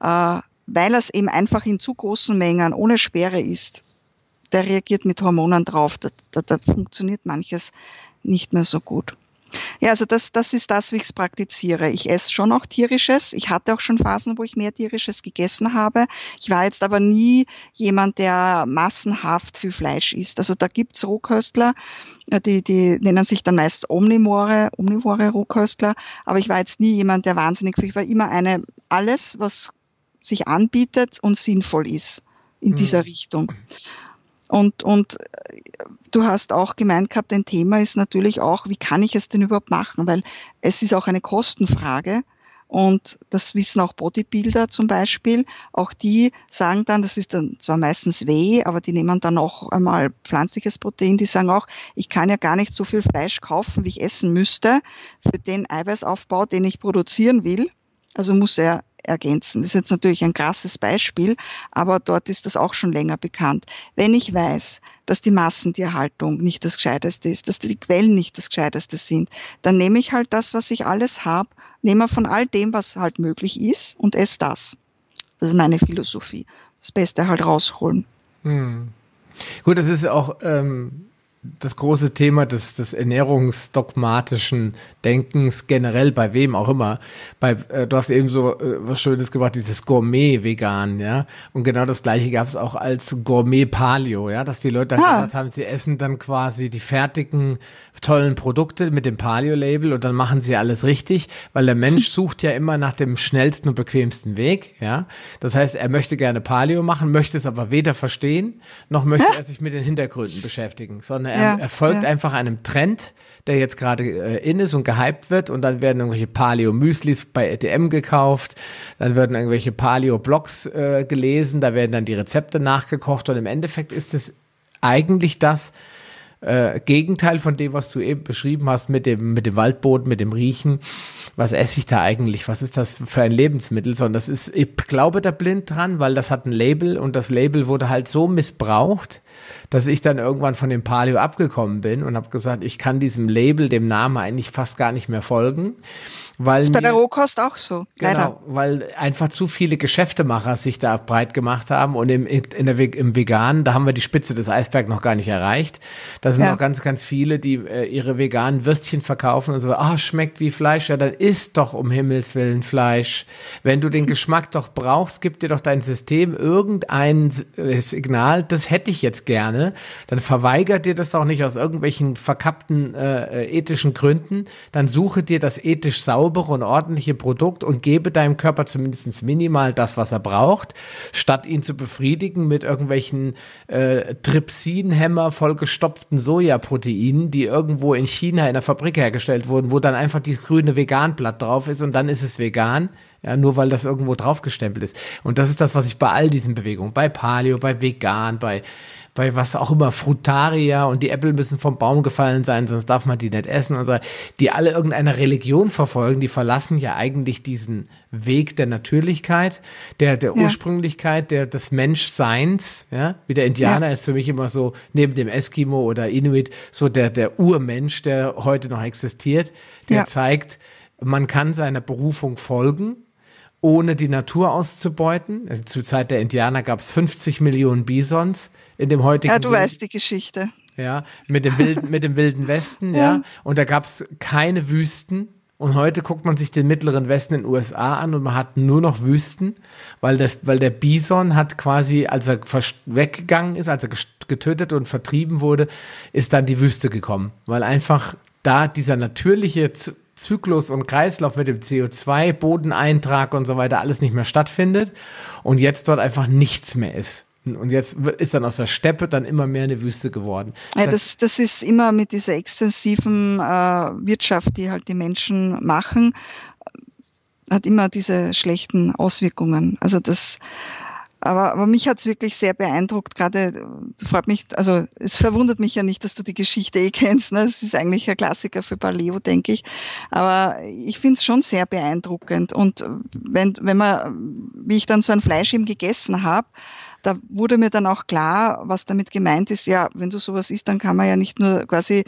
äh, weil es eben einfach in zu großen Mengen ohne Schwere ist, der reagiert mit Hormonen drauf. Da, da, da funktioniert manches nicht mehr so gut. Ja, also das, das ist das, wie ich es praktiziere. Ich esse schon auch tierisches. Ich hatte auch schon Phasen, wo ich mehr tierisches gegessen habe. Ich war jetzt aber nie jemand, der massenhaft viel Fleisch isst. Also da gibt's Rohköstler, äh, die, die nennen sich dann meist Omnivore, Omnivore Rohköstler. Aber ich war jetzt nie jemand, der wahnsinnig viel. Ich war immer eine, alles, was sich anbietet und sinnvoll ist in mhm. dieser Richtung. Und, und äh, du hast auch gemeint gehabt, ein Thema ist natürlich auch, wie kann ich es denn überhaupt machen? Weil es ist auch eine Kostenfrage. Und das wissen auch Bodybuilder zum Beispiel. Auch die sagen dann, das ist dann zwar meistens weh, aber die nehmen dann auch einmal pflanzliches Protein. Die sagen auch, ich kann ja gar nicht so viel Fleisch kaufen, wie ich essen müsste für den Eiweißaufbau, den ich produzieren will. Also muss er ergänzen. Das ist jetzt natürlich ein krasses Beispiel, aber dort ist das auch schon länger bekannt. Wenn ich weiß, dass die Massentierhaltung nicht das Gescheiteste ist, dass die Quellen nicht das Gescheiteste sind, dann nehme ich halt das, was ich alles habe, nehme von all dem, was halt möglich ist und esse das. Das ist meine Philosophie. Das Beste halt rausholen.
Hm. Gut, das ist auch ähm, das große Thema des, des ernährungsdogmatischen Denkens generell bei wem auch immer. Bei, äh, du hast eben so äh, was Schönes gemacht, dieses Gourmet-Vegan, ja. Und genau das gleiche gab es auch als Gourmet-Paleo, ja, dass die Leute dann ah. gesagt haben, sie essen dann quasi die fertigen tollen Produkte mit dem Paleo-Label und dann machen sie alles richtig, weil der Mensch sucht ja immer nach dem schnellsten und bequemsten Weg, ja. Das heißt, er möchte gerne Paleo machen, möchte es aber weder verstehen, noch möchte er sich mit den Hintergründen beschäftigen, sondern er, ja, er folgt ja. einfach einem Trend, der jetzt gerade äh, in ist und gehypt wird. Und dann werden irgendwelche Paleo-Müslis bei ETM gekauft, dann werden irgendwelche Paleo-Blogs äh, gelesen, da werden dann die Rezepte nachgekocht. Und im Endeffekt ist es eigentlich das, äh, Gegenteil von dem, was du eben beschrieben hast mit dem, mit dem Waldboden, mit dem Riechen. Was esse ich da eigentlich? Was ist das für ein Lebensmittel? Sondern das ist, ich glaube da blind dran, weil das hat ein Label und das Label wurde halt so missbraucht, dass ich dann irgendwann von dem Paleo abgekommen bin und habe gesagt, ich kann diesem Label, dem Namen eigentlich fast gar nicht mehr folgen.
Weil das ist bei der Rohkost auch so.
Genau, weil einfach zu viele Geschäftemacher sich da breit gemacht haben und im, in der, im Veganen, da haben wir die Spitze des Eisbergs noch gar nicht erreicht. Da sind ja. noch ganz, ganz viele, die äh, ihre veganen Würstchen verkaufen und so, ah, oh, schmeckt wie Fleisch. Ja, dann isst doch um Himmels Willen Fleisch. Wenn du den Geschmack doch brauchst, gib dir doch dein System irgendein äh, Signal, das hätte ich jetzt gerne. Dann verweigert dir das auch nicht aus irgendwelchen verkappten äh, äh ethischen Gründen. Dann suche dir das ethisch sauber saubere und ordentliche Produkt und gebe deinem Körper zumindest minimal das, was er braucht, statt ihn zu befriedigen mit irgendwelchen äh, Trypsinhämmer vollgestopften Sojaproteinen, die irgendwo in China in der Fabrik hergestellt wurden, wo dann einfach die grüne Veganblatt drauf ist und dann ist es vegan. Ja, nur weil das irgendwo draufgestempelt ist. Und das ist das, was ich bei all diesen Bewegungen, bei Paleo, bei Vegan, bei bei was auch immer, Frutaria und die Äpfel müssen vom Baum gefallen sein, sonst darf man die nicht essen und so, die alle irgendeine Religion verfolgen, die verlassen ja eigentlich diesen Weg der Natürlichkeit, der, der ja. Ursprünglichkeit, der, des Menschseins, ja, wie der Indianer ja. ist für mich immer so, neben dem Eskimo oder Inuit, so der, der Urmensch, der heute noch existiert, der ja. zeigt, man kann seiner Berufung folgen, ohne die Natur auszubeuten. Zur Zeit der Indianer gab es 50 Millionen Bisons in dem heutigen.
Ja, du Bild. weißt die Geschichte.
Ja, mit dem wilden, mit dem wilden Westen, ja. ja. Und da gab es keine Wüsten. Und heute guckt man sich den mittleren Westen in den USA an und man hat nur noch Wüsten, weil, das, weil der Bison hat quasi, als er weggegangen ist, als er getötet und vertrieben wurde, ist dann die Wüste gekommen. Weil einfach da dieser natürliche Zyklus und Kreislauf mit dem CO2, Bodeneintrag und so weiter alles nicht mehr stattfindet und jetzt dort einfach nichts mehr ist. Und jetzt ist dann aus der Steppe dann immer mehr eine Wüste geworden.
Das, ja, das, das ist immer mit dieser extensiven äh, Wirtschaft, die halt die Menschen machen, hat immer diese schlechten Auswirkungen. Also das, aber, aber mich hat's wirklich sehr beeindruckt. Gerade freut mich, also es verwundert mich ja nicht, dass du die Geschichte eh kennst. Ne? Es ist eigentlich ein Klassiker für Paleo, denke ich. Aber ich finde es schon sehr beeindruckend. Und wenn, wenn man, wie ich dann so ein Fleisch eben gegessen habe, da wurde mir dann auch klar, was damit gemeint ist. Ja, wenn du sowas isst, dann kann man ja nicht nur quasi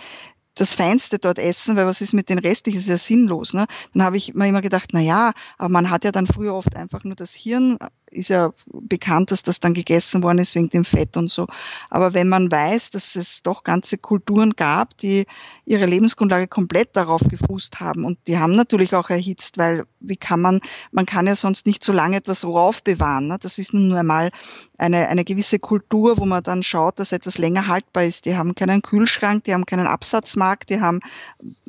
das Feinste dort essen, weil was ist mit den restlichen, ist ja sinnlos. Ne? Dann habe ich mir immer gedacht, na ja, aber man hat ja dann früher oft einfach nur das Hirn ist ja bekannt, dass das dann gegessen worden ist wegen dem Fett und so. Aber wenn man weiß, dass es doch ganze Kulturen gab, die ihre Lebensgrundlage komplett darauf gefußt haben und die haben natürlich auch erhitzt, weil wie kann man, man kann ja sonst nicht so lange etwas roh aufbewahren. Ne? Das ist nun einmal eine, eine gewisse Kultur, wo man dann schaut, dass etwas länger haltbar ist. Die haben keinen Kühlschrank, die haben keinen Absatzmarkt, die haben,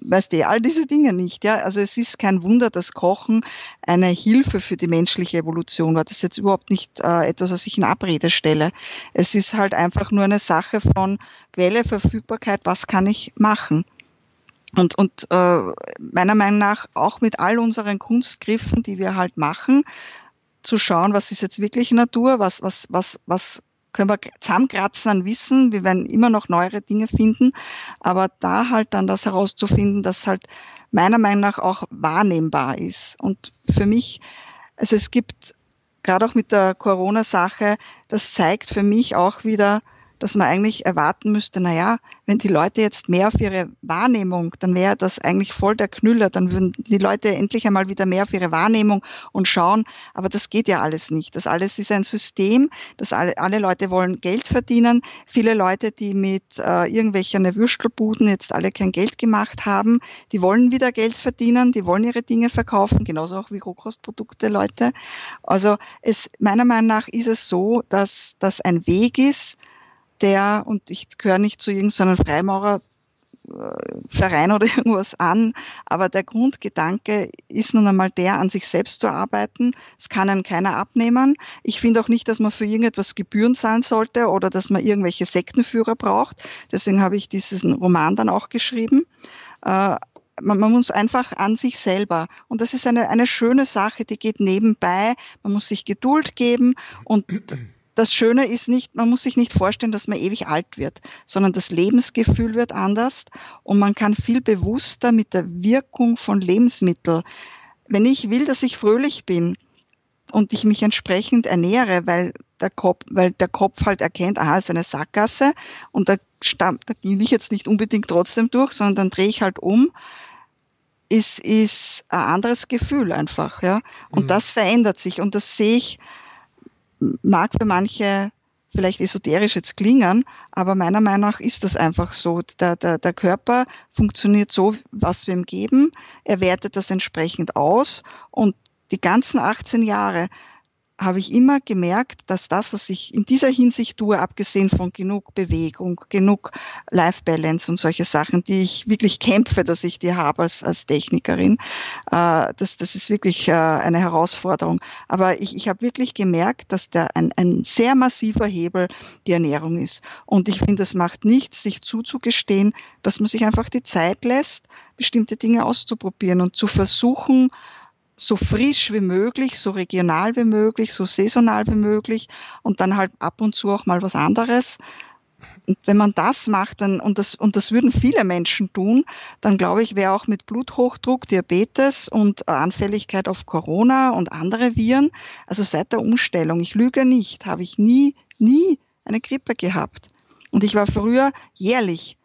weißt du, all diese Dinge nicht. Ja? Also es ist kein Wunder, dass Kochen eine Hilfe für die menschliche Evolution war. Das jetzt überhaupt nicht äh, etwas, was ich in Abrede stelle. Es ist halt einfach nur eine Sache von Quelle, Verfügbarkeit, was kann ich machen. Und, und äh, meiner Meinung nach auch mit all unseren Kunstgriffen, die wir halt machen, zu schauen, was ist jetzt wirklich Natur, was, was, was, was können wir zusammenkratzen an Wissen. Wir werden immer noch neuere Dinge finden, aber da halt dann das herauszufinden, dass halt meiner Meinung nach auch wahrnehmbar ist. Und für mich, also es gibt gerade auch mit der Corona-Sache, das zeigt für mich auch wieder, dass man eigentlich erwarten müsste, na ja, wenn die Leute jetzt mehr auf ihre Wahrnehmung, dann wäre das eigentlich voll der Knüller, dann würden die Leute endlich einmal wieder mehr auf ihre Wahrnehmung und schauen, aber das geht ja alles nicht. Das alles ist ein System, dass alle, alle Leute wollen Geld verdienen. Viele Leute, die mit äh, irgendwelchen Würstelbuden jetzt alle kein Geld gemacht haben, die wollen wieder Geld verdienen, die wollen ihre Dinge verkaufen, genauso auch wie Rohkostprodukte Leute. Also es, meiner Meinung nach ist es so, dass das ein Weg ist, der, und ich gehöre nicht zu irgendeinem Freimaurerverein oder irgendwas an, aber der Grundgedanke ist nun einmal der, an sich selbst zu arbeiten. Es kann einen keiner abnehmen. Ich finde auch nicht, dass man für irgendetwas Gebühren zahlen sollte oder dass man irgendwelche Sektenführer braucht. Deswegen habe ich diesen Roman dann auch geschrieben. Äh, man, man, muss einfach an sich selber. Und das ist eine, eine schöne Sache, die geht nebenbei. Man muss sich Geduld geben und das Schöne ist nicht, man muss sich nicht vorstellen, dass man ewig alt wird, sondern das Lebensgefühl wird anders und man kann viel bewusster mit der Wirkung von Lebensmitteln. Wenn ich will, dass ich fröhlich bin und ich mich entsprechend ernähre, weil der Kopf, weil der Kopf halt erkennt, aha, ist eine Sackgasse und da, da gehe ich jetzt nicht unbedingt trotzdem durch, sondern dann drehe ich halt um, ist, ist ein anderes Gefühl einfach, ja. Und mhm. das verändert sich und das sehe ich, mag für manche vielleicht esoterisch jetzt klingen, aber meiner Meinung nach ist das einfach so. Der, der, der Körper funktioniert so, was wir ihm geben. Er wertet das entsprechend aus und die ganzen 18 Jahre habe ich immer gemerkt, dass das, was ich in dieser Hinsicht tue, abgesehen von genug Bewegung, genug Life Balance und solche Sachen, die ich wirklich kämpfe, dass ich die habe als, als Technikerin, äh, das, das ist wirklich äh, eine Herausforderung. Aber ich, ich habe wirklich gemerkt, dass der ein, ein sehr massiver Hebel die Ernährung ist. Und ich finde, es macht nichts, sich zuzugestehen, dass man sich einfach die Zeit lässt, bestimmte Dinge auszuprobieren und zu versuchen, so frisch wie möglich, so regional wie möglich, so saisonal wie möglich und dann halt ab und zu auch mal was anderes. Und wenn man das macht, dann, und das, und das würden viele Menschen tun, dann glaube ich, wäre auch mit Bluthochdruck, Diabetes und Anfälligkeit auf Corona und andere Viren, also seit der Umstellung, ich lüge nicht, habe ich nie, nie eine Grippe gehabt. Und ich war früher jährlich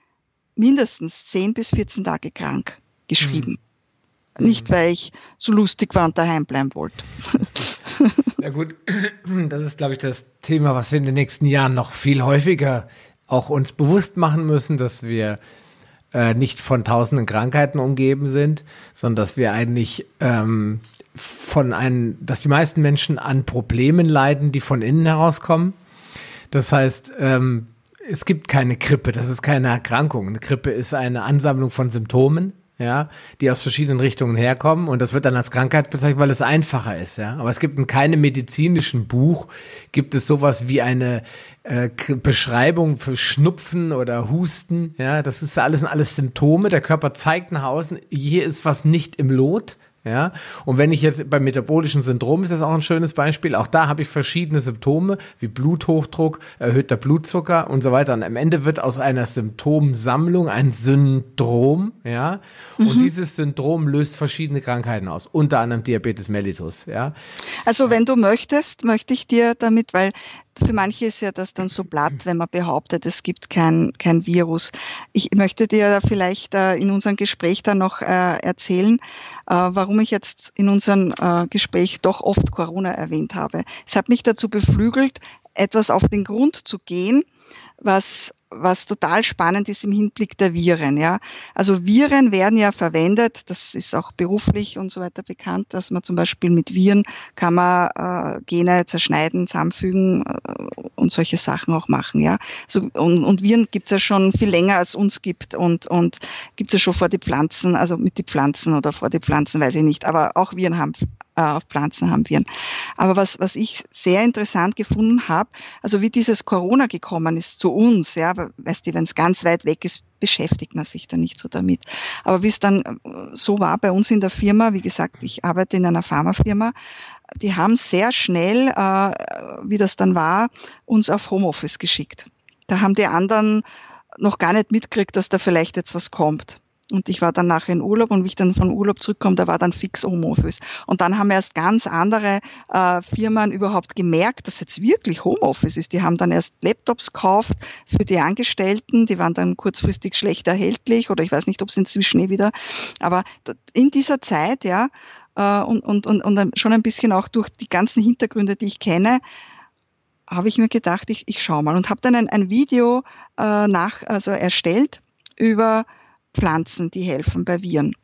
mindestens 10 bis 14 Tage krank geschrieben. Mhm. Nicht, weil ich so lustig war und daheim bleiben wollte.
Ja gut, das ist, glaube ich, das Thema, was wir in den nächsten Jahren noch viel häufiger auch uns bewusst machen müssen, dass wir äh, nicht von tausenden Krankheiten umgeben sind, sondern dass wir eigentlich ähm, von einem, dass die meisten Menschen an Problemen leiden, die von innen herauskommen. Das heißt, ähm, es gibt keine Grippe, das ist keine Erkrankung. Eine Grippe ist eine Ansammlung von Symptomen, ja, die aus verschiedenen Richtungen herkommen und das wird dann als Krankheit bezeichnet, weil es einfacher ist, ja. Aber es gibt in keinem medizinischen Buch gibt es sowas wie eine äh, Beschreibung für Schnupfen oder Husten, ja. Das ist alles alles Symptome. Der Körper zeigt nach außen, hier ist was nicht im Lot, ja, und wenn ich jetzt beim metabolischen Syndrom ist das auch ein schönes Beispiel. Auch da habe ich verschiedene Symptome wie Bluthochdruck, erhöhter Blutzucker und so weiter. Und am Ende wird aus einer Symptomsammlung ein Syndrom, ja. Mhm. Und dieses Syndrom löst verschiedene Krankheiten aus, unter anderem Diabetes mellitus, ja.
Also wenn du möchtest, möchte ich dir damit, weil für manche ist ja das dann so platt, wenn man behauptet, es gibt kein, kein Virus. Ich möchte dir vielleicht äh, in unserem Gespräch dann noch äh, erzählen, äh, warum ich jetzt in unserem äh, Gespräch doch oft Corona erwähnt habe. Es hat mich dazu beflügelt, etwas auf den Grund zu gehen, was was total spannend ist im Hinblick der Viren. Ja. Also Viren werden ja verwendet, das ist auch beruflich und so weiter bekannt, dass man zum Beispiel mit Viren kann man äh, Gene zerschneiden, zusammenfügen äh, und solche Sachen auch machen. Ja. Also, und, und Viren gibt es ja schon viel länger als uns gibt und, und gibt es ja schon vor die Pflanzen, also mit die Pflanzen oder vor die Pflanzen, weiß ich nicht, aber auch Viren haben auf Pflanzen haben Viren. Aber was, was ich sehr interessant gefunden habe, also wie dieses Corona gekommen ist zu uns, ja, weißt du, wenn es ganz weit weg ist, beschäftigt man sich da nicht so damit. Aber wie es dann äh, so war bei uns in der Firma, wie gesagt, ich arbeite in einer Pharmafirma, die haben sehr schnell, äh, wie das dann war, uns auf Homeoffice geschickt. Da haben die anderen noch gar nicht mitgekriegt, dass da vielleicht jetzt was kommt. Und ich war dann nachher in Urlaub und wie ich dann von Urlaub zurückkomme, da war dann fix Homeoffice. Und dann haben erst ganz andere äh, Firmen überhaupt gemerkt, dass jetzt wirklich Homeoffice ist. Die haben dann erst Laptops gekauft für die Angestellten, die waren dann kurzfristig schlecht erhältlich oder ich weiß nicht, ob es inzwischen eh wieder. Aber in dieser Zeit, ja, äh, und, und, und, und schon ein bisschen auch durch die ganzen Hintergründe, die ich kenne, habe ich mir gedacht, ich, ich schaue mal und habe dann ein, ein Video äh, nach, also erstellt über Pflanzen, die helfen bei Viren.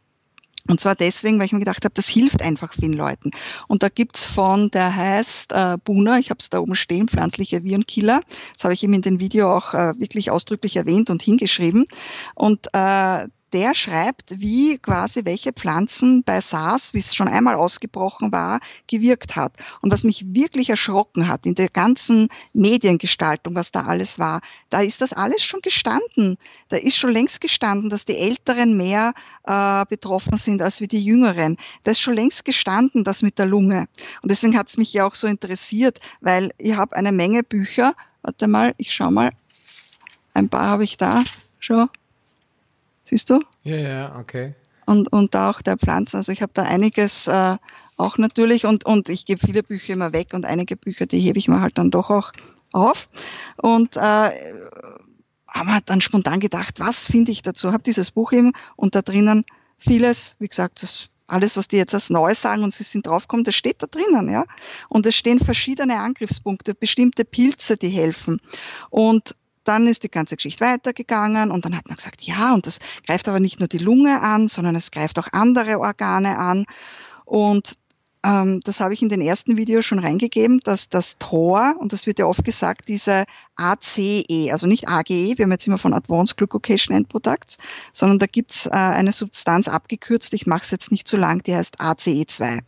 Und zwar deswegen, weil ich mir gedacht habe, das hilft einfach vielen Leuten. Und da gibt's von, der heißt äh, Buna, ich habe es da oben stehen, pflanzliche Virenkiller. Das habe ich ihm in dem Video auch äh, wirklich ausdrücklich erwähnt und hingeschrieben. Und äh, der schreibt, wie quasi welche Pflanzen bei SARS, wie es schon einmal ausgebrochen war, gewirkt hat. Und was mich wirklich erschrocken hat in der ganzen Mediengestaltung, was da alles war, da ist das alles schon gestanden. Da ist schon längst gestanden, dass die Älteren mehr äh, betroffen sind als wie die Jüngeren. Da ist schon längst gestanden, das mit der Lunge. Und deswegen hat es mich ja auch so interessiert, weil ich habe eine Menge Bücher. Warte mal, ich schau mal. Ein paar habe ich da schon. Siehst du?
Ja, ja, okay.
Und, und auch der Pflanzen. Also ich habe da einiges äh, auch natürlich und, und ich gebe viele Bücher immer weg und einige Bücher, die hebe ich mir halt dann doch auch auf. Und äh, haben wir dann spontan gedacht, was finde ich dazu? Habe dieses Buch eben und da drinnen vieles, wie gesagt, das alles, was die jetzt als neu sagen und sie sind draufgekommen, das steht da drinnen, ja. Und es stehen verschiedene Angriffspunkte, bestimmte Pilze, die helfen. Und dann ist die ganze Geschichte weitergegangen und dann hat man gesagt, ja, und das greift aber nicht nur die Lunge an, sondern es greift auch andere Organe an. Und ähm, das habe ich in den ersten Videos schon reingegeben, dass das Tor, und das wird ja oft gesagt, diese ACE, also nicht AGE, wir haben jetzt immer von Advanced Glycocation End Products, sondern da gibt's äh, eine Substanz abgekürzt, ich mache es jetzt nicht zu lang, die heißt ACE2.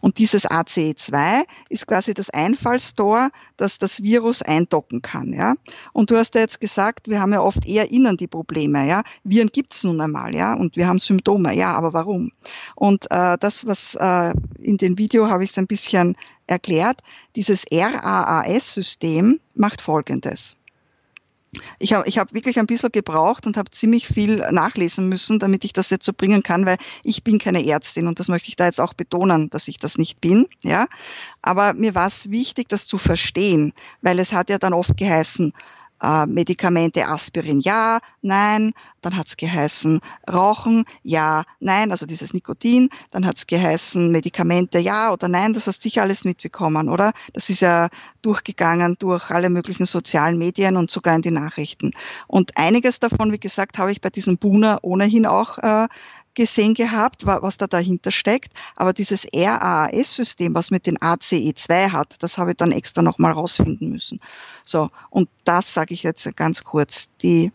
Und dieses ACE2 ist quasi das Einfallstor, das das Virus eindocken kann. Ja? Und du hast ja jetzt gesagt, wir haben ja oft eher innen die Probleme. Ja? Viren gibt's nun einmal, ja, und wir haben Symptome. Ja, aber warum? Und äh, das, was äh, in dem Video habe ich es ein bisschen erklärt, dieses RAAS-System macht Folgendes. Ich habe ich hab wirklich ein bisschen gebraucht und habe ziemlich viel nachlesen müssen, damit ich das jetzt so bringen kann, weil ich bin keine Ärztin und das möchte ich da jetzt auch betonen, dass ich das nicht bin. Ja, aber mir war es wichtig, das zu verstehen, weil es hat ja dann oft geheißen, äh, Medikamente, Aspirin ja, nein, dann hat's geheißen Rauchen, ja, nein, also dieses Nikotin, dann hat's geheißen Medikamente ja oder nein, das hast sicher alles mitbekommen, oder? Das ist ja durchgegangen durch alle möglichen sozialen Medien und sogar in die Nachrichten. Und einiges davon, wie gesagt, habe ich bei diesem Buna ohnehin auch äh, gesehen gehabt, was da dahinter steckt. Aber dieses RAAS-System, was mit den ACE2 hat, das habe ich dann extra nochmal rausfinden müssen. So, und das sage ich jetzt ganz kurz. Die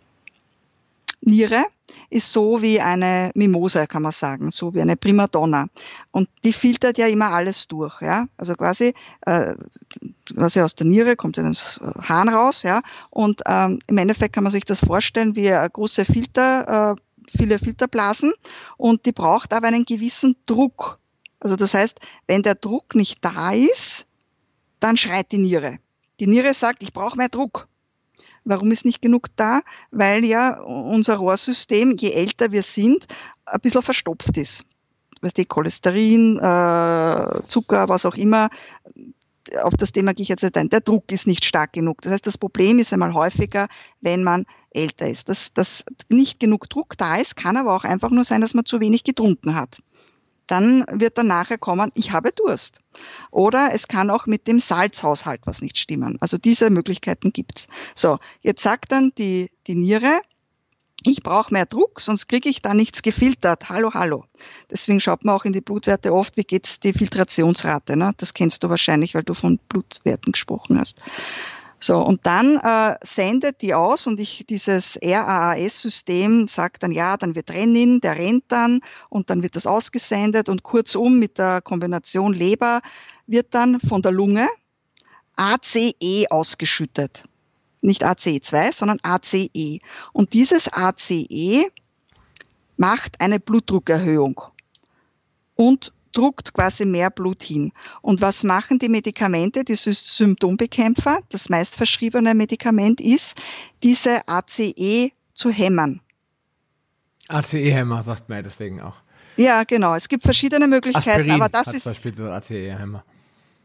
Niere ist so wie eine Mimosa, kann man sagen, so wie eine Primadonna. Und die filtert ja immer alles durch, ja. Also quasi, äh, quasi aus der Niere kommt ja das Hahn raus, ja. Und ähm, im Endeffekt kann man sich das vorstellen wie eine große Filter. Äh, viele Filterblasen und die braucht aber einen gewissen Druck. Also das heißt, wenn der Druck nicht da ist, dann schreit die Niere. Die Niere sagt, ich brauche mehr Druck. Warum ist nicht genug da? Weil ja unser Rohrsystem, je älter wir sind, ein bisschen verstopft ist. Weißt du, Cholesterin, äh, Zucker, was auch immer, auf das Thema gehe ich jetzt nicht ein. Der Druck ist nicht stark genug. Das heißt, das Problem ist einmal häufiger, wenn man älter ist. Dass, dass nicht genug Druck da ist, kann aber auch einfach nur sein, dass man zu wenig getrunken hat. Dann wird dann nachher kommen, ich habe Durst. Oder es kann auch mit dem Salzhaushalt was nicht stimmen. Also diese Möglichkeiten gibt's. So, jetzt sagt dann die, die Niere, ich brauche mehr Druck, sonst kriege ich da nichts gefiltert. Hallo, hallo. Deswegen schaut man auch in die Blutwerte oft, wie geht's die Filtrationsrate. Ne? Das kennst du wahrscheinlich, weil du von Blutwerten gesprochen hast. So, und dann äh, sendet die aus und ich dieses RAAS-System sagt dann, ja, dann wird Renin, der rennt dann und dann wird das ausgesendet und kurzum mit der Kombination Leber wird dann von der Lunge ACE ausgeschüttet nicht ACE2, sondern ACE. Und dieses ACE macht eine Blutdruckerhöhung und druckt quasi mehr Blut hin. Und was machen die Medikamente, die Symptombekämpfer? Das meistverschriebene Medikament ist, diese ACE zu hämmern.
ACE-Hämmer sagt man ja deswegen auch.
Ja, genau. Es gibt verschiedene Möglichkeiten,
Aspirin
aber das
ist
zum
Beispiel so ACE-Hämmer.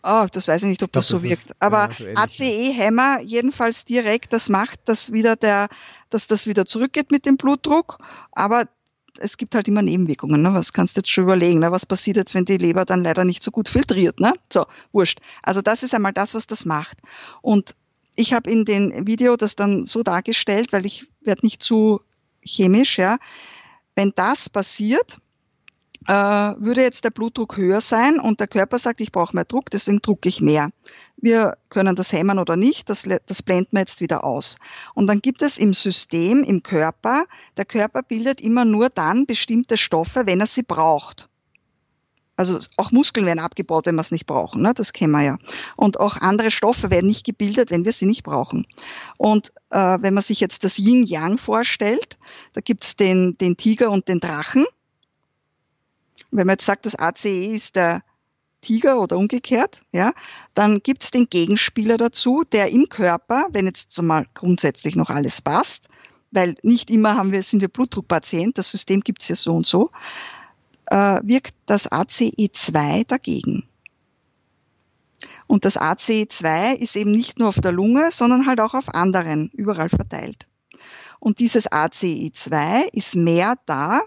Oh, das weiß ich nicht, ob das glaub, so das wirkt. Aber ja, so ACE-Hämmer jedenfalls direkt, das macht, dass wieder der, dass das wieder zurückgeht mit dem Blutdruck. Aber es gibt halt immer Nebenwirkungen. Ne? Was kannst du jetzt schon überlegen? Ne? Was passiert jetzt, wenn die Leber dann leider nicht so gut filtriert? Ne? So, wurscht. Also das ist einmal das, was das macht. Und ich habe in dem Video das dann so dargestellt, weil ich werde nicht zu chemisch, ja. Wenn das passiert, äh, würde jetzt der Blutdruck höher sein und der Körper sagt, ich brauche mehr Druck, deswegen drucke ich mehr. Wir können das hämmern oder nicht, das, das blenden wir jetzt wieder aus. Und dann gibt es im System, im Körper, der Körper bildet immer nur dann bestimmte Stoffe, wenn er sie braucht. Also auch Muskeln werden abgebaut, wenn wir es nicht brauchen, ne? das kennen wir ja. Und auch andere Stoffe werden nicht gebildet, wenn wir sie nicht brauchen. Und äh, wenn man sich jetzt das Yin-Yang vorstellt, da gibt es den, den Tiger und den Drachen. Wenn man jetzt sagt, das ACE ist der Tiger oder umgekehrt, ja, dann gibt's den Gegenspieler dazu, der im Körper, wenn jetzt so mal grundsätzlich noch alles passt, weil nicht immer haben wir, sind wir Blutdruckpatient, das System gibt's ja so und so, äh, wirkt das ACE2 dagegen. Und das ACE2 ist eben nicht nur auf der Lunge, sondern halt auch auf anderen, überall verteilt. Und dieses ACE2 ist mehr da,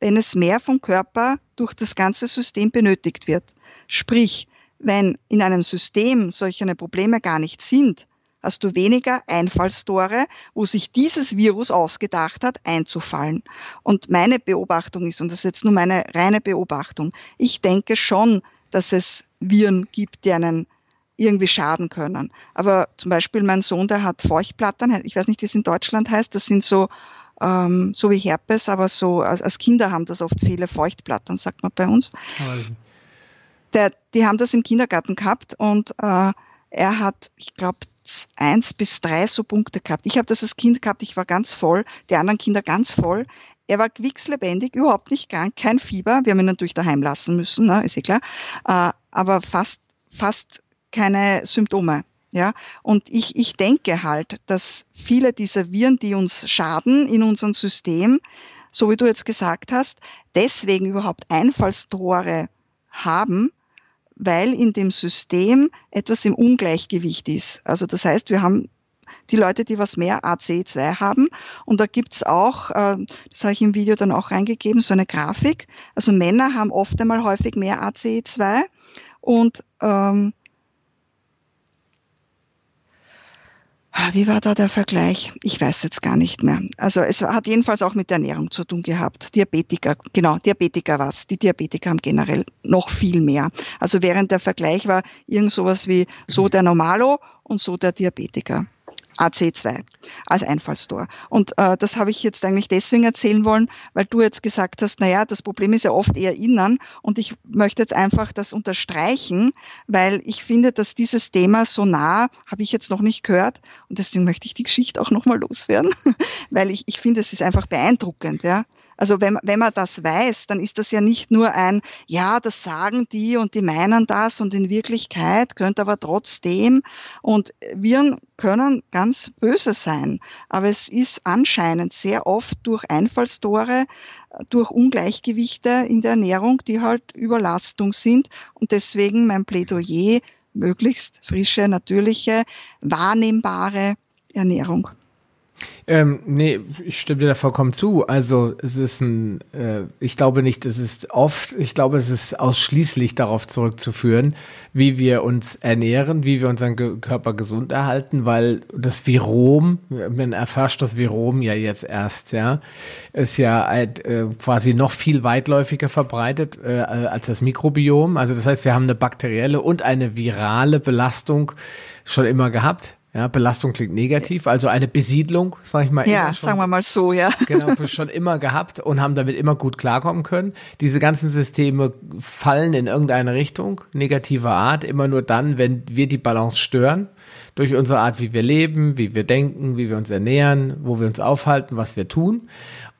wenn es mehr vom Körper durch das ganze System benötigt wird. Sprich, wenn in einem System solche Probleme gar nicht sind, hast du weniger Einfallstore, wo sich dieses Virus ausgedacht hat, einzufallen. Und meine Beobachtung ist, und das ist jetzt nur meine reine Beobachtung, ich denke schon, dass es Viren gibt, die einen irgendwie schaden können. Aber zum Beispiel mein Sohn, der hat Feuchtplattern, ich weiß nicht, wie es in Deutschland heißt, das sind so ähm, so wie Herpes, aber so als, als Kinder haben das oft viele Feuchtplattern, sagt man bei uns. Der, die haben das im Kindergarten gehabt und äh, er hat, ich glaube, eins bis drei so Punkte gehabt. Ich habe das als Kind gehabt, ich war ganz voll, die anderen Kinder ganz voll. Er war quickslebendig, überhaupt nicht krank, kein Fieber. Wir haben ihn natürlich daheim lassen müssen, ne, ist eh klar. Äh, aber fast, fast keine Symptome. Ja, und ich, ich denke halt, dass viele dieser Viren, die uns schaden in unserem System, so wie du jetzt gesagt hast, deswegen überhaupt Einfallstore haben, weil in dem System etwas im Ungleichgewicht ist. Also das heißt, wir haben die Leute, die was mehr ACE2 haben. Und da gibt's auch, äh, das habe ich im Video dann auch reingegeben, so eine Grafik. Also Männer haben oft einmal häufig mehr ACE2 und ähm, wie war da der Vergleich? Ich weiß jetzt gar nicht mehr. Also es hat jedenfalls auch mit der Ernährung zu tun gehabt. Diabetiker, genau, Diabetiker was. Die Diabetiker haben generell noch viel mehr. Also während der Vergleich war irgend sowas wie so der Normalo und so der Diabetiker. AC2 als Einfallstor. Und äh, das habe ich jetzt eigentlich deswegen erzählen wollen, weil du jetzt gesagt hast, naja, das Problem ist ja oft eher innen und ich möchte jetzt einfach das unterstreichen, weil ich finde, dass dieses Thema so nah, habe ich jetzt noch nicht gehört und deswegen möchte ich die Geschichte auch nochmal loswerden, weil ich, ich finde, es ist einfach beeindruckend, ja. Also wenn, wenn man das weiß, dann ist das ja nicht nur ein, ja, das sagen die und die meinen das und in Wirklichkeit könnte aber trotzdem und Viren können ganz böse sein. Aber es ist anscheinend sehr oft durch Einfallstore, durch Ungleichgewichte in der Ernährung, die halt Überlastung sind. Und deswegen mein Plädoyer, möglichst frische, natürliche, wahrnehmbare Ernährung.
Ähm, nee, ich stimme dir da vollkommen zu. Also es ist ein, äh, ich glaube nicht, es ist oft, ich glaube, es ist ausschließlich darauf zurückzuführen, wie wir uns ernähren, wie wir unseren Ge Körper gesund erhalten, weil das Virom, man erfasst das Virom ja jetzt erst, ja, ist ja halt, äh, quasi noch viel weitläufiger verbreitet äh, als das Mikrobiom. Also das heißt, wir haben eine bakterielle und eine virale Belastung schon immer gehabt ja, Belastung klingt negativ, also eine Besiedlung, sag ich mal.
Ja, schon, sagen wir mal so, ja.
Genau, schon immer gehabt und haben damit immer gut klarkommen können. Diese ganzen Systeme fallen in irgendeine Richtung, negativer Art, immer nur dann, wenn wir die Balance stören. Durch unsere Art, wie wir leben, wie wir denken, wie wir uns ernähren, wo wir uns aufhalten, was wir tun.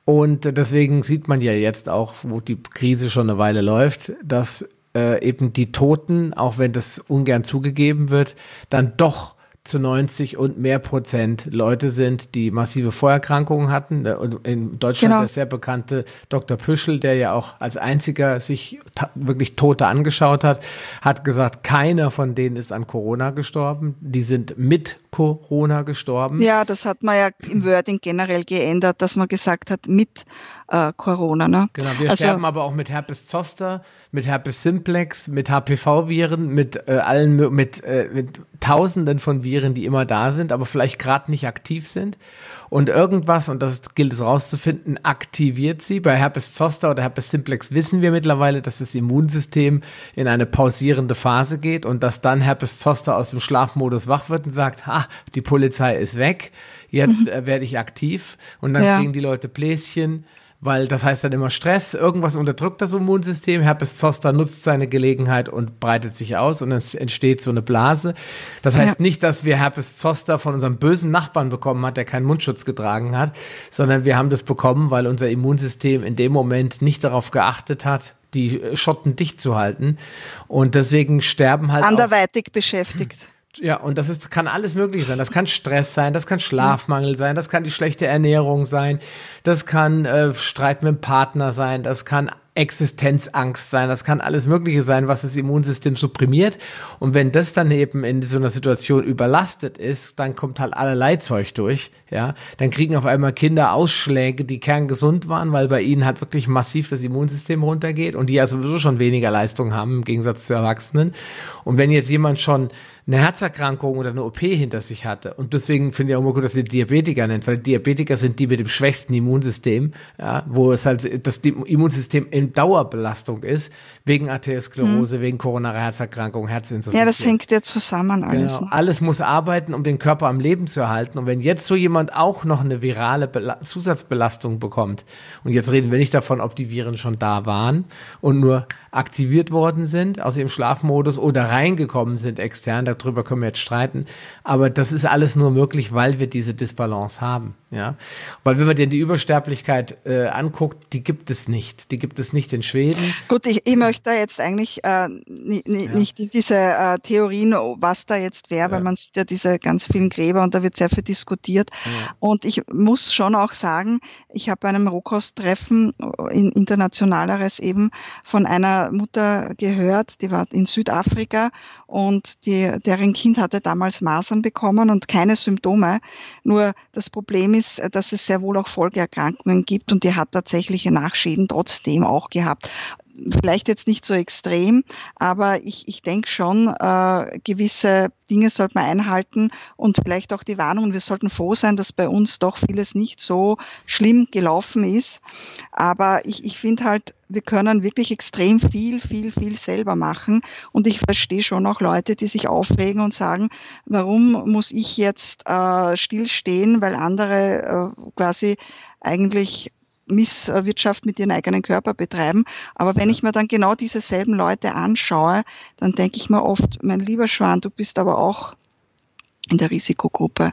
Und deswegen sieht man ja jetzt auch, wo die Krise schon eine Weile läuft, dass äh, eben die Toten, auch wenn das ungern zugegeben wird, dann doch zu 90 und mehr Prozent Leute sind, die massive Vorerkrankungen hatten. Und in Deutschland genau. der sehr bekannte Dr. Püschel, der ja auch als einziger sich wirklich Tote angeschaut hat, hat gesagt, keiner von denen ist an Corona gestorben. Die sind mit Corona gestorben.
Ja, das hat man ja im Wording generell geändert, dass man gesagt hat, mit äh, Corona. Ne?
Genau, wir also, sterben aber auch mit Herpes Zoster, mit Herpes Simplex, mit HPV-Viren, mit äh, allen, mit, äh, mit Tausenden von Viren, die immer da sind, aber vielleicht gerade nicht aktiv sind. Und irgendwas, und das gilt es rauszufinden, aktiviert sie. Bei Herpes Zoster oder Herpes Simplex wissen wir mittlerweile, dass das Immunsystem in eine pausierende Phase geht und dass dann Herpes Zoster aus dem Schlafmodus wach wird und sagt, ha, die Polizei ist weg, jetzt mhm. werde ich aktiv. Und dann ja. kriegen die Leute Bläschen weil das heißt dann immer Stress, irgendwas unterdrückt das Immunsystem, Herpes Zoster nutzt seine Gelegenheit und breitet sich aus und es entsteht so eine Blase. Das heißt ja. nicht, dass wir Herpes Zoster von unserem bösen Nachbarn bekommen hat, der keinen Mundschutz getragen hat, sondern wir haben das bekommen, weil unser Immunsystem in dem Moment nicht darauf geachtet hat, die Schotten dicht zu halten und deswegen sterben halt
anderweitig beschäftigt.
Ja, und das ist, kann alles möglich sein. Das kann Stress sein, das kann Schlafmangel sein, das kann die schlechte Ernährung sein, das kann äh, Streit mit dem Partner sein, das kann Existenzangst sein, das kann alles Mögliche sein, was das Immunsystem supprimiert. Und wenn das dann eben in so einer Situation überlastet ist, dann kommt halt allerlei Zeug durch, ja. Dann kriegen auf einmal Kinder Ausschläge, die kerngesund waren, weil bei ihnen halt wirklich massiv das Immunsystem runtergeht und die ja sowieso schon weniger Leistung haben im Gegensatz zu Erwachsenen. Und wenn jetzt jemand schon eine Herzerkrankung oder eine OP hinter sich hatte. Und deswegen finde ich auch immer gut, dass sie Diabetiker nennt, weil Diabetiker sind die mit dem schwächsten Immunsystem, ja, wo es halt das Immunsystem in Dauerbelastung ist, wegen Arteriosklerose, hm. wegen koronarer Herzerkrankung, Herzinsuffizienz.
Ja, das hängt ja zusammen alles.
Genau. Alles muss arbeiten, um den Körper am Leben zu erhalten. Und wenn jetzt so jemand auch noch eine virale Bela Zusatzbelastung bekommt, und jetzt reden wir nicht davon, ob die Viren schon da waren und nur aktiviert worden sind aus ihrem Schlafmodus oder reingekommen sind extern, darüber können wir jetzt streiten. Aber das ist alles nur möglich, weil wir diese Disbalance haben. Ja, weil wenn man dir die Übersterblichkeit äh, anguckt, die gibt es nicht. Die gibt es nicht in Schweden.
Gut, ich, ich möchte da jetzt eigentlich äh, ni, ni, ja. nicht diese äh, Theorien, was da jetzt wäre, ja. weil man sieht ja diese ganz vielen Gräber und da wird sehr viel diskutiert. Ja. Und ich muss schon auch sagen, ich habe bei einem Rohkosttreffen in internationaleres eben von einer Mutter gehört, die war in Südafrika und die, deren Kind hatte damals Masern bekommen und keine Symptome. Nur das Problem ist, dass es sehr wohl auch Folgeerkrankungen gibt und die hat tatsächliche Nachschäden trotzdem auch gehabt vielleicht jetzt nicht so extrem, aber ich, ich denke schon, äh, gewisse Dinge sollte man einhalten und vielleicht auch die Warnung. Wir sollten froh sein, dass bei uns doch vieles nicht so schlimm gelaufen ist. Aber ich, ich finde halt, wir können wirklich extrem viel, viel, viel selber machen. Und ich verstehe schon auch Leute, die sich aufregen und sagen, warum muss ich jetzt äh, stillstehen, weil andere äh, quasi eigentlich Misswirtschaft mit ihrem eigenen Körper betreiben. Aber wenn ich mir dann genau diese selben Leute anschaue, dann denke ich mir oft, mein lieber Schwan, du bist aber auch in der Risikogruppe,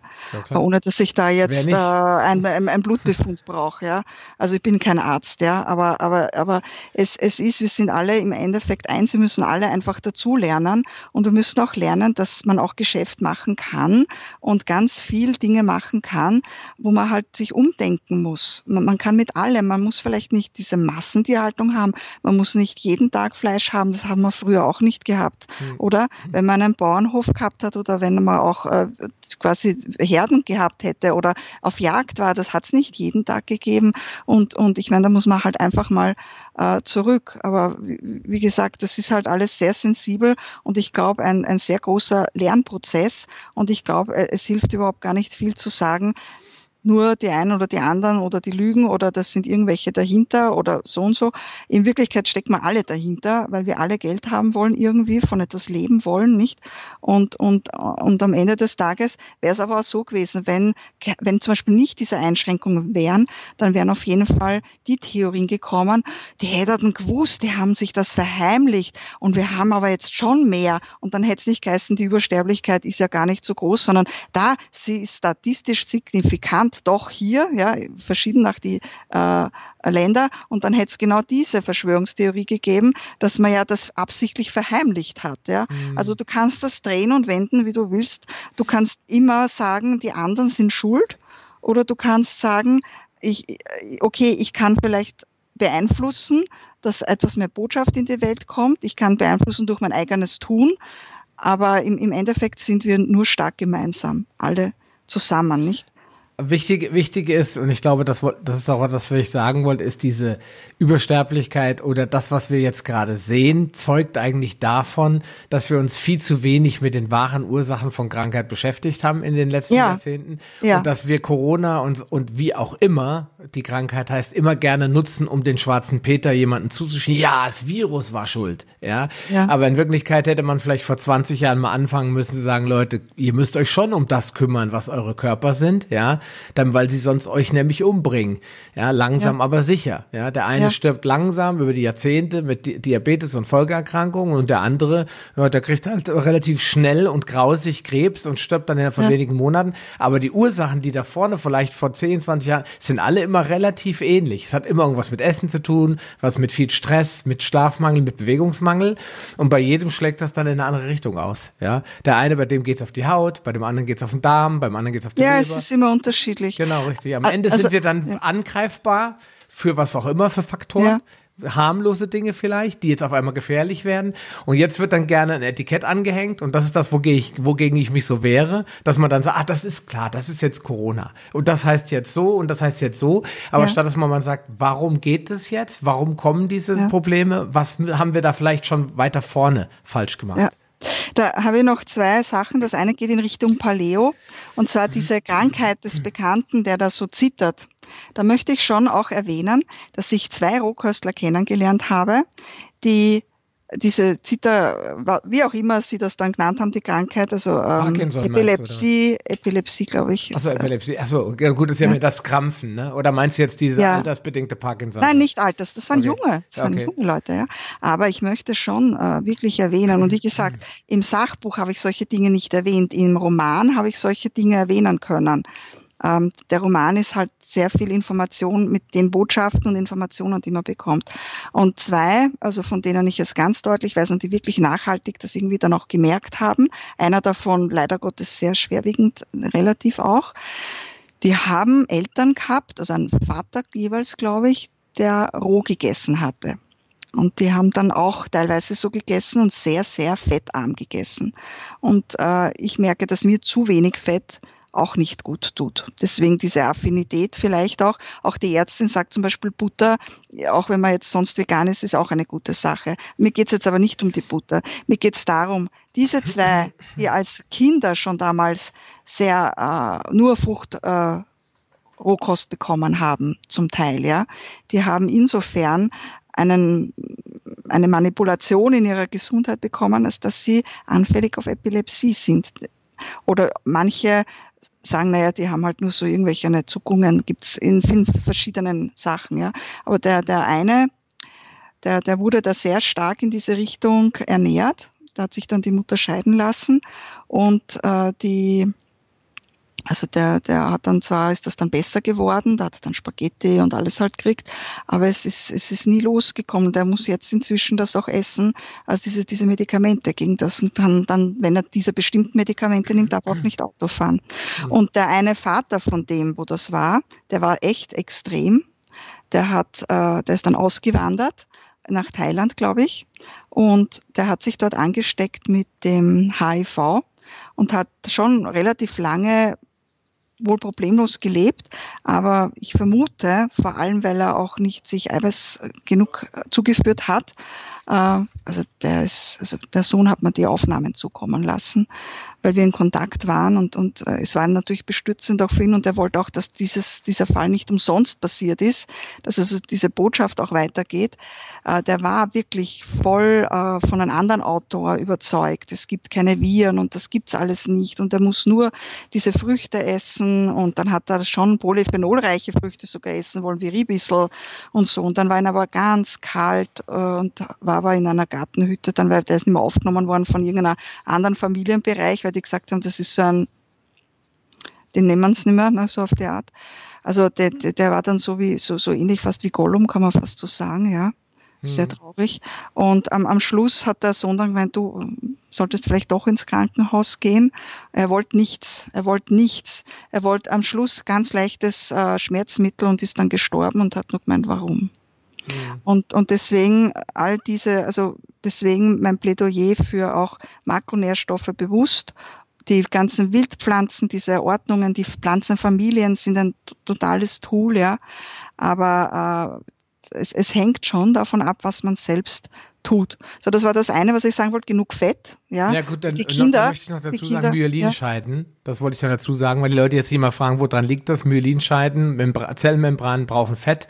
ja, ohne dass ich da jetzt äh, ein, ein, ein, Blutbefund brauche. Ja? Also ich bin kein Arzt, ja, aber, aber, aber es, es ist, wir sind alle im Endeffekt eins, wir müssen alle einfach dazu lernen und wir müssen auch lernen, dass man auch Geschäft machen kann und ganz viel Dinge machen kann, wo man halt sich umdenken muss. Man, man kann mit allem, man muss vielleicht nicht diese Massentierhaltung haben, man muss nicht jeden Tag Fleisch haben, das haben wir früher auch nicht gehabt, mhm. oder? Wenn man einen Bauernhof gehabt hat oder wenn man auch äh, quasi Herden gehabt hätte oder auf Jagd war, das hat es nicht jeden Tag gegeben. Und, und ich meine, da muss man halt einfach mal äh, zurück. Aber wie, gesagt, das ist halt alles sehr sensibel und ich glaube, ein, ein sehr großer Lernprozess. Und ich glaube, äh, es hilft überhaupt gar nicht viel zu sagen, nur die einen oder die anderen oder die lügen oder das sind irgendwelche dahinter oder so und so. In Wirklichkeit stecken wir alle dahinter, weil wir alle Geld haben wollen irgendwie, von etwas leben wollen, nicht? Und, und, und am Ende des Tages wäre es aber auch so gewesen, wenn, wenn zum Beispiel nicht diese Einschränkungen wären, dann wären auf jeden Fall die Theorien gekommen, die hätten gewusst, die haben sich das verheimlicht und wir haben aber jetzt schon mehr und dann hätte es nicht geheißen, die Übersterblichkeit ist ja gar nicht so groß, sondern da sie ist statistisch signifikant Land doch hier, ja, verschieden nach die äh, Länder. Und dann hätte es genau diese Verschwörungstheorie gegeben, dass man ja das absichtlich verheimlicht hat. Ja. Mhm. Also du kannst das drehen und wenden, wie du willst. Du kannst immer sagen, die anderen sind schuld. Oder du kannst sagen, ich, okay, ich kann vielleicht beeinflussen, dass etwas mehr Botschaft in die Welt kommt. Ich kann beeinflussen durch mein eigenes Tun. Aber im, im Endeffekt sind wir nur stark gemeinsam, alle zusammen, nicht?
Wichtig, wichtig ist, und ich glaube, das, das ist auch was, was ich sagen wollte, ist diese Übersterblichkeit oder das, was wir jetzt gerade sehen, zeugt eigentlich davon, dass wir uns viel zu wenig mit den wahren Ursachen von Krankheit beschäftigt haben in den letzten ja. Jahrzehnten. Ja. Und dass wir Corona und, und wie auch immer, die Krankheit heißt, immer gerne nutzen, um den schwarzen Peter jemanden zuzuschieben. Ja, das Virus war schuld. Ja? ja. Aber in Wirklichkeit hätte man vielleicht vor 20 Jahren mal anfangen müssen zu sagen, Leute, ihr müsst euch schon um das kümmern, was eure Körper sind. Ja dann weil sie sonst euch nämlich umbringen. Ja, langsam ja. aber sicher. Ja, der eine ja. stirbt langsam über die Jahrzehnte mit Diabetes und Folgeerkrankungen und der andere, ja, der kriegt halt relativ schnell und grausig Krebs und stirbt dann innerhalb von ja. wenigen Monaten. Aber die Ursachen, die da vorne vielleicht vor 10, 20 Jahren, sind alle immer relativ ähnlich. Es hat immer irgendwas mit Essen zu tun, was mit viel Stress, mit Schlafmangel, mit Bewegungsmangel. Und bei jedem schlägt das dann in eine andere Richtung aus. Ja, der eine, bei dem geht's auf die Haut, bei dem anderen geht's auf den Darm, beim anderen geht's auf die
Ja,
Leber.
es ist immer unterschiedlich.
Genau, richtig. Am Ende also, sind wir dann ja. angreifbar für was auch immer für Faktoren. Ja. harmlose Dinge vielleicht, die jetzt auf einmal gefährlich werden. Und jetzt wird dann gerne ein Etikett angehängt und das ist das, wogegen ich, wogegen ich mich so wehre, dass man dann sagt, ah, das ist klar, das ist jetzt Corona. Und das heißt jetzt so und das heißt jetzt so. Aber ja. statt dass man mal sagt, warum geht es jetzt? Warum kommen diese. Probleme? Was haben wir da vielleicht schon weiter vorne falsch gemacht?
Da habe ich noch zwei Sachen. Das eine geht in Richtung Paleo und zwar diese Krankheit des Bekannten, der da so zittert. Da möchte ich schon auch erwähnen, dass ich zwei Rohköstler kennengelernt habe, die diese Zita, wie auch immer Sie das dann genannt haben, die Krankheit, also ähm, Epilepsie, du, Epilepsie, glaube ich.
Also Epilepsie, achso, ja, gut, das ist ja, ja. das Krampfen, ne? Oder meinst du jetzt diese ja. altersbedingte Parkinson?
Nein, nicht alters, das waren okay. junge, das waren okay. junge Leute, ja. Aber ich möchte schon äh, wirklich erwähnen und wie gesagt, im Sachbuch habe ich solche Dinge nicht erwähnt, im Roman habe ich solche Dinge erwähnen können. Ähm, der Roman ist halt sehr viel Information mit den Botschaften und Informationen, die man bekommt. Und zwei, also von denen ich es ganz deutlich weiß und die wirklich nachhaltig das irgendwie dann auch gemerkt haben, einer davon leider Gottes sehr schwerwiegend, relativ auch, die haben Eltern gehabt, also einen Vater jeweils, glaube ich, der roh gegessen hatte. Und die haben dann auch teilweise so gegessen und sehr, sehr fettarm gegessen. Und äh, ich merke, dass mir zu wenig Fett auch nicht gut tut. Deswegen diese Affinität vielleicht auch. Auch die Ärztin sagt zum Beispiel Butter, auch wenn man jetzt sonst vegan ist, ist auch eine gute Sache. Mir geht es jetzt aber nicht um die Butter. Mir geht es darum, diese zwei, die als Kinder schon damals sehr äh, nur Frucht äh, Rohkost bekommen haben, zum Teil, ja, die haben insofern einen, eine Manipulation in ihrer Gesundheit bekommen, als dass sie anfällig auf Epilepsie sind. Oder manche sagen, naja, die haben halt nur so irgendwelche Zuckungen, gibt's in vielen verschiedenen Sachen, ja. Aber der, der eine, der, der wurde da sehr stark in diese Richtung ernährt. Da hat sich dann die Mutter scheiden lassen und äh, die also der, der hat dann zwar, ist das dann besser geworden, da hat er dann Spaghetti und alles halt gekriegt, aber es ist, es ist nie losgekommen. Der muss jetzt inzwischen das auch essen, also diese, diese Medikamente gegen das und dann, dann, wenn er diese bestimmten Medikamente nimmt, darf er auch nicht Auto fahren. Und der eine Vater von dem, wo das war, der war echt extrem. Der hat, äh, der ist dann ausgewandert nach Thailand, glaube ich, und der hat sich dort angesteckt mit dem HIV und hat schon relativ lange wohl problemlos gelebt, aber ich vermute, vor allem weil er auch nicht sich Eiweiß genug zugeführt hat, äh, also der ist, also der Sohn hat mir die Aufnahmen zukommen lassen, weil wir in Kontakt waren und, und äh, es war natürlich bestützend auch für ihn und er wollte auch, dass dieses, dieser Fall nicht umsonst passiert ist, dass also diese Botschaft auch weitergeht. Äh, der war wirklich voll von einem anderen Autor überzeugt. Es gibt keine Viren und das gibt's alles nicht und er muss nur diese Früchte essen und dann hat er schon polyphenolreiche Früchte sogar essen wollen, wie Ribissel und so. Und dann war ihn aber ganz kalt und war aber in einer Gartenhütte, dann weil der ist nicht mehr aufgenommen worden von irgendeiner anderen Familienbereich, weil die gesagt haben, das ist so ein, den nehmen sie nicht mehr, ne, so auf die Art. Also der, der, der war dann so wie so, so ähnlich fast wie Gollum, kann man fast so sagen, ja. Sehr mhm. traurig. Und am, am Schluss hat der Sohn dann gemeint, du solltest vielleicht doch ins Krankenhaus gehen. Er wollte nichts. Er wollte nichts. Er wollte am Schluss ganz leichtes äh, Schmerzmittel und ist dann gestorben und hat nur gemeint, warum. Mhm. Und, und deswegen all diese, also deswegen mein Plädoyer für auch Makronährstoffe bewusst. Die ganzen Wildpflanzen, diese Ordnungen, die Pflanzenfamilien sind ein totales Tool, ja. Aber äh, es, es hängt schon davon ab, was man selbst tut. So, das war das eine, was ich sagen wollte, genug Fett. Ja,
ja gut, dann, die Kinder, dann möchte ich noch dazu Kinder, sagen, Myelinscheiden. Ja. Das wollte ich dann dazu sagen, weil die Leute jetzt immer fragen, woran liegt das? Myelinscheiden, Membra Zellmembranen brauchen Fett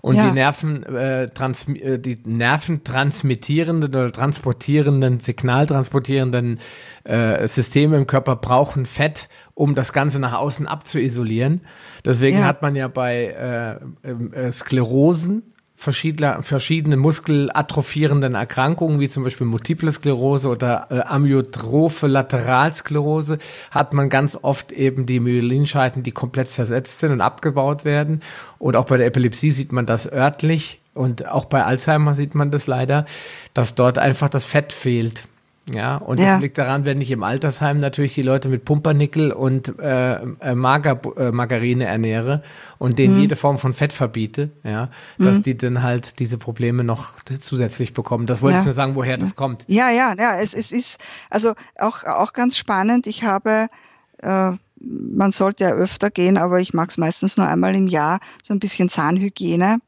und ja. die Nerven, äh, trans äh, die nerventransmittierenden oder transportierenden, signaltransportierenden äh, Systeme im Körper brauchen Fett, um das Ganze nach außen abzuisolieren. Deswegen ja. hat man ja bei äh, äh, Sklerosen verschiedene, verschiedene muskelatrophierenden Erkrankungen, wie zum Beispiel Multiple Sklerose oder äh, Amyotrophe Lateralsklerose, hat man ganz oft eben die Myelinscheiden, die komplett zersetzt sind und abgebaut werden. Und auch bei der Epilepsie sieht man das örtlich und auch bei Alzheimer sieht man das leider, dass dort einfach das Fett fehlt. Ja, und ja. das liegt daran, wenn ich im Altersheim natürlich die Leute mit Pumpernickel und äh, äh, Margar, äh, Margarine ernähre und denen mhm. jede Form von Fett verbiete, ja, dass mhm. die dann halt diese Probleme noch zusätzlich bekommen. Das wollte ja. ich nur sagen, woher das kommt.
Ja, ja, ja, es, es ist also auch, auch ganz spannend. Ich habe äh, man sollte ja öfter gehen, aber ich mag es meistens nur einmal im Jahr, so ein bisschen Zahnhygiene.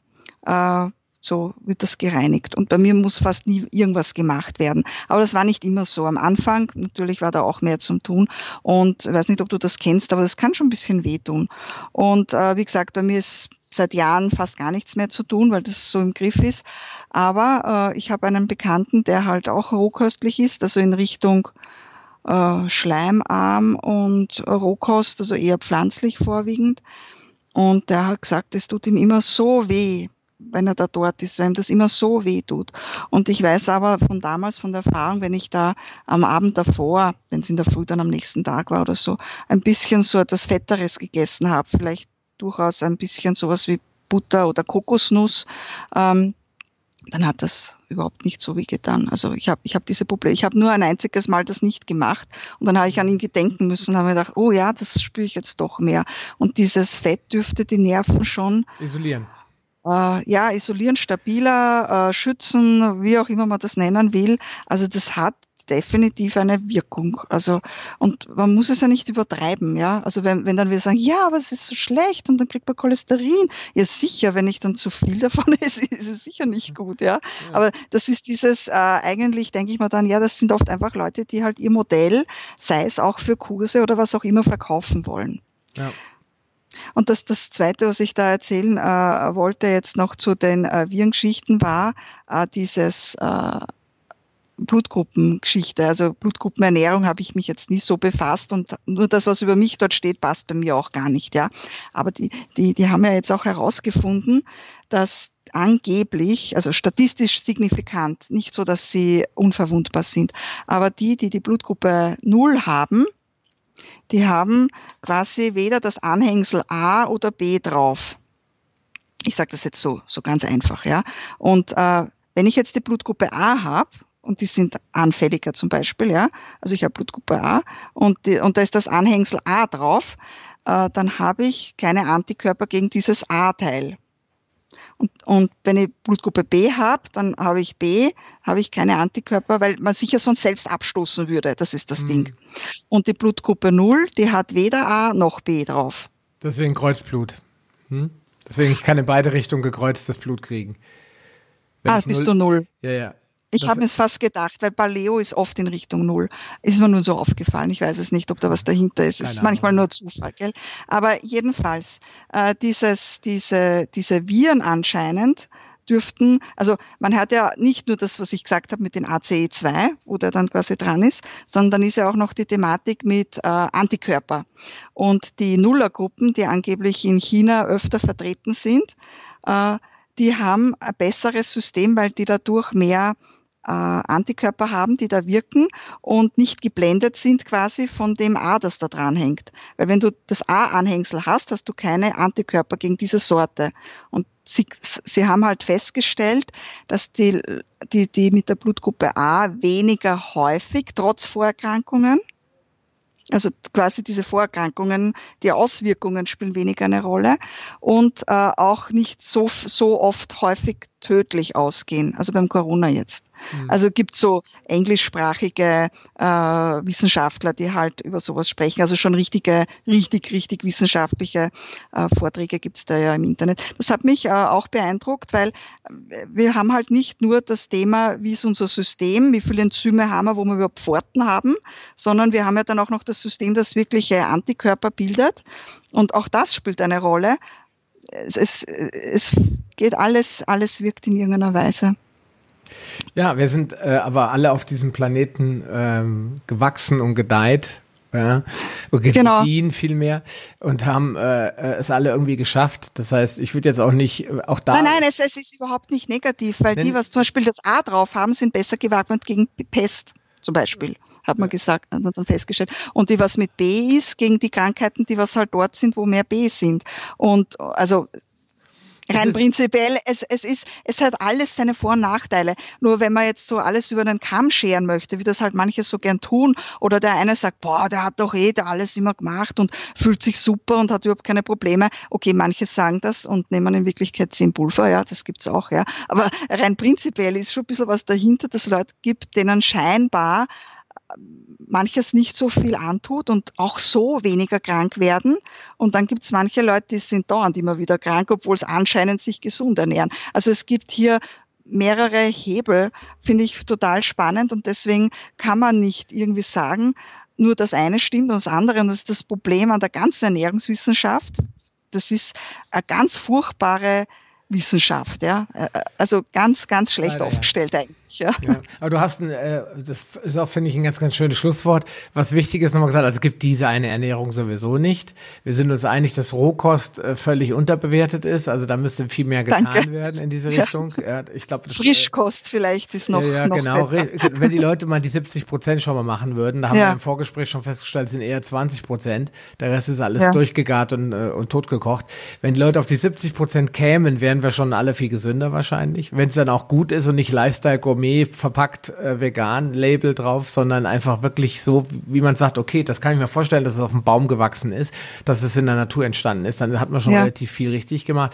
Äh, so wird das gereinigt. Und bei mir muss fast nie irgendwas gemacht werden. Aber das war nicht immer so. Am Anfang natürlich war da auch mehr zum Tun. Und ich weiß nicht, ob du das kennst, aber das kann schon ein bisschen wehtun. Und äh, wie gesagt, bei mir ist seit Jahren fast gar nichts mehr zu tun, weil das so im Griff ist. Aber äh, ich habe einen Bekannten, der halt auch rohköstlich ist, also in Richtung äh, Schleimarm und Rohkost, also eher pflanzlich vorwiegend. Und der hat gesagt, es tut ihm immer so weh, wenn er da dort ist, weil ihm das immer so weh tut. Und ich weiß aber von damals, von der Erfahrung, wenn ich da am Abend davor, wenn es in der Früh dann am nächsten Tag war oder so, ein bisschen so etwas Fetteres gegessen habe, vielleicht durchaus ein bisschen sowas wie Butter oder Kokosnuss, ähm, dann hat das überhaupt nicht so wie getan. Also ich habe ich hab diese Probleme, ich habe nur ein einziges Mal das nicht gemacht und dann habe ich an ihn gedenken müssen und habe mir gedacht, oh ja, das spüre ich jetzt doch mehr. Und dieses Fett dürfte die Nerven schon
isolieren
äh, ja, isolieren, stabiler, äh, schützen, wie auch immer man das nennen will. Also das hat definitiv eine Wirkung. Also, und man muss es ja nicht übertreiben, ja. Also wenn, wenn dann wir sagen, ja, aber es ist so schlecht und dann kriegt man Cholesterin. Ja, sicher, wenn ich dann zu viel davon esse, ist es sicher nicht gut, ja. Aber das ist dieses, äh, eigentlich denke ich mir dann, ja, das sind oft einfach Leute, die halt ihr Modell, sei es auch für Kurse oder was auch immer, verkaufen wollen. Ja. Und das, das Zweite, was ich da erzählen äh, wollte jetzt noch zu den äh, Virengeschichten, war äh, dieses äh, Blutgruppengeschichte. Also Blutgruppenernährung habe ich mich jetzt nie so befasst und nur das, was über mich dort steht, passt bei mir auch gar nicht. Ja, aber die, die, die haben ja jetzt auch herausgefunden, dass angeblich, also statistisch signifikant, nicht so, dass sie unverwundbar sind, aber die, die die Blutgruppe Null haben, die haben quasi weder das Anhängsel A oder B drauf. Ich sage das jetzt so, so ganz einfach, ja. Und äh, wenn ich jetzt die Blutgruppe A habe, und die sind anfälliger zum Beispiel, ja, also ich habe Blutgruppe A und, die, und da ist das Anhängsel A drauf, äh, dann habe ich keine Antikörper gegen dieses A-Teil. Und, und wenn ich Blutgruppe B habe, dann habe ich B, habe ich keine Antikörper, weil man sich ja sonst selbst abstoßen würde. Das ist das mhm. Ding. Und die Blutgruppe 0, die hat weder A noch B drauf.
Deswegen Kreuzblut. Hm? Deswegen, ich kann in beide Richtungen gekreuztes Blut kriegen.
Wenn ah, bist null, du null.
Ja, ja.
Ich habe mir es fast gedacht, weil Paleo ist oft in Richtung Null. Ist mir nur so aufgefallen. Ich weiß es nicht, ob da was dahinter ist. Es ist manchmal nur Zufall, gell? Aber jedenfalls, äh, dieses, diese, diese Viren anscheinend dürften, also man hat ja nicht nur das, was ich gesagt habe mit den ACE2, wo der dann quasi dran ist, sondern dann ist ja auch noch die Thematik mit äh, Antikörper. Und die Nullergruppen, die angeblich in China öfter vertreten sind, äh, die haben ein besseres System, weil die dadurch mehr Antikörper haben, die da wirken und nicht geblendet sind quasi von dem A, das da dran hängt. Weil wenn du das A-Anhängsel hast, hast du keine Antikörper gegen diese Sorte. Und sie, sie haben halt festgestellt, dass die, die, die mit der Blutgruppe A weniger häufig, trotz Vorerkrankungen, also quasi diese Vorerkrankungen, die Auswirkungen spielen weniger eine Rolle und äh, auch nicht so, so oft häufig tödlich ausgehen, also beim Corona jetzt. Mhm. Also gibt so englischsprachige äh, Wissenschaftler, die halt über sowas sprechen. Also schon richtige, richtig, richtig wissenschaftliche äh, Vorträge gibt's da ja im Internet. Das hat mich äh, auch beeindruckt, weil äh, wir haben halt nicht nur das Thema, wie ist unser System, wie viele Enzyme haben wir, wo wir überhaupt Pforten haben, sondern wir haben ja dann auch noch das System, das wirkliche Antikörper bildet. Und auch das spielt eine Rolle es, es, es geht alles, alles wirkt in irgendeiner Weise.
Ja, wir sind äh, aber alle auf diesem Planeten ähm, gewachsen und gedeiht. Ja, genau. gediehen vielmehr und haben äh, äh, es alle irgendwie geschafft. Das heißt, ich würde jetzt auch nicht, auch da.
Nein, nein, es, es ist überhaupt nicht negativ, weil die, was zum Beispiel das A drauf haben, sind besser gewappnet gegen Pest zum Beispiel hat man gesagt, hat man dann festgestellt. Und die, was mit B ist, gegen die Krankheiten, die was halt dort sind, wo mehr B sind. Und also Rein prinzipiell, es, es ist, es hat alles seine Vor- und Nachteile. Nur wenn man jetzt so alles über den Kamm scheren möchte, wie das halt manche so gern tun, oder der eine sagt, boah, der hat doch eh da alles immer gemacht und fühlt sich super und hat überhaupt keine Probleme. Okay, manche sagen das und nehmen in Wirklichkeit zehn Pulver, ja, das gibt's auch, ja. Aber rein prinzipiell ist schon ein bisschen was dahinter, dass es Leute gibt, denen scheinbar manches nicht so viel antut und auch so weniger krank werden. Und dann gibt es manche Leute, die sind dauernd immer wieder krank, obwohl es anscheinend sich gesund ernähren. Also es gibt hier mehrere Hebel, finde ich total spannend und deswegen kann man nicht irgendwie sagen, nur das eine stimmt und das andere. Und das ist das Problem an der ganzen Ernährungswissenschaft. Das ist eine ganz furchtbare Wissenschaft, ja. Also ganz, ganz schlecht Leider, aufgestellt ja. eigentlich. Ja.
ja. Aber du hast, ein, äh, das ist auch, finde ich, ein ganz, ganz schönes Schlusswort. Was wichtig ist, nochmal gesagt, also es gibt diese eine Ernährung sowieso nicht. Wir sind uns einig, dass Rohkost äh, völlig unterbewertet ist. Also da müsste viel mehr getan Danke. werden in diese Richtung. Ja.
ich glaube, Frischkost vielleicht ist noch,
ja,
noch
genau. Besser. Wenn die Leute mal die 70 Prozent schon mal machen würden, da haben wir im Vorgespräch schon festgestellt, sind eher 20 Prozent. Der Rest ist alles durchgegart und, äh, und totgekocht. Wenn die Leute auf die 70 Prozent kämen, wären wir schon alle viel gesünder wahrscheinlich. Wenn es dann auch gut ist und nicht Lifestyle-Gourmet verpackt äh, vegan Label drauf, sondern einfach wirklich so, wie man sagt, okay, das kann ich mir vorstellen, dass es auf dem Baum gewachsen ist, dass es in der Natur entstanden ist, dann hat man schon ja. relativ viel richtig gemacht.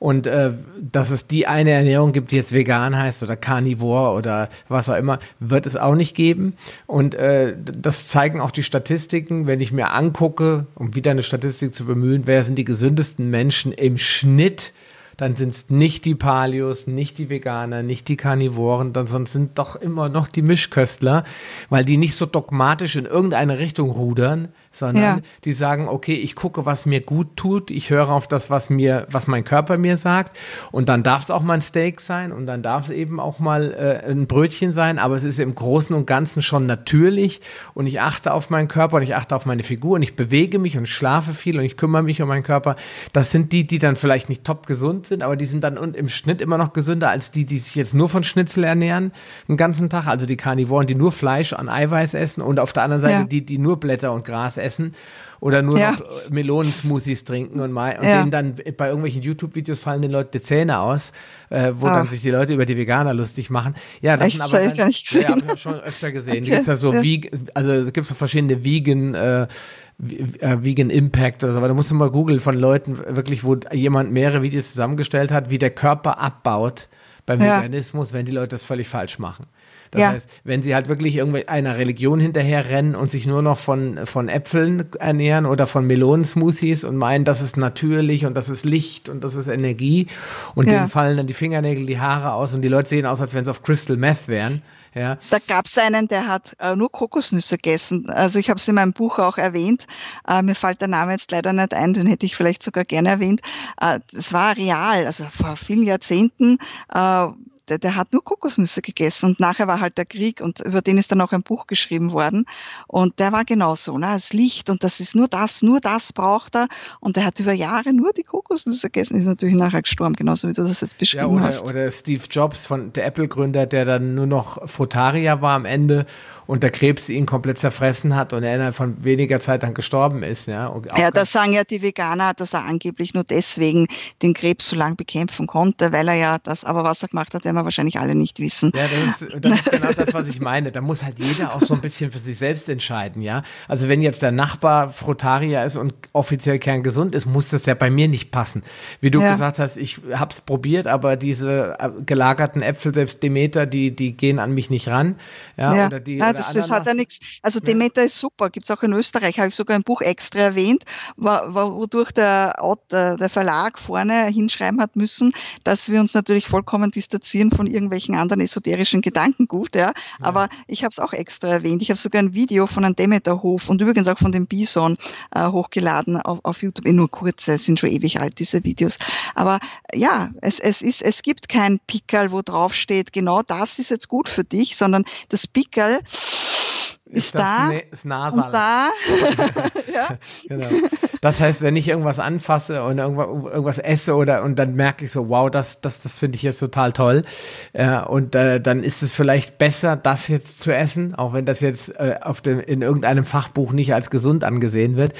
Und äh, dass es die eine Ernährung gibt, die jetzt vegan heißt oder Carnivore oder was auch immer, wird es auch nicht geben. Und äh, das zeigen auch die Statistiken, wenn ich mir angucke, um wieder eine Statistik zu bemühen, wer sind die gesündesten Menschen im Schnitt dann sind es nicht die Palios, nicht die Veganer, nicht die Karnivoren, dann sonst sind doch immer noch die Mischköstler, weil die nicht so dogmatisch in irgendeine Richtung rudern, sondern ja. die sagen, okay, ich gucke, was mir gut tut, ich höre auf das, was mir, was mein Körper mir sagt und dann darf es auch mal ein Steak sein und dann darf es eben auch mal äh, ein Brötchen sein, aber es ist im Großen und Ganzen schon natürlich und ich achte auf meinen Körper und ich achte auf meine Figur und ich bewege mich und schlafe viel und ich kümmere mich um meinen Körper. Das sind die, die dann vielleicht nicht top gesund sind, aber die sind dann im Schnitt immer noch gesünder als die, die sich jetzt nur von Schnitzel ernähren, den ganzen Tag, also die Karnivoren, die nur Fleisch an Eiweiß essen und auf der anderen Seite ja. die, die nur Blätter und Gras essen oder nur ja. noch äh, Melonensmoothies trinken und mal und ja. denen dann bei irgendwelchen YouTube-Videos fallen den Leuten die Zähne aus, äh, wo Ach. dann sich die Leute über die Veganer lustig machen. Ja, das Echt? sind aber dann,
gar nicht gesehen.
Ja, hab ich schon öfter gesehen. Okay. Gibt's ja so ja. Vegan, also gibt's so verschiedene Vegan äh, äh, Vegan Impact oder so, aber da musst du mal googeln von Leuten wirklich, wo jemand mehrere Videos zusammengestellt hat, wie der Körper abbaut beim ja. Veganismus, wenn die Leute das völlig falsch machen. Das ja. heißt, wenn sie halt wirklich einer Religion hinterher rennen und sich nur noch von, von Äpfeln ernähren oder von Melonensmoothies und meinen, das ist natürlich und das ist Licht und das ist Energie und ja. denen fallen dann die Fingernägel, die Haare aus und die Leute sehen aus, als wenn sie auf Crystal Meth wären. Ja.
Da gab es einen, der hat äh, nur Kokosnüsse gegessen. Also ich habe es in meinem Buch auch erwähnt. Äh, mir fällt der Name jetzt leider nicht ein, den hätte ich vielleicht sogar gerne erwähnt. Äh, das war real, also vor vielen Jahrzehnten äh, der, der hat nur Kokosnüsse gegessen und nachher war halt der Krieg und über den ist dann auch ein Buch geschrieben worden. Und der war genauso, ne, das Licht und das ist nur das, nur das braucht er. Und der hat über Jahre nur die Kokosnüsse gegessen, ist natürlich nachher gestorben, genauso wie du das jetzt beschrieben ja,
oder,
hast.
Oder Steve Jobs von der Apple-Gründer, der dann nur noch Frutarier war am Ende und der Krebs ihn komplett zerfressen hat und er innerhalb von weniger Zeit dann gestorben ist. Ja,
ja das sagen ja die Veganer, dass er angeblich nur deswegen den Krebs so lange bekämpfen konnte, weil er ja das, aber was er gemacht hat, werden wir wahrscheinlich alle nicht wissen.
Ja, das ist, das ist genau das, was ich meine. Da muss halt jeder auch so ein bisschen für sich selbst entscheiden, ja. Also wenn jetzt der Nachbar Frutarier ist und offiziell kerngesund ist, muss das ja bei mir nicht passen. Wie du ja. gesagt hast, ich hab's probiert, aber diese äh, gelagerten Äpfel, selbst Demeter, die, die gehen an mich nicht ran. Ja,
ja. oder die, ja, das, das hat ja nichts. Also Demeter ja. ist super, gibt's auch in Österreich, habe ich sogar ein Buch extra erwähnt, wodurch der, der Verlag vorne hinschreiben hat müssen, dass wir uns natürlich vollkommen distanzieren von irgendwelchen anderen esoterischen Gedankengut, ja. ja. Aber ich habe es auch extra erwähnt. Ich habe sogar ein Video von einem Demeterhof und übrigens auch von dem Bison äh, hochgeladen auf, auf YouTube. Eh, nur kurze, sind schon ewig alt, diese Videos. Aber ja, es, es, ist, es gibt kein Pickerl, wo drauf steht, genau das ist jetzt gut für dich, sondern das Pickerl ist, ist da, ne ist
Nasal.
da.
ja. genau. Das heißt, wenn ich irgendwas anfasse und irgendwas, irgendwas esse oder und dann merke ich so, wow, das, das, das finde ich jetzt total toll. Äh, und äh, dann ist es vielleicht besser, das jetzt zu essen, auch wenn das jetzt äh, auf dem, in irgendeinem Fachbuch nicht als gesund angesehen wird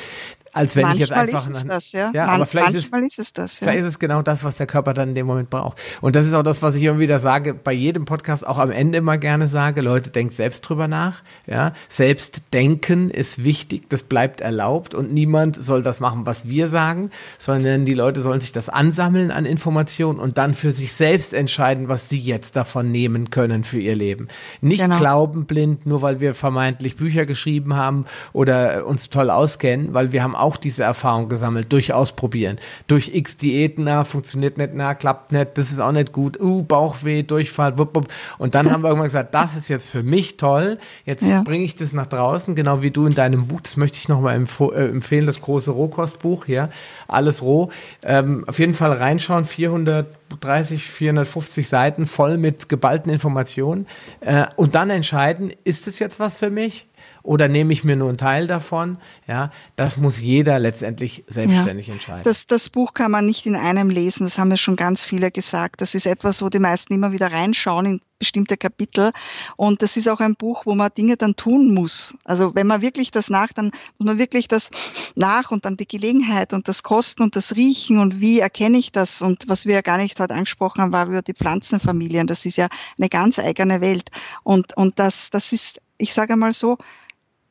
als wenn
manchmal
ich jetzt einfach.
Ist es das, ja.
ja
Man,
aber vielleicht
manchmal
ist,
ist es das, ja.
Vielleicht ist es genau das, was der Körper dann in dem Moment braucht. Und das ist auch das, was ich immer wieder sage, bei jedem Podcast auch am Ende immer gerne sage, Leute, denkt selbst drüber nach. Ja, selbst denken ist wichtig, das bleibt erlaubt und niemand soll das machen, was wir sagen, sondern die Leute sollen sich das ansammeln an Informationen und dann für sich selbst entscheiden, was sie jetzt davon nehmen können für ihr Leben. Nicht
Genau.
glauben blind, nur weil wir vermeintlich Bücher geschrieben haben oder uns toll auskennen, weil wir haben auch diese Erfahrung gesammelt, durch Ausprobieren. Durch x Diäten, na, funktioniert nicht, na, klappt nicht, das ist auch nicht gut, uh, Bauchweh, Durchfall, wupp, wupp. Und dann haben wir irgendwann gesagt, das ist jetzt für mich toll, jetzt
Ja.
bringe ich das nach draußen, genau wie du in deinem Buch, das möchte ich nochmal empf äh, empfehlen, das große Rohkostbuch, ja, alles roh. Ähm, auf jeden Fall reinschauen, 430, 450 Seiten voll mit geballten Informationen äh, und dann entscheiden, ist es jetzt was für mich? Oder nehme ich mir nur einen Teil davon? Ja, das muss jeder letztendlich selbstständig entscheiden.
Das, das Buch kann man nicht in einem lesen, das haben ja schon ganz viele gesagt. Das ist etwas, wo die meisten immer wieder reinschauen in bestimmte Kapitel. Und das ist auch ein Buch, wo man Dinge dann tun muss. Also wenn man wirklich das nach, dann muss man wirklich das nach und dann die Gelegenheit und das Kosten und das Riechen und wie erkenne ich das? Und was wir ja gar nicht heute angesprochen haben, war über die Pflanzenfamilien. Das ist ja eine ganz eigene Welt. Und, und das, das ist, ich sage mal so,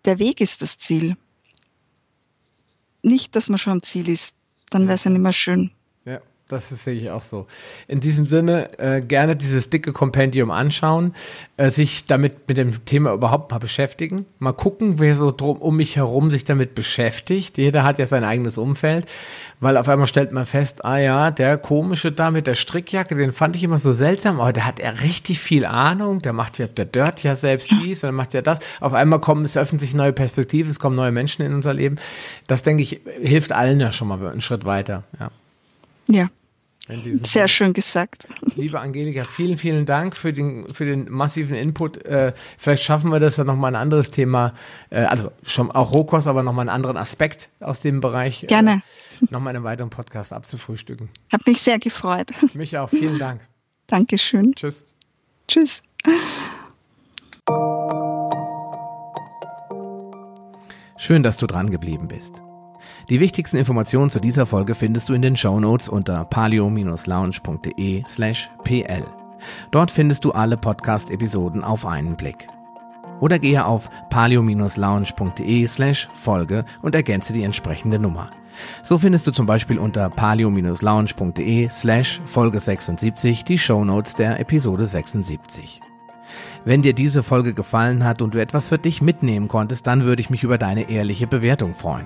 der Weg ist das Ziel. Nicht, dass man schon am Ziel ist. Dann wäre es ja nicht mehr schön.
Das ist, sehe ich auch so. In diesem Sinne, äh, gerne dieses dicke Kompendium anschauen, äh, sich damit mit dem Thema überhaupt mal beschäftigen, mal gucken, wer so drum um mich herum sich damit beschäftigt. Jeder hat ja sein eigenes Umfeld, weil auf einmal stellt man fest, ah ja, der komische da mit der Strickjacke, den fand ich immer so seltsam, aber der hat ja richtig viel Ahnung, der macht ja, der dört ja selbst dies, der macht ja das. Auf einmal kommen, es öffnen sich neue Perspektiven, es kommen neue Menschen in unser Leben. Das, denke ich, hilft allen ja schon mal einen Schritt weiter, ja.
Ja, sehr schön gesagt.
Liebe Angelika, vielen, vielen Dank für den, für den massiven Input. Äh, vielleicht schaffen wir das dann nochmal ein anderes Thema, äh, also schon auch Rohkost, aber nochmal einen anderen Aspekt aus dem Bereich.
Gerne.
Äh, nochmal in einem weiteren Podcast abzufrühstücken.
Hat mich sehr gefreut.
Mich auch. Vielen Dank.
Dankeschön.
Tschüss.
Tschüss.
Schön, dass du dran geblieben bist. Die wichtigsten Informationen zu dieser Folge findest du in den Shownotes unter palio-lounge.de slash pl. Dort findest du alle Podcast-Episoden auf einen Blick. Oder gehe auf palio-lounge.de slash Folge und ergänze die entsprechende Nummer. So findest du zum Beispiel unter palio-lounge.de slash Folge 76 die Shownotes der Episode 76. Wenn dir diese Folge gefallen hat und du etwas für dich mitnehmen konntest, dann würde ich mich über deine ehrliche Bewertung freuen.